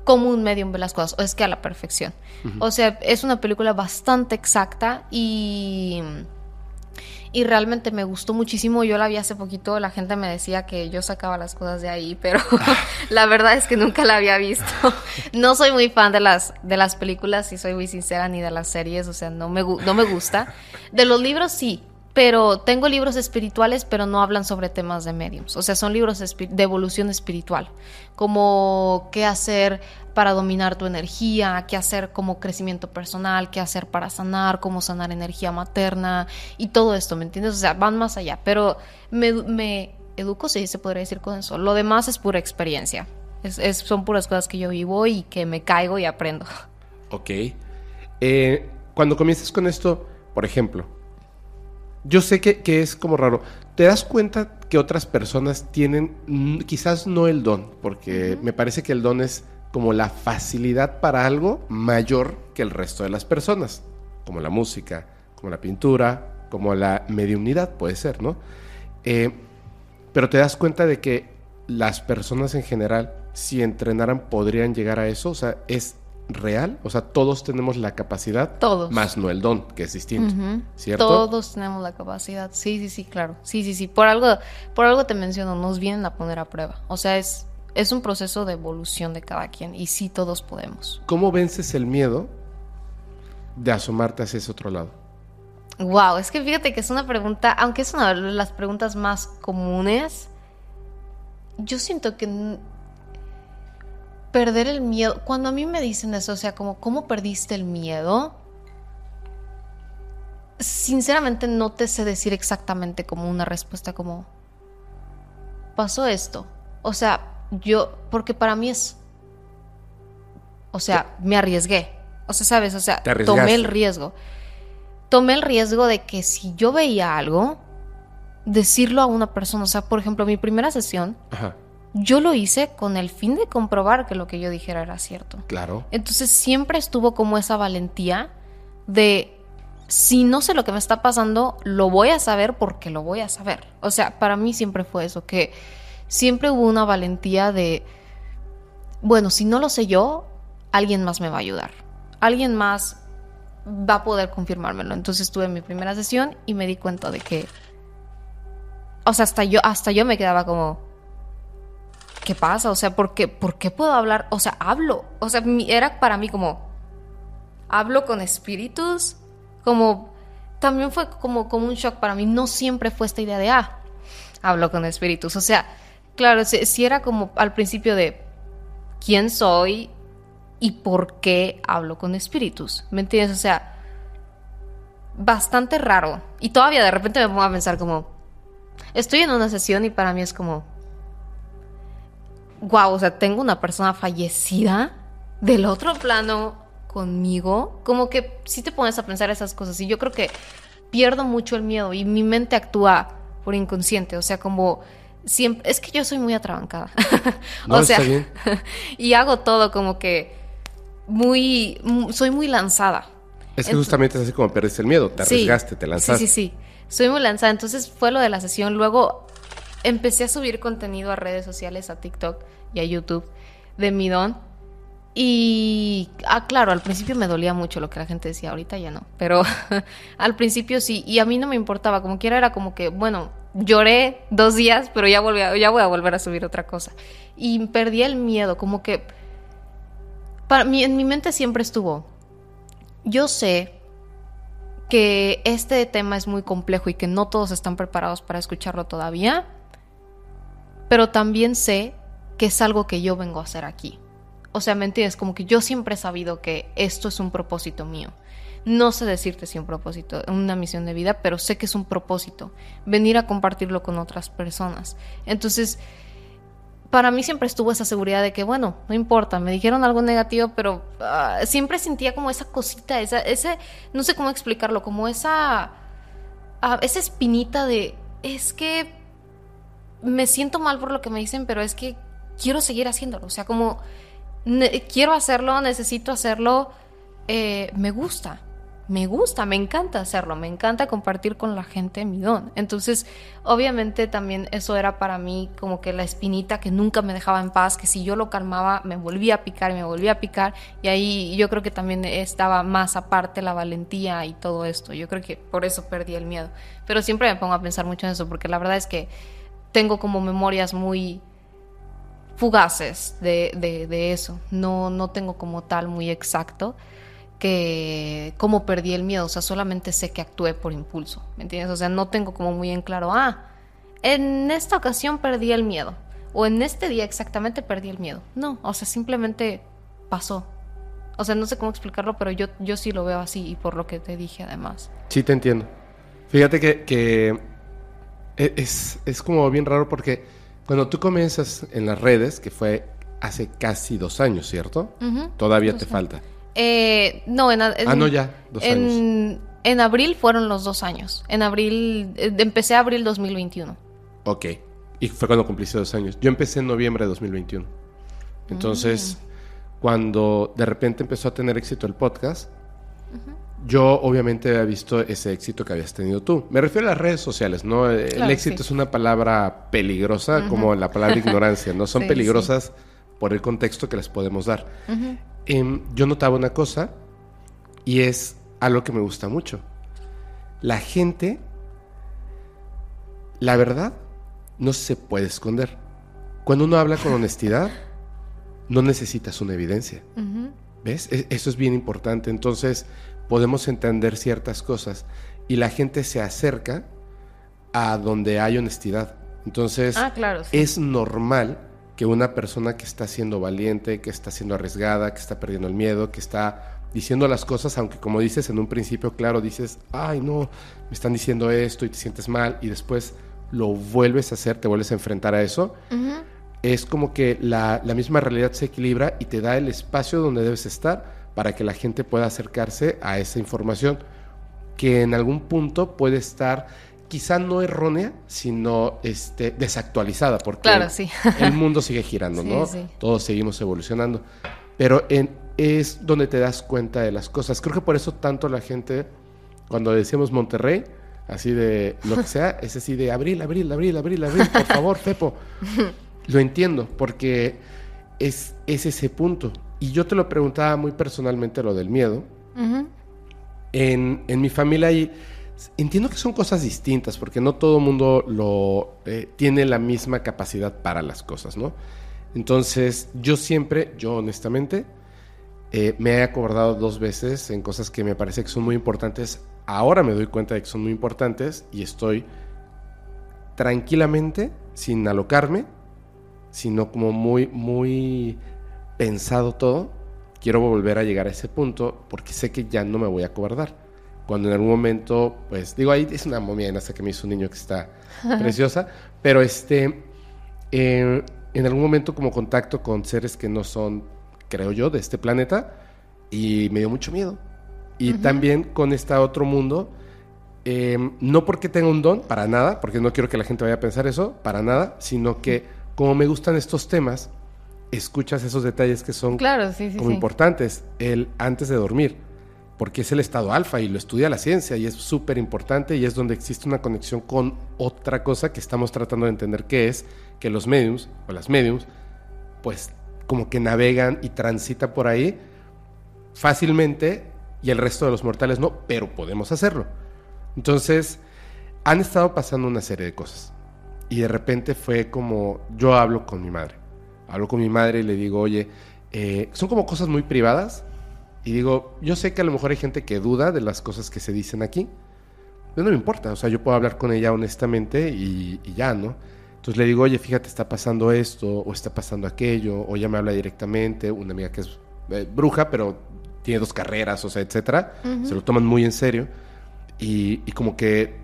cómo un medium ve las cosas. O es que a la perfección. O sea, es una película bastante exacta y. y realmente me gustó muchísimo. Yo la vi hace poquito, la gente me decía que yo sacaba las cosas de ahí, pero la verdad es que nunca la había visto. No soy muy fan de las, de las películas, si soy muy sincera, ni de las series, o sea, no me, no me gusta. De los libros sí, pero tengo libros espirituales, pero no hablan sobre temas de mediums. O sea, son libros de evolución espiritual, como qué hacer para dominar tu energía, qué hacer como crecimiento personal, qué hacer para sanar, cómo sanar energía materna y todo esto, ¿me entiendes? O sea, van más allá, pero me, educo, sí, se podría decir con eso. Lo demás es pura experiencia. Es, son puras cosas que yo vivo y que me caigo y aprendo. Ok. Eh, cuando comienzas con esto, por ejemplo, yo sé que, que, es como raro. ¿Te das cuenta que otras personas tienen quizás no el don? Porque me parece que el don es como la facilidad para algo mayor que el resto de las personas, como la música, como la pintura, como la mediunidad puede ser, ¿no? Eh, pero te das cuenta de que las personas en general, si entrenaran, podrían llegar a eso, o sea, es real, o sea, todos tenemos la capacidad, todos, más no el don, que es distinto, ¿cierto? Todos tenemos la capacidad, sí, sí, sí, claro, sí, sí, sí, por algo, por algo te menciono, nos vienen a poner a prueba, o sea, es es un proceso de evolución de cada quien y sí todos podemos. ¿Cómo vences el miedo de asomarte hacia ese otro lado? Wow, es que fíjate que es una pregunta, aunque es una de las preguntas más comunes, yo siento que perder el miedo, cuando a mí me dicen eso, o sea, como, ¿cómo perdiste el miedo? Sinceramente no te sé decir exactamente como una respuesta como, pasó esto. O sea, yo, porque para mí es, o sea, me arriesgué. O sea, ¿sabes? O sea, tomé el riesgo. Tomé el riesgo de que si yo veía algo, decirlo a una persona. O sea, por ejemplo, mi primera sesión, yo lo hice con el fin de comprobar que lo que yo dijera era cierto. Claro. Entonces siempre estuvo como esa valentía de si no sé lo que me está pasando, lo voy a saber porque lo voy a saber. O sea, para mí siempre fue eso, que siempre hubo una valentía de, bueno, si no lo sé yo, alguien más me va a ayudar. Alguien más va a poder confirmármelo. Entonces tuve mi primera sesión y me di cuenta de que, o sea, hasta yo, hasta yo me quedaba como, ¿qué pasa? O sea, ¿por qué, ¿por qué puedo hablar? O sea, hablo. O sea, era para mí como, hablo con espíritus, como, también fue como, como un shock para mí. No siempre fue esta idea de, ah, hablo con espíritus. O sea, Claro, si, era como al principio de quién soy y por qué hablo con espíritus. ¿Me entiendes? O sea, bastante raro. Y todavía de repente me pongo a pensar como, estoy en una sesión y para mí es como, wow, o sea, tengo una persona fallecida del otro plano conmigo. Como que si te pones a pensar esas cosas y yo creo que pierdo mucho el miedo y mi mente actúa por inconsciente, o sea, como es que yo soy muy atrabancada. o sea, y hago todo como que muy, soy muy lanzada. Es que justamente es así como perdiste el miedo, te arriesgaste, te lanzaste. Sí, sí, sí. Soy muy lanzada. Entonces fue lo de la sesión. Luego empecé a subir contenido a redes sociales, a TikTok y a YouTube de mi don. Y, ah, claro, al principio me dolía mucho lo que la gente decía, ahorita ya no, pero al principio sí, y a mí no me importaba, como quiera era como que, bueno, lloré dos días, pero ya, volví ya voy a volver a subir otra cosa. Y perdí el miedo, como que para mí, en mi mente siempre estuvo, yo sé que este tema es muy complejo y que no todos están preparados para escucharlo todavía, pero también sé que es algo que yo vengo a hacer aquí. O sea, ¿me entiendes? Como que yo siempre he sabido que esto es un propósito mío. No sé decirte si un propósito, una misión de vida, pero sé que es un propósito, venir a compartirlo con otras personas. Entonces, para mí siempre estuvo esa seguridad de que, bueno, no importa, me dijeron algo negativo, pero ah, siempre sentía como esa cosita, esa, ese, no sé cómo explicarlo, como esa, uh, esa espinita de, es que me siento mal por lo que me dicen, pero es que quiero seguir haciéndolo, o sea, como quiero hacerlo, necesito hacerlo, eh, me gusta. Me gusta, me encanta hacerlo, me encanta compartir con la gente mi don. Entonces, obviamente también eso era para mí como que la espinita que nunca me dejaba en paz, que si yo lo calmaba me volvía a picar me volvía a picar. Y ahí yo creo que también estaba más aparte la valentía y todo esto. Yo creo que por eso perdí el miedo. Pero siempre me pongo a pensar mucho en eso, porque la verdad es que tengo como memorias muy fugaces de, de, de eso. No, no tengo como tal muy exacto que cómo perdí el miedo, o sea, solamente sé que actué por impulso, ¿me entiendes? O sea, no tengo como muy en claro, ah, en esta ocasión perdí el miedo, o en este día exactamente perdí el miedo. No, o sea, simplemente pasó. O sea, no sé cómo explicarlo, pero yo, yo sí lo veo así y por lo que te dije además. Sí, te entiendo. Fíjate que, que e, es, es como bien raro porque cuando tú comienzas en las redes, que fue hace casi dos años, ¿cierto? Todavía te falta. Eh, no, en, Ah, no, ya, dos años. en, en abril fueron los dos años. En abril, eh, empecé abril 2021. Ok. Y fue cuando cumpliste dos años. Yo empecé en noviembre de 2021. Entonces, cuando de repente empezó a tener éxito el podcast, yo obviamente había visto ese éxito que habías tenido tú. Me refiero a las redes sociales, ¿no? El éxito sí. es una palabra peligrosa, como la palabra ignorancia, ¿no? Son Sí, peligrosas por el contexto que les podemos dar. Em, yo notaba una cosa y es algo que me gusta mucho. La gente, la verdad, no se puede esconder. Cuando uno habla con honestidad, no necesitas una evidencia. ¿Ves? E- Eso es bien importante. Entonces, podemos entender ciertas cosas y la gente se acerca a donde hay honestidad. Entonces, Ah, claro, sí. es normal que una persona que está siendo valiente, que está siendo arriesgada, que está perdiendo el miedo, que está diciendo las cosas, aunque como dices en un principio, claro, dices, ay no, me están diciendo esto y te sientes mal y después lo vuelves a hacer, te vuelves a enfrentar a eso, es como que la, la misma realidad se equilibra y te da el espacio donde debes estar para que la gente pueda acercarse a esa información que en algún punto puede estar quizá no errónea, sino este, desactualizada, porque Claro, sí. el mundo sigue girando, Sí, ¿no? sí. Todos seguimos evolucionando. Pero en, es donde te das cuenta de las cosas. Creo que por eso tanto la gente, cuando decíamos Monterrey, así de lo que sea, es así de abril, abril, abril, abril, abril, por favor, Pepo. Lo entiendo, porque es, es ese punto. Y yo te lo preguntaba muy personalmente lo del miedo. En, en mi familia hay... Entiendo que son cosas distintas, porque no todo mundo lo, eh, tiene la misma capacidad para las cosas, ¿no? Entonces, yo siempre, yo honestamente, eh, me he acordado dos veces en cosas que me parece que son muy importantes. Ahora me doy cuenta de que son muy importantes y estoy tranquilamente, sin alocarme, sino como muy, muy pensado todo. Quiero volver a llegar a ese punto porque sé que ya no me voy a acobardar. Cuando en algún momento, pues digo, ahí es una momia hasta que me hizo un niño que está preciosa, pero este, eh, en algún momento como contacto con seres que no son, creo yo, de este planeta y me dio mucho miedo. Y también con este otro mundo, eh, no porque tenga un don, para nada, porque no quiero que la gente vaya a pensar eso, para nada, sino que como me gustan estos temas, escuchas esos detalles que son Claro, sí, sí, como sí. importantes, el antes de dormir, porque es el estado alfa y lo estudia la ciencia y es súper importante y es donde existe una conexión con otra cosa que estamos tratando de entender que es que los mediums o las mediums, pues como que navegan y transitan por ahí fácilmente y el resto de los mortales no, pero podemos hacerlo. Entonces, han estado pasando una serie de cosas. Y de repente fue como, yo hablo con mi madre. Hablo con mi madre y le digo, oye, eh, son como cosas muy privadas. Y digo, yo sé que a lo mejor hay gente que duda de las cosas que se dicen aquí. Pero no me importa, o sea, yo puedo hablar con ella honestamente y, y ya, ¿no? Entonces le digo, oye, fíjate, está pasando esto, o está pasando aquello, o ella me habla directamente, una amiga que es eh, bruja, pero tiene dos carreras, o sea, etcétera. Se lo toman muy en serio. Y, y como que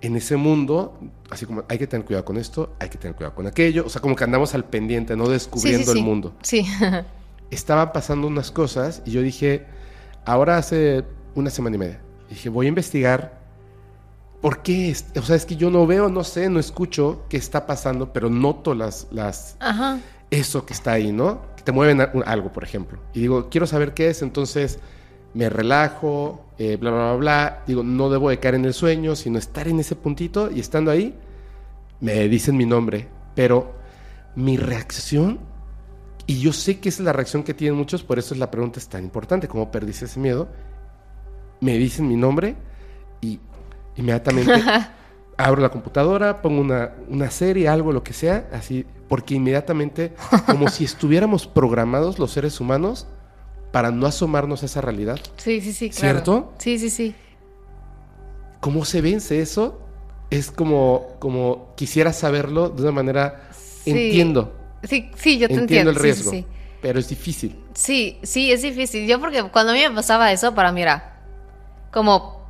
en ese mundo, así como hay que tener cuidado con esto, hay que tener cuidado con aquello, o sea, como que andamos al pendiente, no Sí, sí, descubriendo sí. el mundo. Sí. Estaban pasando unas cosas y yo dije, ahora hace una semana y media, dije, voy a investigar por qué, es- o sea, es que yo no veo, no sé, no escucho qué está pasando, pero noto las, las, Ajá. eso que está ahí, ¿no? Que te mueven a- un- algo, por ejemplo. Y digo, quiero saber qué es, entonces me relajo, eh, bla, bla, bla, bla. Digo, no debo de caer en el sueño, sino estar en ese puntito y estando ahí, me dicen mi nombre. Pero mi reacción, y yo sé que esa es la reacción que tienen muchos, por eso es la pregunta es tan importante, ¿cómo perdiste ese miedo? Me dicen mi nombre y inmediatamente abro la computadora, pongo una, una serie, algo, lo que sea, así, porque inmediatamente, como si estuviéramos programados los seres humanos para no asomarnos a esa realidad. Sí, sí, sí, claro. ¿Cierto? Sí, sí, sí. ¿Cómo se vence eso? Es como, como quisiera saberlo de una manera, Sí. entiendo, Sí, sí, yo te entiendo entiendo. el riesgo, Sí, sí. pero es difícil. Sí, sí, es difícil. Yo porque cuando a mí me pasaba eso, para mirar, como,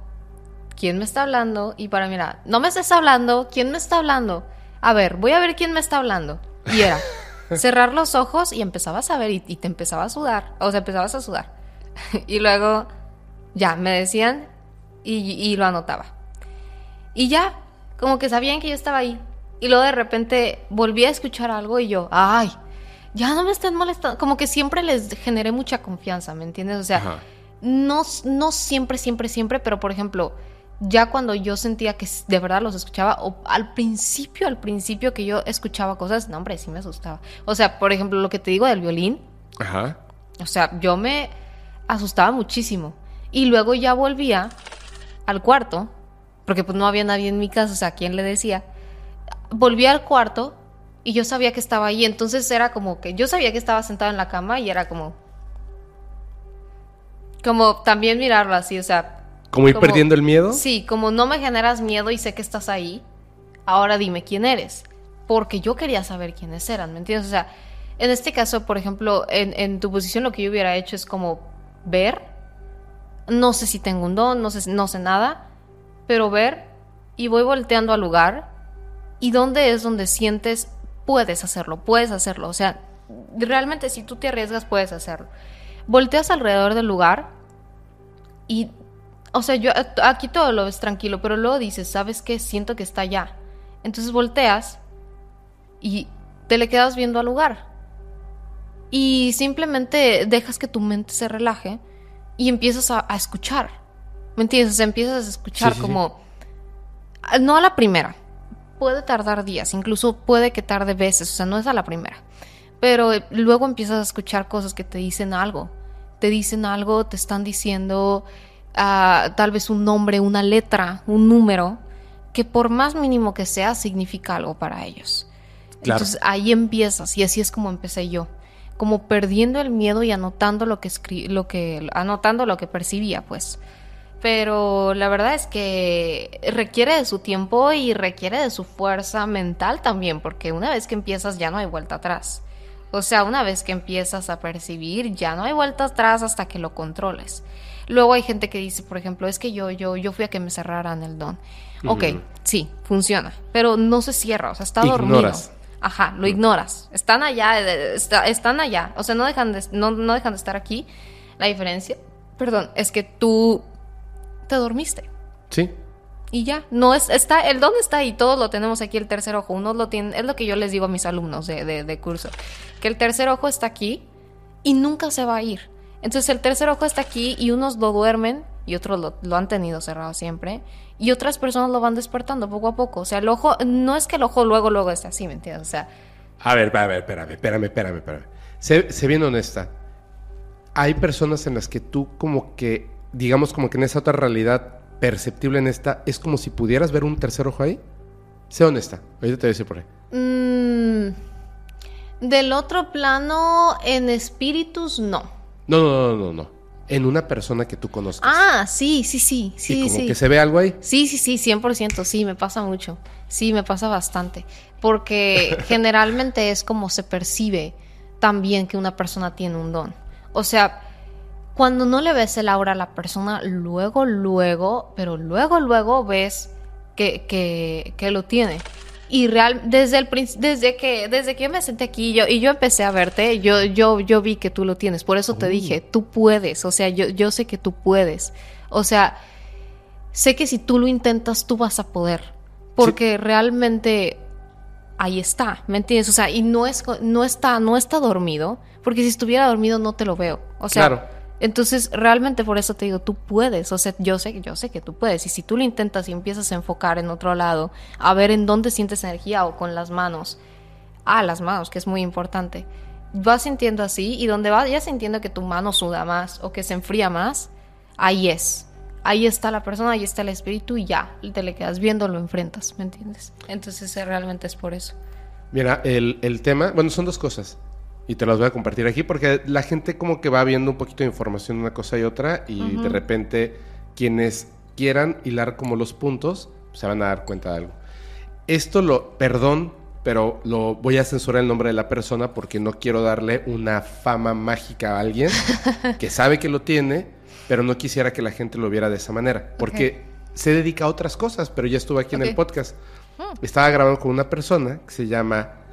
¿quién me está hablando? Y para mirar, no me estés hablando, ¿quién me está hablando? A ver, voy a ver quién me está hablando. Y era cerrar los ojos y empezabas a ver y, y te empezaba a sudar, o sea, empezabas a sudar. y luego, ya, me decían y, y lo anotaba. Y ya, como que sabían que yo estaba ahí. Y luego de repente volví a escuchar algo y yo, ay, ya no me estén molestando. Como que siempre les generé mucha confianza, ¿me entiendes? O sea, Ajá. no, no siempre, siempre, siempre, pero por ejemplo, ya cuando yo sentía que de verdad los escuchaba, o al principio, al principio que yo escuchaba cosas, no, hombre, sí me asustaba. O sea, por ejemplo, lo que te digo del violín, Ajá. o sea, yo me asustaba muchísimo. Y luego ya volvía al cuarto, porque pues no había nadie en mi casa, o sea, ¿quién le decía? Volvía al cuarto y yo sabía que estaba ahí, entonces era como que yo sabía que estaba sentado en la cama y era como... Como también mirarlo así, o sea... Como ir Como- perdiendo el miedo. Sí, como no me generas miedo y sé que estás ahí, ahora dime quién eres. Porque yo quería saber quiénes eran, ¿me entiendes? O sea, en este caso, por ejemplo, en, en tu posición lo que yo hubiera hecho es como ver, no sé si tengo un don, no sé, no sé nada, pero ver y voy volteando al lugar y dónde es donde sientes, puedes hacerlo, puedes hacerlo. O sea, realmente si tú te arriesgas, puedes hacerlo. Volteas alrededor del lugar y, o sea, yo aquí todo lo ves tranquilo, pero luego dices, ¿sabes qué? Siento que está allá. Entonces volteas y te le quedas viendo al lugar. Y simplemente dejas que tu mente se relaje y empiezas a, a escuchar. ¿Me entiendes? O sea, empiezas a escuchar Sí, sí, sí. como... No a la primera. Puede tardar días, incluso puede que tarde veces, o sea, no es a la primera. Pero eh, luego empiezas a escuchar cosas que te dicen algo. Te dicen algo, te están diciendo ah, tal vez un nombre, una letra, un número, que por más mínimo que sea, significa algo para ellos. Claro. Entonces ahí empiezas, y así es como empecé yo. Como perdiendo el miedo y anotando lo que escri lo que, anotando lo que percibía, pues. Pero la verdad es que requiere de su tiempo y requiere de su fuerza mental también, porque una vez que empiezas ya no hay vuelta atrás. O sea, una vez que empiezas a percibir, ya no hay vuelta atrás hasta que lo controles. Luego hay gente que dice, por ejemplo, es que yo, yo, yo fui a que me cerraran el don. Ok, sí, funciona, pero no se cierra, o sea, está dormido. Ignoras. Ajá, lo ignoras. Están allá, está- están allá. O sea, no dejan, de, no, no dejan de estar aquí. La diferencia, perdón, es que tú te dormiste. Sí. Y ya, no es, está, el don está ahí, todos lo tenemos aquí, el tercer ojo, unos lo tienen, es lo que yo les digo a mis alumnos de, de, de curso, que el tercer ojo está aquí y nunca se va a ir. Entonces el tercer ojo está aquí y unos lo duermen y otros lo, lo han tenido cerrado siempre y otras personas lo van despertando poco a poco. O sea, el ojo, no es que el ojo luego, luego esté así, ¿me entiendes? O sea, A ver, a ver, espérame, espérame, espérame, espérame. Sé, sé bien honesta. Hay personas en las que tú como que, digamos como que en esa otra realidad perceptible en esta, es como si pudieras ver un tercer ojo ahí. Sé honesta. Ahorita te voy a decir por ahí. mm, del otro plano, en espíritus, no. No, no, no, no, no. En una persona que tú conozcas. Ah, sí, sí, sí, Y sí, como sí. que se ve algo ahí. Sí, sí, sí, 100%, sí, me pasa mucho. Sí, me pasa bastante. Porque generalmente es como se percibe también que una persona tiene un don. O sea, cuando no le ves el aura a la persona, luego, luego, pero luego, luego ves que, que, que lo tiene. Y real, desde el desde que, desde que yo me senté aquí y yo, y yo empecé a verte, yo, yo, yo vi que tú lo tienes. Por eso te Oh. dije, tú puedes. O sea, yo, yo sé que tú puedes. O sea, sé que si tú lo intentas, tú vas a poder. Porque realmente ahí está, ¿me entiendes? O sea, y no es no está no está dormido, porque si estuviera dormido no te lo veo. O sea, Claro. Entonces, realmente por eso te digo, tú puedes, o sea, yo sé, yo sé que tú puedes, y si tú lo intentas y empiezas a enfocar en otro lado, a ver en dónde sientes energía o con las manos, ah, las manos, que es muy importante, vas sintiendo así y donde vayas sintiendo que tu mano suda más o que se enfría más, ahí es, ahí está la persona, ahí está el espíritu y ya, te le quedas viendo, lo enfrentas, ¿me entiendes? Entonces, eh, realmente es por eso. Mira, el, el tema, bueno, son dos cosas. Y te las voy a compartir aquí porque la gente como que va viendo un poquito de información una cosa y otra y de repente quienes quieran hilar como los puntos se van a dar cuenta de algo. Esto lo, perdón, pero lo voy a censurar el nombre de la persona porque no quiero darle una fama mágica a alguien que sabe que lo tiene, pero no quisiera que la gente lo viera de esa manera. Porque se dedica a otras cosas, pero ya estuve aquí en el podcast. Estaba grabando con una persona que se llama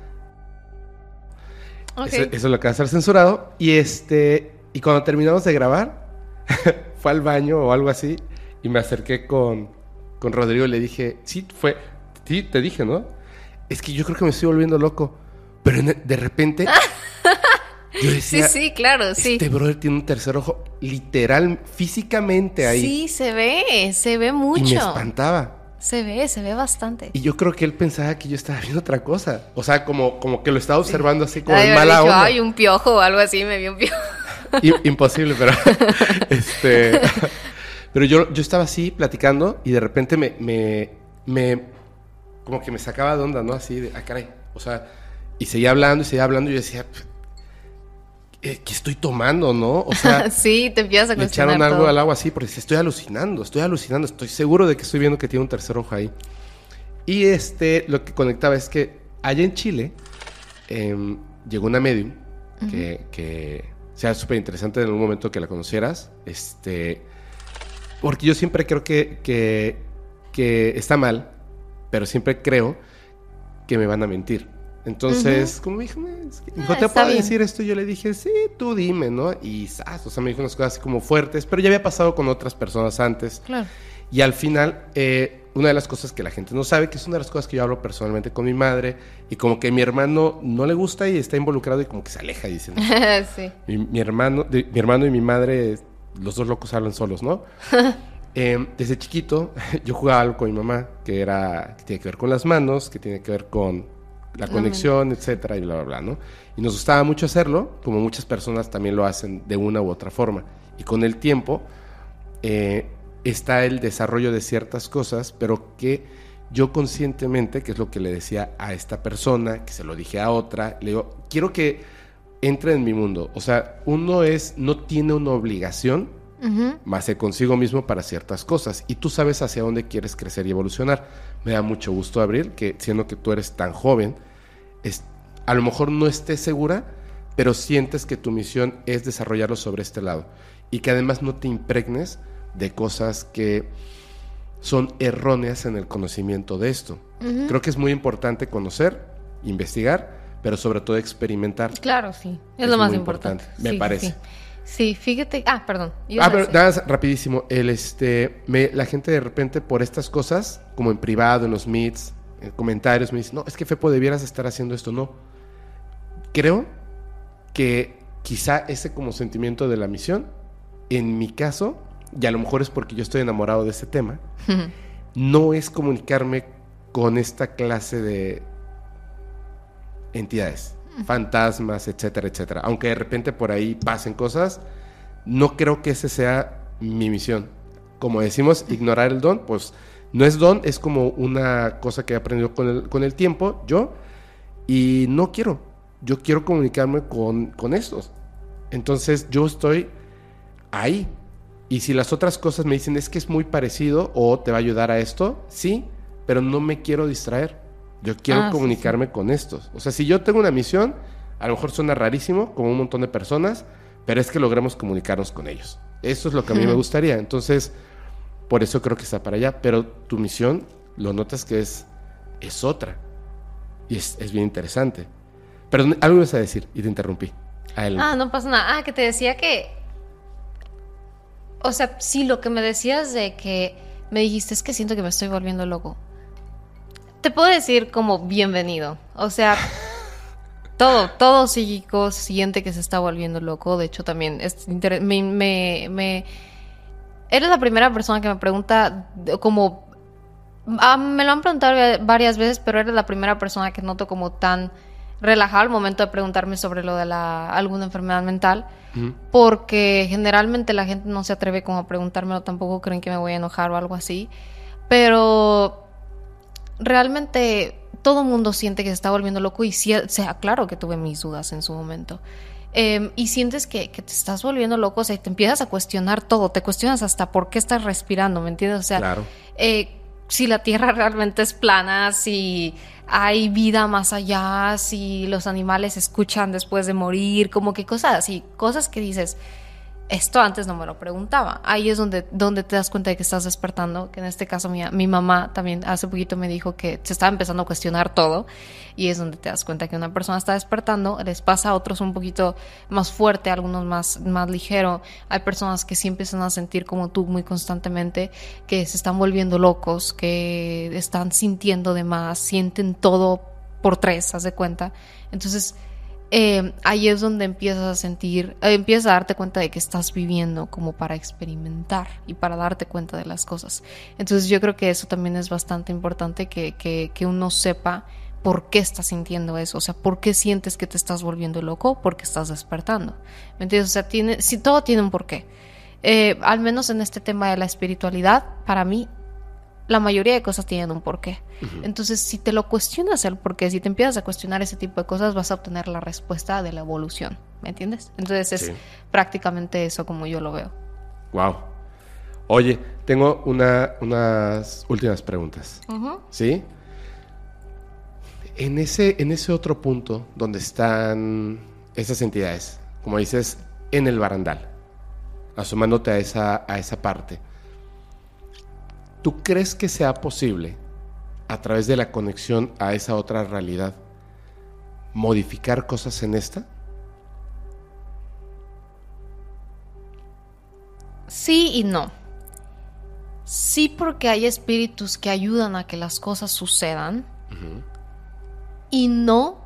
Eso, eso lo que va a ser censurado. Y este. Y cuando terminamos de grabar, fue al baño o algo así. Y me acerqué con, con Rodrigo y le dije, sí, fue. Sí, te dije, ¿no? Es que yo creo que me estoy volviendo loco. Pero en- de repente. yo Sí, decía. sí, claro, sí. Este brother tiene un tercer ojo literal, físicamente ahí. Sí, se ve, se ve y me mucho. espantaba. Se ve, se ve bastante. Y yo creo que él pensaba que yo estaba viendo otra cosa. O sea, como, como que lo estaba observando así como Ay, en mala dijo, onda. Ay, un piojo o algo así, me vio un piojo. I- Imposible, pero. este. Pero yo, yo estaba así platicando y de repente me, me, me- Como que me sacaba de onda, ¿no? Así de. Ah, caray. O sea, y seguía hablando y seguía hablando y yo decía. "Eh, ¿Qué estoy tomando, no? O sea. sí, te empiezas a cuestionar echaron algo todo. al agua así, porque estoy alucinando, estoy alucinando, estoy seguro de que estoy viendo que tiene un tercer ojo ahí. Y este, lo que conectaba es que allá en Chile em, llegó una medium que, que sea súper interesante en algún momento que la conocieras. Este, porque yo siempre creo que, que, que está mal, pero siempre creo que me van a mentir. Entonces, como me dijo, "Me- es que- me dijo, Ah, ¿te está puedo bien. decir esto? Yo le dije, sí, tú dime, ¿no? Y, o sea, me dijo unas cosas así como fuertes, pero ya había pasado con otras personas antes. Claro. Y al final, eh, una de las cosas que la gente no sabe, que es una de las cosas que yo hablo personalmente con mi madre, y como que mi hermano no le gusta y está involucrado y como que se aleja y dice, "No, sí. mi, mi hermano, de- mi hermano y mi madre, los dos locos hablan solos, ¿no? Eh, desde chiquito yo jugaba algo con mi mamá que era que tiene que ver con las manos, que tiene que ver con la conexión, etcétera, y bla, bla, bla, ¿no? Y nos gustaba mucho hacerlo, como muchas personas también lo hacen de una u otra forma. Y con el tiempo eh, está el desarrollo de ciertas cosas, pero que yo conscientemente, que es lo que le decía a esta persona, que se lo dije a otra, le digo, quiero que entre en mi mundo. O sea, uno es, no tiene una obligación más que consigo mismo para ciertas cosas. Y tú sabes hacia dónde quieres crecer y evolucionar. Me da mucho gusto, Abril, que siendo que tú eres tan joven, es- a lo mejor no estés segura, pero sientes que tu misión es desarrollarlo sobre este lado. Y que además no te impregnes de cosas que son erróneas en el conocimiento de esto. Creo que es muy importante conocer, investigar, pero sobre todo experimentar. Claro, sí. Es, Es lo más importante. importante, me Sí, parece. Sí. Sí, fíjate. Ah, perdón. Ah, pero nada más rapidísimo. El, este, me- la gente de repente por estas cosas, como en privado, en los meets, en comentarios, me dice, no, es que Fepo debieras estar haciendo esto. No. Creo que quizá ese como sentimiento de la misión, en mi caso, y a lo mejor es porque yo estoy enamorado de ese tema, no es comunicarme con esta clase de entidades, fantasmas, etcétera, etcétera. Aunque de repente por ahí pasen cosas, no creo que ese sea mi misión. Como decimos, ignorar el don, pues no es don, es como una cosa que he aprendido con el, con el tiempo, yo, y no quiero. Yo quiero comunicarme con, con estos. Entonces yo estoy ahí. Y si las otras cosas me dicen es que es muy parecido o te va a ayudar a esto, sí, pero no me quiero distraer. Yo quiero Ah, sí, comunicarme con estos. O sea, si yo tengo una misión, a lo mejor suena rarísimo, como un montón de personas, pero es que logremos comunicarnos con ellos. Eso es lo que a mí me gustaría. Entonces, por eso creo que está para allá. Pero tu misión, lo notas que es, es otra. Y es, es bien interesante. Pero algo ibas a decir y te interrumpí. Adelante. Ah, no pasa nada. Ah, que te decía que. O sea, sí, lo que me decías de que me dijiste es que siento que me estoy volviendo loco. Te puedo decir como bienvenido. O sea, todo, todo psíquico siente que se está volviendo loco. De hecho, también es me, me, me- Eres la primera persona que me pregunta como... ah, me lo han preguntado va- varias veces, pero eres la primera persona que noto como tan relajada al momento de preguntarme sobre lo de la, alguna enfermedad mental. Porque generalmente la gente no se atreve como a preguntármelo, tampoco creen que me voy a enojar o algo así. Pero realmente todo el mundo siente que se está volviendo loco y sí, sea claro que tuve mis dudas en su momento. Eh, y sientes que, que te estás volviendo loco, o sea, y te empiezas a cuestionar todo, te cuestionas hasta por qué estás respirando, ¿me entiendes? O sea, Claro. eh, si la Tierra realmente es plana, si hay vida más allá, si los animales escuchan después de morir, como que cosas así, cosas que dices, esto antes no me lo preguntaba. Ahí es donde, donde te das cuenta de que estás despertando, que en este caso mi, mi mamá también hace poquito me dijo que se estaba empezando a cuestionar todo y es donde te das cuenta que una persona está despertando, les pasa a otros un poquito más fuerte, a algunos más, más ligero, hay personas que sí empiezan a sentir como tú muy constantemente, que se están volviendo locos, que están sintiendo de más, sienten todo por tres, haz de cuenta. Entonces, eh, ahí es donde empiezas a sentir, eh, empiezas a darte cuenta de que estás viviendo como para experimentar y para darte cuenta de las cosas. Entonces yo creo que eso también es bastante importante que, que, que uno sepa por qué estás sintiendo eso, o sea, por qué sientes que te estás volviendo loco, porque estás despertando. ¿Me entiendes? O sea, tiene, si todo tiene un porqué. Eh, al menos en este tema de la espiritualidad, para mí, la mayoría de cosas tienen un porqué. Entonces, si te lo cuestionas el porqué, si te empiezas a cuestionar ese tipo de cosas, vas a obtener la respuesta de la evolución. ¿Me entiendes? Entonces, es Sí. prácticamente eso como yo lo veo. Wow. Oye, tengo una, unas últimas preguntas. ¿Sí? En ese, en ese otro punto donde están esas entidades, como dices, en el barandal, asomándote a esa, a esa parte, ¿tú crees que sea posible, a través de la conexión a esa otra realidad, modificar cosas en esta? Sí y no. Sí porque hay espíritus que ayudan a que las cosas sucedan. Y no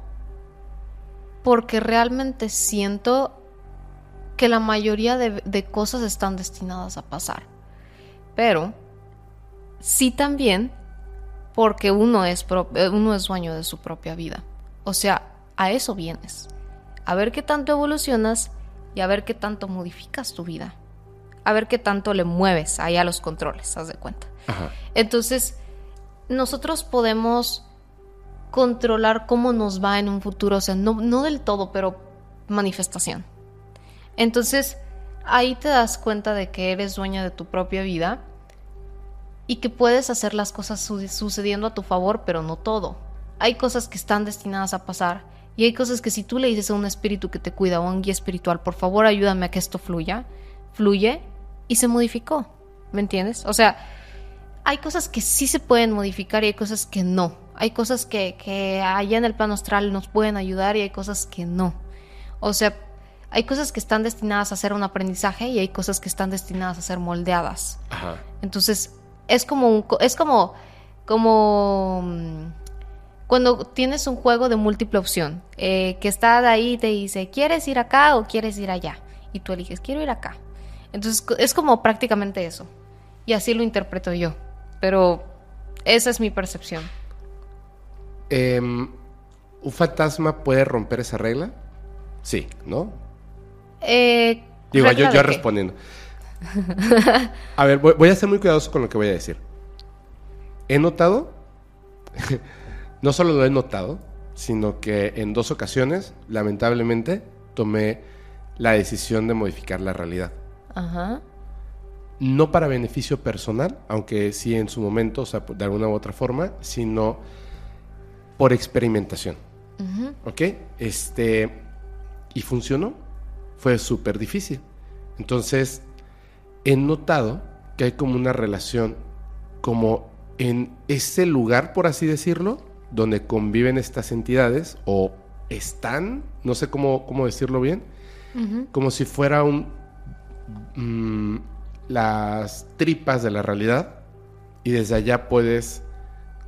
porque realmente siento que la mayoría de, de cosas están destinadas a pasar. Pero sí también porque uno es, eh, uno es dueño de su propia vida. O sea, a eso vienes. A ver qué tanto evolucionas y a ver qué tanto modificas tu vida. A ver qué tanto le mueves ahí a los controles, haz de cuenta. Ajá. Entonces, nosotros podemos controlar cómo nos va en un futuro, o sea, no, no del todo, pero manifestación. Entonces, ahí te das cuenta de que eres dueña de tu propia vida y que puedes hacer las cosas su- sucediendo a tu favor, pero no todo. Hay cosas que están destinadas a pasar y hay cosas que si tú le dices a un espíritu que te cuida o a un guía espiritual, por favor ayúdame a que esto fluya, fluye y se modificó. ¿Me entiendes? O sea, hay cosas que sí se pueden modificar y hay cosas que no. Hay cosas que, que allá en el plano astral nos pueden ayudar y hay cosas que no. O sea, hay cosas que están destinadas a ser un aprendizaje y hay cosas que están destinadas a ser moldeadas. Ajá. Entonces, es como un, es como como mm, cuando tienes un juego de múltiple opción, eh, que está de ahí y te dice, ¿quieres ir acá o quieres ir allá? Y tú eliges, quiero ir acá. Entonces, es como prácticamente eso. Y así lo interpreto yo. Pero esa es mi percepción. Em, ¿Un fantasma puede romper esa regla? Sí, ¿no? Eh, Digo, ¿regla yo, yo respondiendo. A ver, voy, voy a ser muy cuidadoso con lo que voy a decir. He notado, no solo lo he notado, sino que en dos ocasiones, lamentablemente, tomé la decisión de modificar la realidad. Ajá. No para beneficio personal, aunque sí en su momento, o sea, de alguna u otra forma, sino por experimentación. ¿Ok? Este, y funcionó. Fue súper difícil. Entonces, he notado que hay como una relación, como en ese lugar, por así decirlo, donde conviven estas entidades, o están, no sé cómo, cómo decirlo bien, como si fuera un... mm, las tripas de la realidad, y desde allá puedes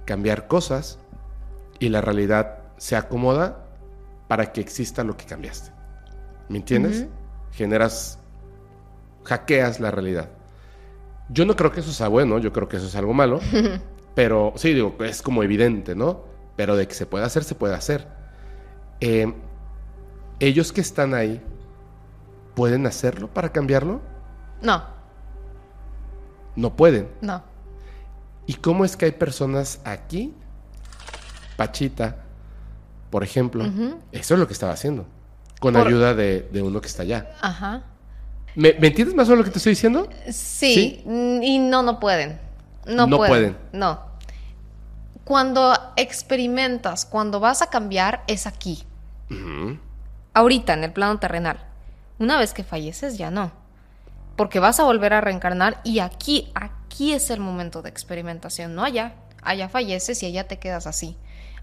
cambiar cosas, y la realidad se acomoda para que exista lo que cambiaste. ¿Me entiendes? Generas, hackeas la realidad. Yo no creo que eso sea bueno, yo creo que eso es algo malo, pero sí, digo, es como evidente, ¿no? Pero de que se puede hacer, se puede hacer. Eh, ellos que están ahí, ¿pueden hacerlo para cambiarlo? No, No pueden. no. ¿Y cómo es que hay personas aquí? Pachita, por ejemplo. Eso es lo que estaba haciendo. Con Por- ayuda de, de uno que está allá. Ajá. ¿Me, me entiendes más o menos lo que te estoy diciendo? Sí, ¿Sí? y no, no pueden. No, No pueden. pueden. No. Cuando experimentas, cuando vas a cambiar, es aquí. Ahorita, en el plano terrenal. Una vez que falleces, ya no. Porque vas a volver a reencarnar y aquí, aquí es el momento de experimentación, no allá. Allá falleces y allá te quedas así.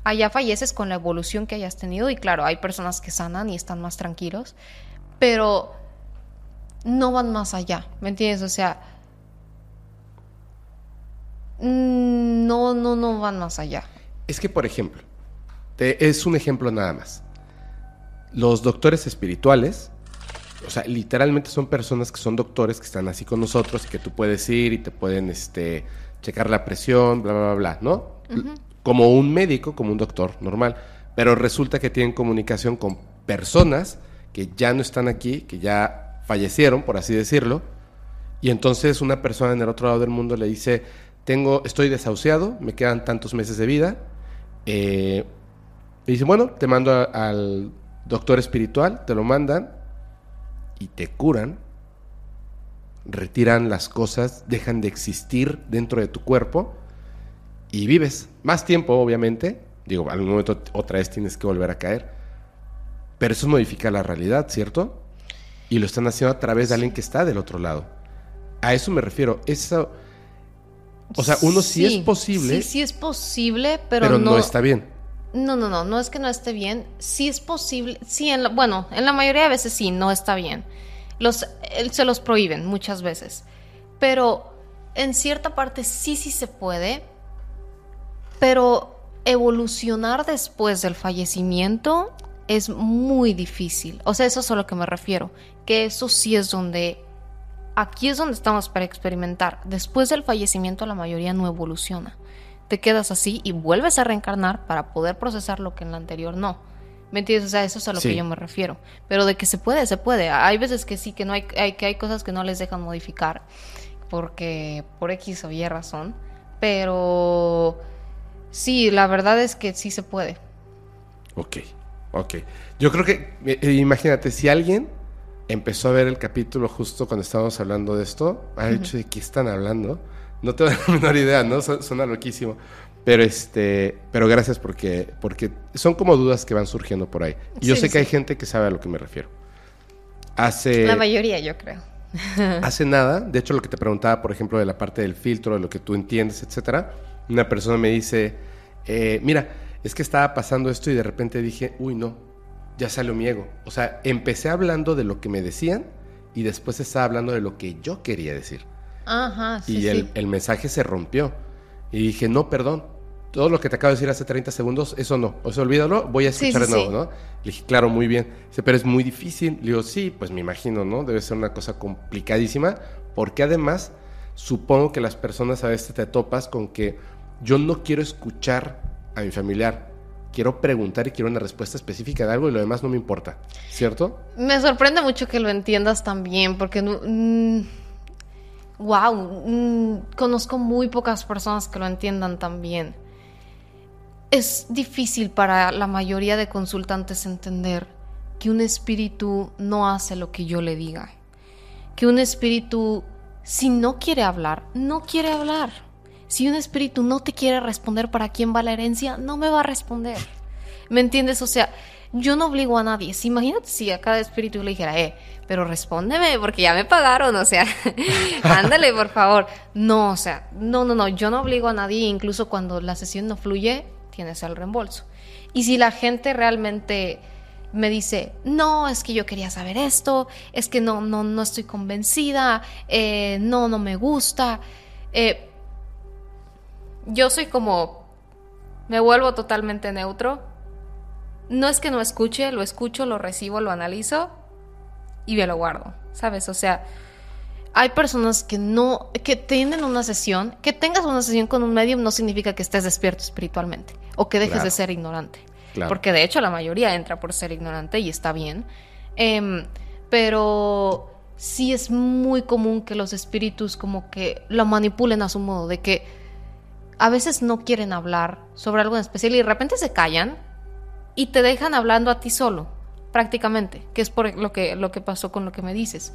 Allá falleces con la evolución que hayas tenido y claro, hay personas que sanan y están más tranquilos, pero no van más allá, ¿me entiendes? O sea, mm, no, no, no van más allá. Es que, por ejemplo, te- es un ejemplo nada más. Los doctores espirituales, o sea, literalmente son personas que son doctores que están así con nosotros y que tú puedes ir y te pueden este, checar la presión, bla, bla, bla, bla, ¿no? Como un médico, como un doctor normal. Pero resulta que tienen comunicación con personas que ya no están aquí, que ya fallecieron, por así decirlo, y entonces una persona en el otro lado del mundo le dice, tengo, estoy desahuciado, me quedan tantos meses de vida. Eh, le dice, bueno, te mando al doctor espiritual, te lo mandan y te curan, retiran las cosas, dejan de existir dentro de tu cuerpo y vives más tiempo, obviamente. Digo, algún momento otra vez tienes que volver a caer. Pero eso modifica la realidad, ¿cierto? Y lo están haciendo a través de alguien que está del otro lado. A eso me refiero. Eso, o sea, uno sí, es posible, Sí, sí es posible, pero, pero, no, está bien. No, no, no, no es que no esté bien. Sí es posible. Sí, en la- bueno, en la mayoría de veces sí, no está bien. Los, se los prohíben muchas veces. Pero en cierta parte sí, sí se puede. Pero evolucionar después del fallecimiento es muy difícil. O sea, eso es a lo que me refiero. Que eso sí es donde... Aquí es donde estamos para experimentar. Después del fallecimiento la mayoría no evoluciona te quedas así y vuelves a reencarnar para poder procesar lo que en la anterior no. ¿Me entiendes? O sea, eso es a lo Sí. que yo me refiero. Pero de que se puede, se puede. Hay veces que sí, que no hay, hay- que hay cosas que no les dejan modificar porque por X o Y razón. Pero sí, la verdad es que sí se puede. Ok, ok. Yo creo que, eh, imagínate, si alguien empezó a ver el capítulo justo cuando estábamos hablando de esto, ha dicho de qué están hablando. No tengo la menor idea, ¿no? Su- Suena loquísimo. Pero este, pero gracias porque, porque son como dudas que van surgiendo por ahí. Y yo Sí, sé que hay gente que sabe a lo que me refiero. Hace, La mayoría, yo creo. hace nada, de hecho lo que te preguntaba, por ejemplo, de la parte del filtro, de lo que tú entiendes, etcétera, una persona me dice, eh, mira, es que estaba pasando esto y de repente dije, uy, no, ya salió mi ego. O sea, empecé hablando de lo que me decían y después estaba hablando de lo que yo quería decir. Ajá, sí, y sí. el, mensaje se rompió. Y dije, no, perdón, todo lo que te acabo de decir hace 30 segundos, eso no. O sea, olvídalo, voy a escuchar sí, de nuevo, sí. ¿no? Le dije, claro, muy bien. Dice, pero es muy difícil. Le digo, sí, pues me imagino, ¿no? Debe ser una cosa complicadísima, porque además supongo que las personas a veces te topas con que yo no quiero escuchar a mi familiar. Quiero preguntar y quiero una respuesta específica de algo y lo demás no me importa, ¿cierto? Me sorprende mucho que lo entiendas también, porque wow, conozco muy pocas personas que lo entiendan tan bien. Es difícil para la mayoría de consultantes entender que un espíritu no hace lo que yo le diga. Que un espíritu, si no quiere hablar, no quiere hablar. Si un espíritu no te quiere responder para quién va la herencia, no me va a responder. ¿Me entiendes? O sea, yo no obligo a nadie. Si imagínate si a cada espíritu le dijera, eh, pero respóndeme porque ya me pagaron, o sea, ándale, por favor. No, o sea, no, no, no, yo no obligo a nadie, incluso cuando la sesión no fluye, tienes el reembolso. Y si la gente realmente me dice, no, es que yo quería saber esto, es que no, no, no estoy convencida, eh, no, no me gusta, eh, yo soy como, me vuelvo totalmente neutro no es que no escuche, lo escucho, lo recibo, lo analizo y me lo guardo, ¿sabes? O sea, hay personas que no, que tienen una sesión, que tengas una sesión con un medium no significa que estés despierto espiritualmente o que dejes Claro. de ser ignorante. Claro. Porque de hecho la mayoría entra por ser ignorante y está bien. Em, pero sí es muy común que los espíritus como que lo manipulen a su modo, de que a veces no quieren hablar sobre algo en especial y de repente se callan y te dejan hablando a ti solo, prácticamente, que es por lo que, lo que pasó con lo que me dices.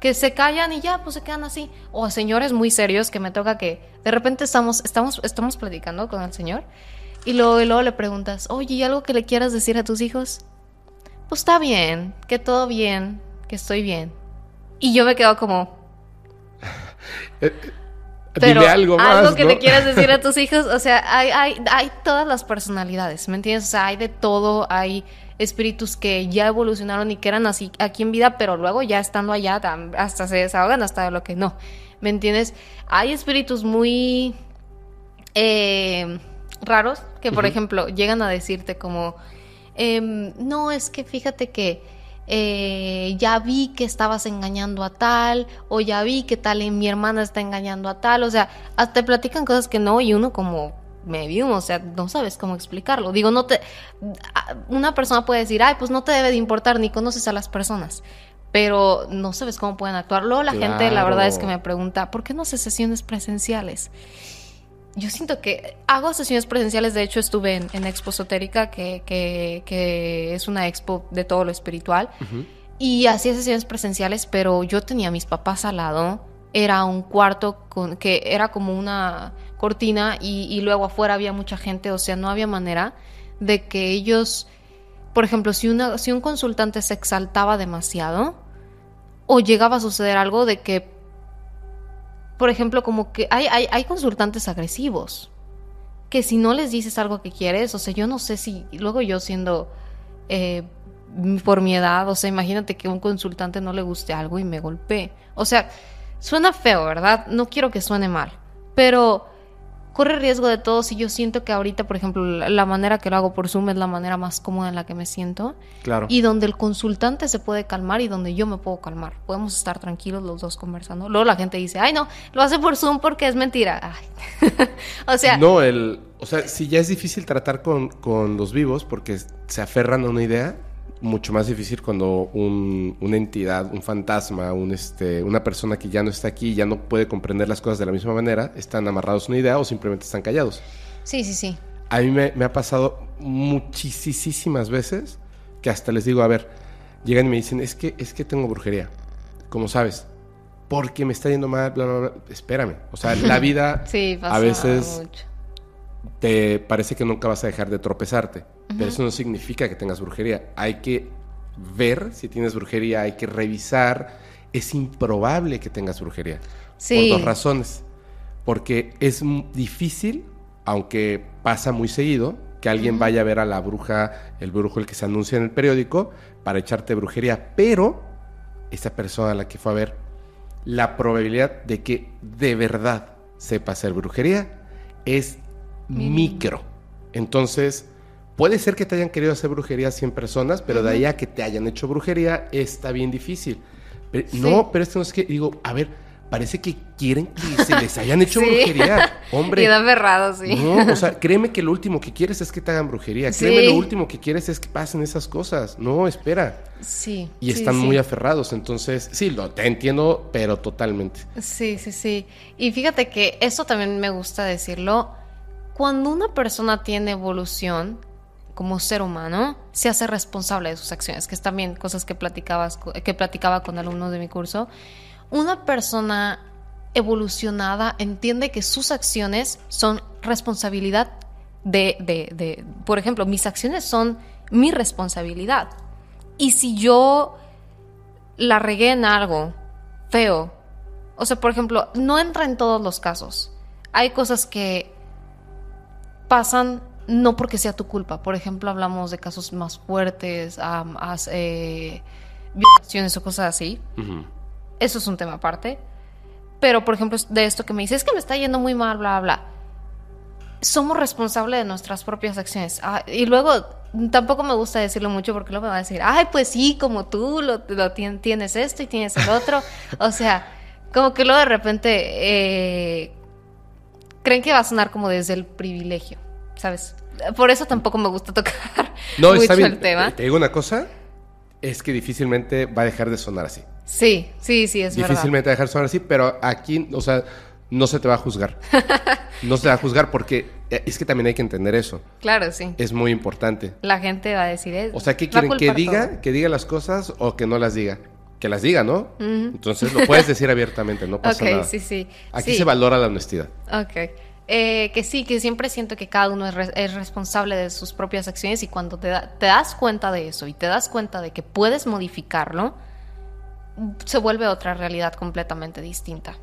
Que se callan y ya, pues se quedan así. O señores muy serios que me toca que de repente estamos, estamos, estamos platicando con el señor y luego, y luego le preguntas, oye, ¿y algo que le quieras decir a tus hijos? Pues está bien, que todo bien, que estoy bien. Y yo me quedo como, pero Dile algo más. que ¿no? le quieras decir a tus hijos, o sea, hay, hay, hay todas las personalidades, ¿me entiendes? O sea, hay de todo, hay espíritus que ya evolucionaron y que eran así aquí en vida, pero luego ya estando allá hasta se desahogan hasta de lo que no, ¿me entiendes? Hay espíritus muy eh, raros que, por ejemplo, llegan a decirte como, em, no, es que fíjate que eh, ya vi que estabas engañando a tal, o ya vi que tal y mi hermana está engañando a tal, o sea, hasta te platican cosas que no, y uno como medium, o sea, no sabes cómo explicarlo. Digo, no te. a- Una persona puede decir, ay, pues no te debe de importar, ni conoces a las personas. Pero no sabes cómo pueden actuar. Luego la gente, la verdad es que me pregunta, ¿por qué no haces sesiones presenciales? Yo siento que hago sesiones presenciales, de hecho estuve en, en Expo Esotérica, que, que, que es una expo de todo lo espiritual, y hacía sesiones presenciales, pero yo tenía a mis papás al lado, era un cuarto con, que era como una cortina y, y luego afuera había mucha gente, o sea, no había manera de que ellos, por ejemplo, si, una, si un consultante se exaltaba demasiado o llegaba a suceder algo de que por ejemplo, como que hay, hay, hay consultantes agresivos. Que si no les dices algo que quieres, o sea, yo no sé si. Luego yo siendo. eh, por mi edad, o sea, imagínate que un consultante no le guste algo y me golpee. O sea, suena feo, ¿verdad? No quiero que suene mal. Pero corre riesgo de todo si yo siento que ahorita, por ejemplo, la, manera que lo hago por Zoom es la manera más cómoda en la que me siento Claro. y donde el consultante se puede calmar y donde yo me puedo calmar. Podemos estar tranquilos los dos conversando. Luego la gente dice, ay no, lo hace por Zoom porque es mentira. Ay. o sea, No, el, o sea, si ya es difícil tratar con, con los vivos porque se aferran a una idea, mucho más difícil cuando un- una entidad, un fantasma, un, este, una persona que ya no está aquí, ya no puede comprender las cosas de la misma manera, están amarrados a una idea o simplemente están callados. sí, sí, sí. A mí me, me ha pasado muchísimas veces que hasta les digo, a ver, llegan y me dicen, es que, es que tengo brujería. ¿Cómo sabes? Porque me está yendo mal, bla, bla, bla. Espérame. O sea, la vida Sí, a veces mucho. te parece que nunca vas a dejar de tropezarte. Pero eso no significa que tengas brujería. Hay que ver si tienes brujería, hay que revisar. Es improbable que tengas brujería. Sí. Por dos razones. Porque es difícil, aunque pasa muy seguido, que alguien vaya a ver a la bruja, el brujo, el que se anuncia en el periódico, para echarte brujería. Pero esa persona a la que fue a ver, la probabilidad de que de verdad sepa hacer brujería es micro. Entonces, puede ser que te hayan querido hacer brujería 100 personas, pero de ahí a que te hayan hecho brujería está bien difícil. Pero- Sí. No, pero esto no es que, digo, a ver, parece que quieren que se les hayan hecho Sí. brujería. Hombre. Y da ferrado, sí. No, o sea, créeme que lo último que quieres es que te hagan brujería. Sí. Créeme, lo último que quieres es que pasen esas cosas. No, espera. Sí. Y están muy aferrados. Entonces, sí, lo te entiendo, pero totalmente. Sí, sí, sí. Y fíjate que eso también me gusta decirlo. Cuando una persona tiene evolución como ser humano, se hace responsable de sus acciones, que es también cosas que platicabas, que platicaba con alumnos de mi curso. Una persona evolucionada entiende que sus acciones son responsabilidad de, de, de, por ejemplo, mis acciones son mi responsabilidad. Y si yo la regué en algo feo, o sea, por ejemplo, no entra en todos los casos. Hay cosas que pasan no porque sea tu culpa. Por ejemplo, hablamos de casos más fuertes, as- eh, violaciones o cosas así. Eso es un tema aparte. Pero, por ejemplo, de esto que me dice, es que me está yendo muy mal, bla, bla. Somos responsables de nuestras propias acciones. Ah, y luego tampoco me gusta decirlo mucho porque luego me va a decir, ay, pues sí, como tú lo, lo tienes esto y tienes el otro. o sea, como que luego de repente eh, creen que va a sonar como desde el privilegio, ¿sabes? Por eso tampoco me gusta tocar no, mucho el tema. Te digo una cosa, es que difícilmente va a dejar de sonar así. Sí, sí, sí, es difícilmente va a dejar de sonar así, pero aquí, o sea, no se te va a juzgar. no se te va a juzgar porque eh, es que también hay que entender eso. Claro, sí. Es muy importante. La gente va a decir eso. O sea, ¿qué quieren? ¿Que diga, que diga las cosas o que no las diga? Que las diga, ¿no? Entonces lo puedes decir abiertamente, no pasa nada. sí, sí. Aquí se valora la honestidad. Ok. Eh, que sí, que siempre siento que cada uno es, responsable de sus propias acciones y cuando te, das cuenta de eso y te das cuenta de que puedes modificarlo, se vuelve otra realidad completamente distinta.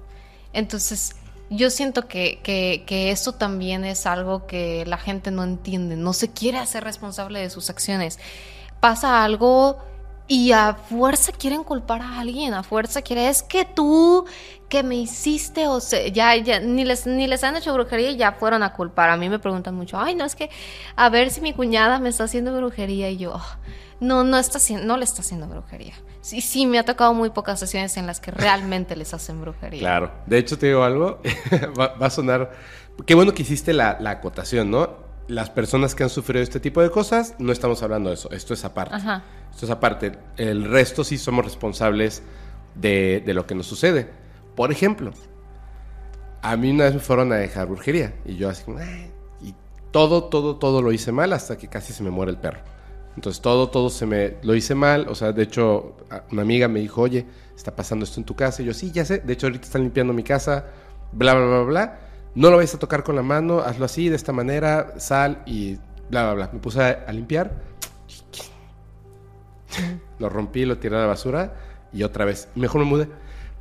Entonces, yo siento que, que, que, eso también es algo que la gente no entiende, no se quiere hacer responsable de sus acciones. Pasa algo y a fuerza quieren culpar a alguien, a fuerza quiere, es que tú que me hiciste, o sea, ya, ya, ni les, ni les han hecho brujería y ya fueron a culpar. A mí me preguntan mucho, ay, no, es que a ver si mi cuñada me está haciendo brujería y yo, oh, no, no está no le está haciendo brujería. Sí, sí, me ha tocado muy pocas sesiones en las que realmente les hacen brujería. Claro, de hecho te digo algo, va, a sonar, qué bueno que hiciste la, la acotación, ¿no? las personas que han sufrido este tipo de cosas, no estamos hablando de eso, esto es aparte. Esto es aparte. El resto sí somos responsables de, lo que nos sucede. Por ejemplo, a mí una vez me fueron a dejar brujería y yo así y todo, todo, todo lo hice mal hasta que casi se me muere el perro. Entonces todo, todo se me lo hice mal. O sea, de hecho, una amiga me dijo, oye, está pasando esto en tu casa. Y yo, sí, ya sé. De hecho, ahorita están limpiando mi casa, bla, bla, bla, bla no lo vayas a tocar con la mano, hazlo así, de esta manera, sal y bla, bla, bla. Me puse a, limpiar, lo rompí, lo tiré a la basura y otra vez, mejor me mudé.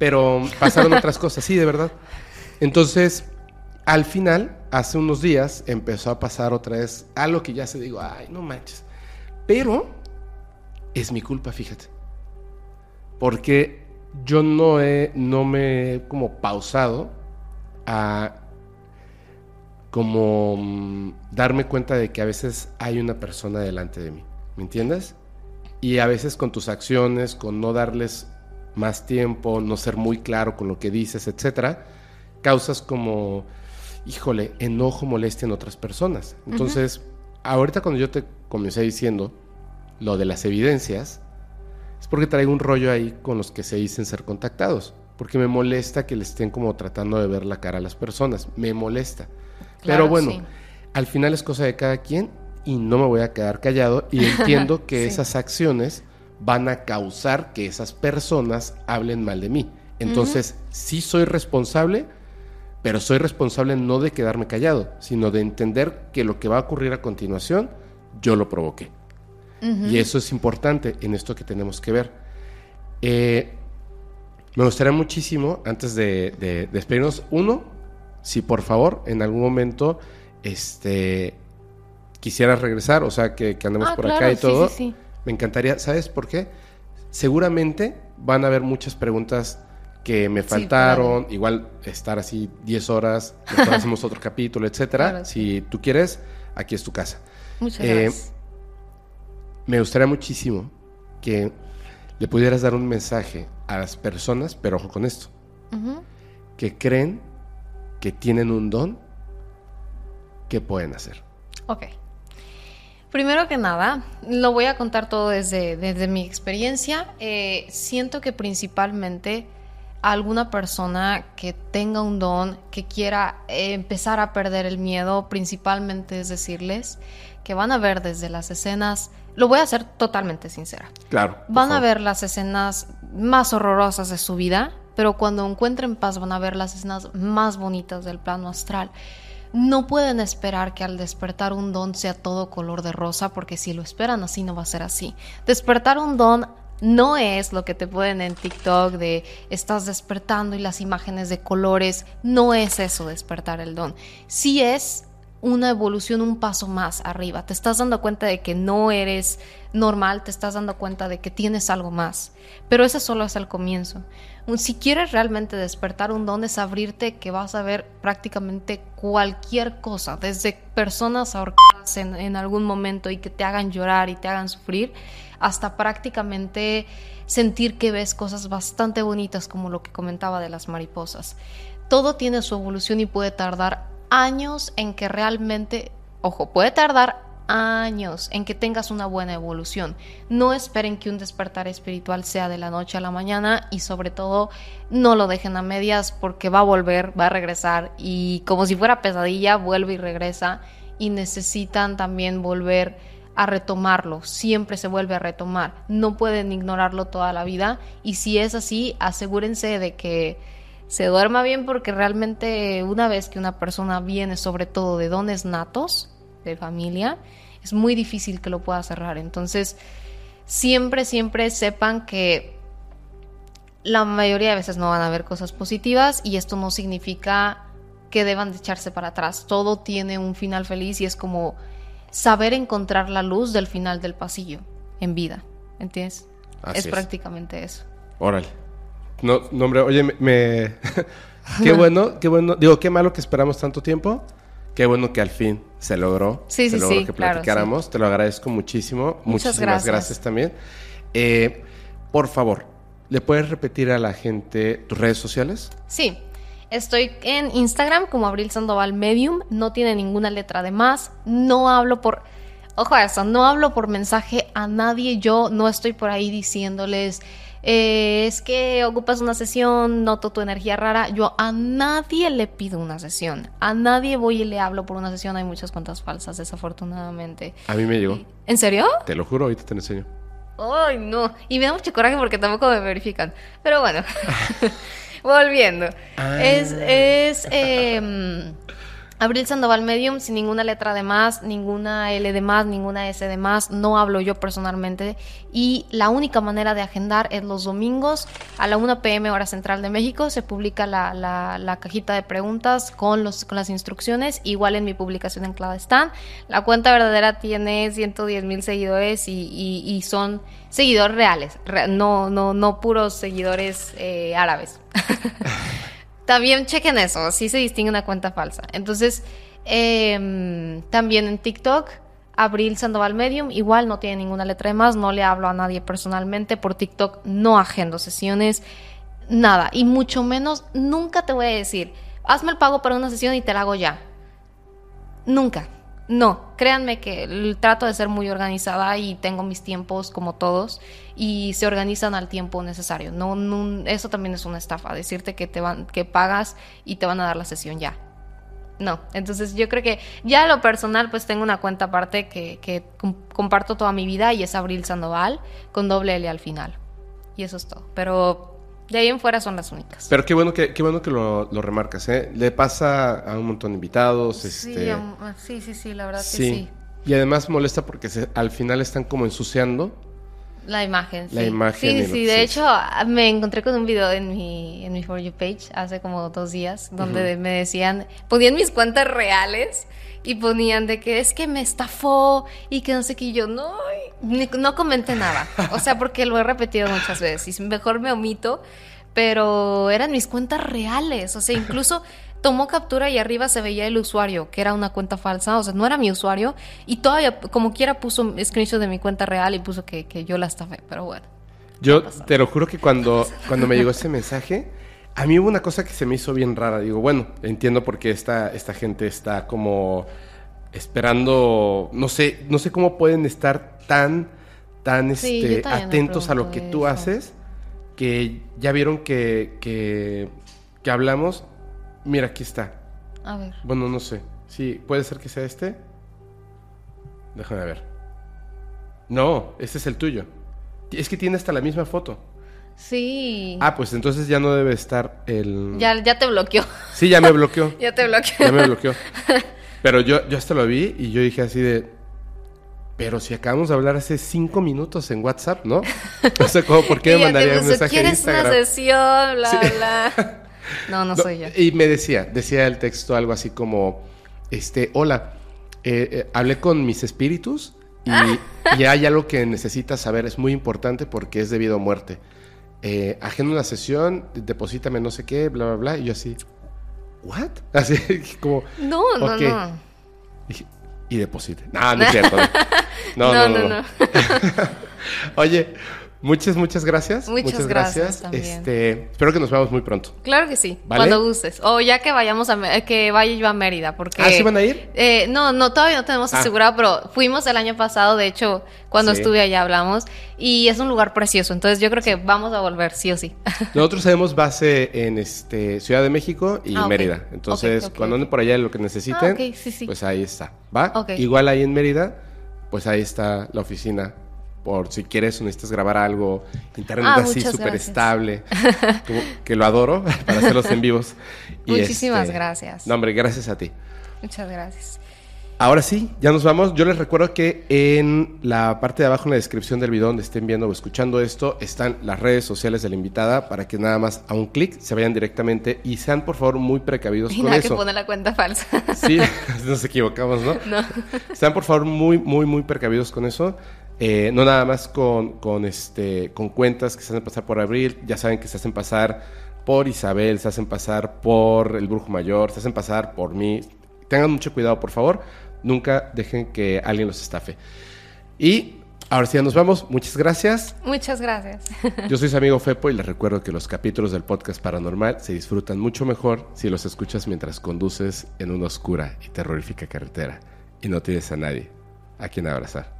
Pero pasaron otras cosas, sí, de verdad. Entonces, al final, hace unos días, empezó a pasar otra vez algo que ya se digo, ay, no manches. Pero es mi culpa, fíjate. Porque yo no he, no me he como pausado a como mm, darme cuenta de que a veces hay una persona delante de mí, ¿me entiendes? Y a veces con tus acciones, con no darles más tiempo, no ser muy claro con lo que dices, etcétera, causas como, híjole, enojo, molestia en otras personas. Entonces, ahorita cuando yo te comencé diciendo lo de las evidencias, es porque traigo un rollo ahí con los que se dicen ser contactados, porque me molesta que le estén como tratando de ver la cara a las personas, me molesta. Pero bueno, al final es cosa de cada quien y no me voy a quedar callado y entiendo que esas acciones van a causar que esas personas hablen mal de mí. Entonces, sí soy responsable, pero soy responsable no de quedarme callado, sino de entender que lo que va a ocurrir a continuación, yo lo provoqué. Y eso es importante en esto que tenemos que ver. Eh, me gustaría muchísimo, antes de, de despedirnos, uno, si por favor en algún momento este quisieras regresar, o sea, que, andemos ah, por acá y todo, me encantaría, ¿sabes por qué? Seguramente van a haber muchas preguntas que me faltaron, igual estar así 10 horas, después hacemos otro capítulo, etcétera. si tú quieres, aquí es tu casa. Muchas eh, gracias. Me gustaría muchísimo que le pudieras dar un mensaje a las personas, pero ojo con esto, que creen que tienen un don, ¿qué pueden hacer? Ok. Primero que nada, lo voy a contar todo desde, desde mi experiencia. Eh, siento que principalmente alguna persona que tenga un don, que quiera eh, empezar a perder el miedo, principalmente es decirles que van a ver desde las escenas, lo voy a hacer totalmente sincera. Claro. Van a ver las escenas más horrorosas de su vida, pero cuando encuentren paz van a ver las escenas más bonitas del plano astral. No pueden esperar que al despertar un don sea todo color de rosa, porque si lo esperan así no va a ser así. Despertar un don no es lo que te pueden en TikTok de estás despertando y las imágenes de colores. No es eso despertar el don. Sí es una evolución un paso más arriba. Te estás dando cuenta de que no eres normal, te estás dando cuenta de que tienes algo más. Pero eso solo es el comienzo. Si quieres realmente despertar un don es abrirte que vas a ver prácticamente cualquier cosa, desde personas ahorcadas en, en algún momento y que te hagan llorar y te hagan sufrir, hasta prácticamente sentir que ves cosas bastante bonitas como lo que comentaba de las mariposas. Todo tiene su evolución y puede tardar años en que realmente, ojo, puede tardar años en que tengas una buena evolución. No esperen que un despertar espiritual sea de la noche a la mañana y sobre todo no lo dejen a medias porque va a volver, va a regresar y como si fuera pesadilla, vuelve y regresa y necesitan también volver a retomarlo, siempre se vuelve a retomar, no pueden ignorarlo toda la vida y si es así, asegúrense de que se duerma bien porque realmente una vez que una persona viene sobre todo de dones natos, de familia, es muy difícil que lo pueda cerrar. Entonces, siempre, siempre sepan que la mayoría de veces no van a haber cosas positivas y esto no significa que deban de echarse para atrás. Todo tiene un final feliz y es como saber encontrar la luz del final del pasillo en vida. ¿Entiendes? es, prácticamente eso. Órale. No, no hombre, oye, me... qué bueno, qué bueno. Digo, qué malo que esperamos tanto tiempo. Qué bueno que al fin se logró. Sí, se sí, logró sí, que claro, platicáramos. Te lo agradezco muchísimo. Muchas Muchísimas gracias. también. Eh, por favor, ¿le puedes repetir a la gente tus redes sociales? Sí, estoy en Instagram como Abril Sandoval Medium, no tiene ninguna letra de más, no hablo por, ojo a eso, no hablo por mensaje a nadie, yo no estoy por ahí diciéndoles, eh, es que ocupas una sesión, noto tu energía rara, yo a nadie le pido una sesión, a nadie voy y le hablo por una sesión, hay muchas cuentas falsas desafortunadamente. A mí me llegó. ¿En serio? Te lo juro, ahorita te lo enseño. Ay, no. Y me da mucho coraje porque tampoco me verifican. Pero bueno, volviendo. Ah. Es, es em, Abril Sandoval Medium sin ninguna letra de más, ninguna L de más, ninguna S de más. No hablo yo personalmente. Y la única manera de agendar es los domingos a la 1 pm hora central de México. Se publica la, la- cajita de preguntas con, los, con las instrucciones. Igual en mi publicación en Cladestan. La cuenta verdadera tiene 110 mil seguidores y, y- son seguidores reales. re- no, no, no puros seguidores eh, árabes. También chequen eso, así se distingue una cuenta falsa. Entonces, em, también en TikTok, Abril Sandoval Medium, igual no tiene ninguna letra de más, no le hablo a nadie personalmente, por TikTok no agendo sesiones, nada, y mucho menos, nunca te voy a decir, hazme el pago para una sesión y te la hago ya. Nunca. No, créanme que trato de ser muy organizada y tengo mis tiempos como todos y se organizan al tiempo necesario. No, no- eso también es una estafa, decirte que te van, que pagas y te van a dar la sesión ya. No, entonces yo creo que ya a lo personal pues tengo una cuenta aparte que, que com- comparto toda mi vida y es Abril Sandoval con doble L al final. Y eso es todo. Pero de ahí en fuera son las únicas. Pero qué bueno que, qué bueno que lo, lo remarcas, ¿eh? Le pasa a un montón de invitados, sí, este... am- sí, sí, sí, la verdad que sí. sí. Y además molesta porque se- al final están como ensuciando. La imagen, sí. La imagen Sí, lo sí, que de sí. hecho ah, me encontré con un video en mi, en mi For You page hace como dos días donde me decían, ponían mis cuentas reales y ponían de que es que me estafó y que no sé qué, y yo no, no comenté nada. O sea, porque lo he repetido muchas veces y mejor me omito, pero eran mis cuentas reales. O sea, incluso tomó captura y arriba se veía el usuario, que era una cuenta falsa, o sea, no era mi usuario, y todavía como quiera puso screenshot de mi cuenta real y puso que, que yo la estafé, pero bueno. Yo te lo juro que cuando, cuando me llegó ese mensaje, a mí hubo una cosa que se me hizo bien rara. Digo, bueno, entiendo por qué esta, esta gente está como esperando, no sé, no sé cómo pueden estar tan, tan Sí, este, atentos a lo que tú eso. haces, que ya vieron que, que, que hablamos. Mira, aquí está. A ver. Bueno, no sé. Sí, puede ser que sea este. Déjame ver. No, este es el tuyo. Es que tiene hasta la misma foto. Sí. Ah, pues entonces ya no debe estar el. Ya, ya te bloqueó. Sí, ya me bloqueó. ya te bloqueó. ya me bloqueó. Pero yo, yo hasta lo vi y yo dije así de. Pero si acabamos de hablar hace cinco minutos en WhatsApp, ¿no? O sea, como, ¿por qué me mandaría un mensaje en ¿Quieres una Instagram? sesión? Bla, Sí. bla. No, no No, soy yo. Y me decía, decía el texto algo así como, este, hola, eh, eh, hablé con mis espíritus y, y hay algo que necesitas saber, es muy importante porque es debido a muerte. Eh, agenda una sesión, deposítame no sé qué, bla, bla, bla. Y yo así, ¿what? Así como, No, no, ok. no. Dije, y deposite. No, no es cierto. No, no, no. no. Oye, muchas, muchas gracias. Muchas gracias también. Este, espero que nos veamos muy pronto. Claro que sí, ¿Vale? cuando gustes. O ya que vayamos a que vaya yo a Mérida, porque ¿Ah, sí van a ir? Eh, no, no, todavía no tenemos Ah. asegurado, pero fuimos el año pasado, de hecho, cuando Sí. estuve allá hablamos, y es un lugar precioso, entonces yo creo que vamos a volver, sí o sí. Nosotros tenemos base en este Ciudad de México y Ah. Mérida. Entonces, cuando anden por allá lo que necesiten, Ah, sí, pues ahí está. ¿Va? Igual ahí en Mérida, pues ahí está la oficina. Por si quieres o necesitas grabar algo, internet Ah, así súper estable, como que lo adoro para hacerlos en vivos. Y, Muchísimas este, gracias. No, hombre, gracias a ti. Muchas gracias. Ahora sí, ya nos vamos. Yo les recuerdo que en la parte de abajo, en la descripción del video donde estén viendo o escuchando esto, están las redes sociales de la invitada para que nada más a un clic se vayan directamente y sean por favor muy precavidos Y con nada que eso. pone la cuenta falsa. Sí, nos equivocamos, ¿no? No. Sean por favor muy, muy, muy precavidos con eso. Eh, no nada más con, con, este, con cuentas que se hacen pasar por Abril. Ya saben que se hacen pasar por Isabel, se hacen pasar por el Brujo Mayor, se hacen pasar por mí. Tengan mucho cuidado, por favor. Nunca dejen que alguien los estafe. Y ahora sí ya nos vamos. Muchas gracias. Muchas gracias. Yo soy su amigo Fepo y les recuerdo que los capítulos del podcast paranormal se disfrutan mucho mejor si los escuchas mientras conduces en una oscura y terrorífica carretera y no tienes a nadie a quien abrazar.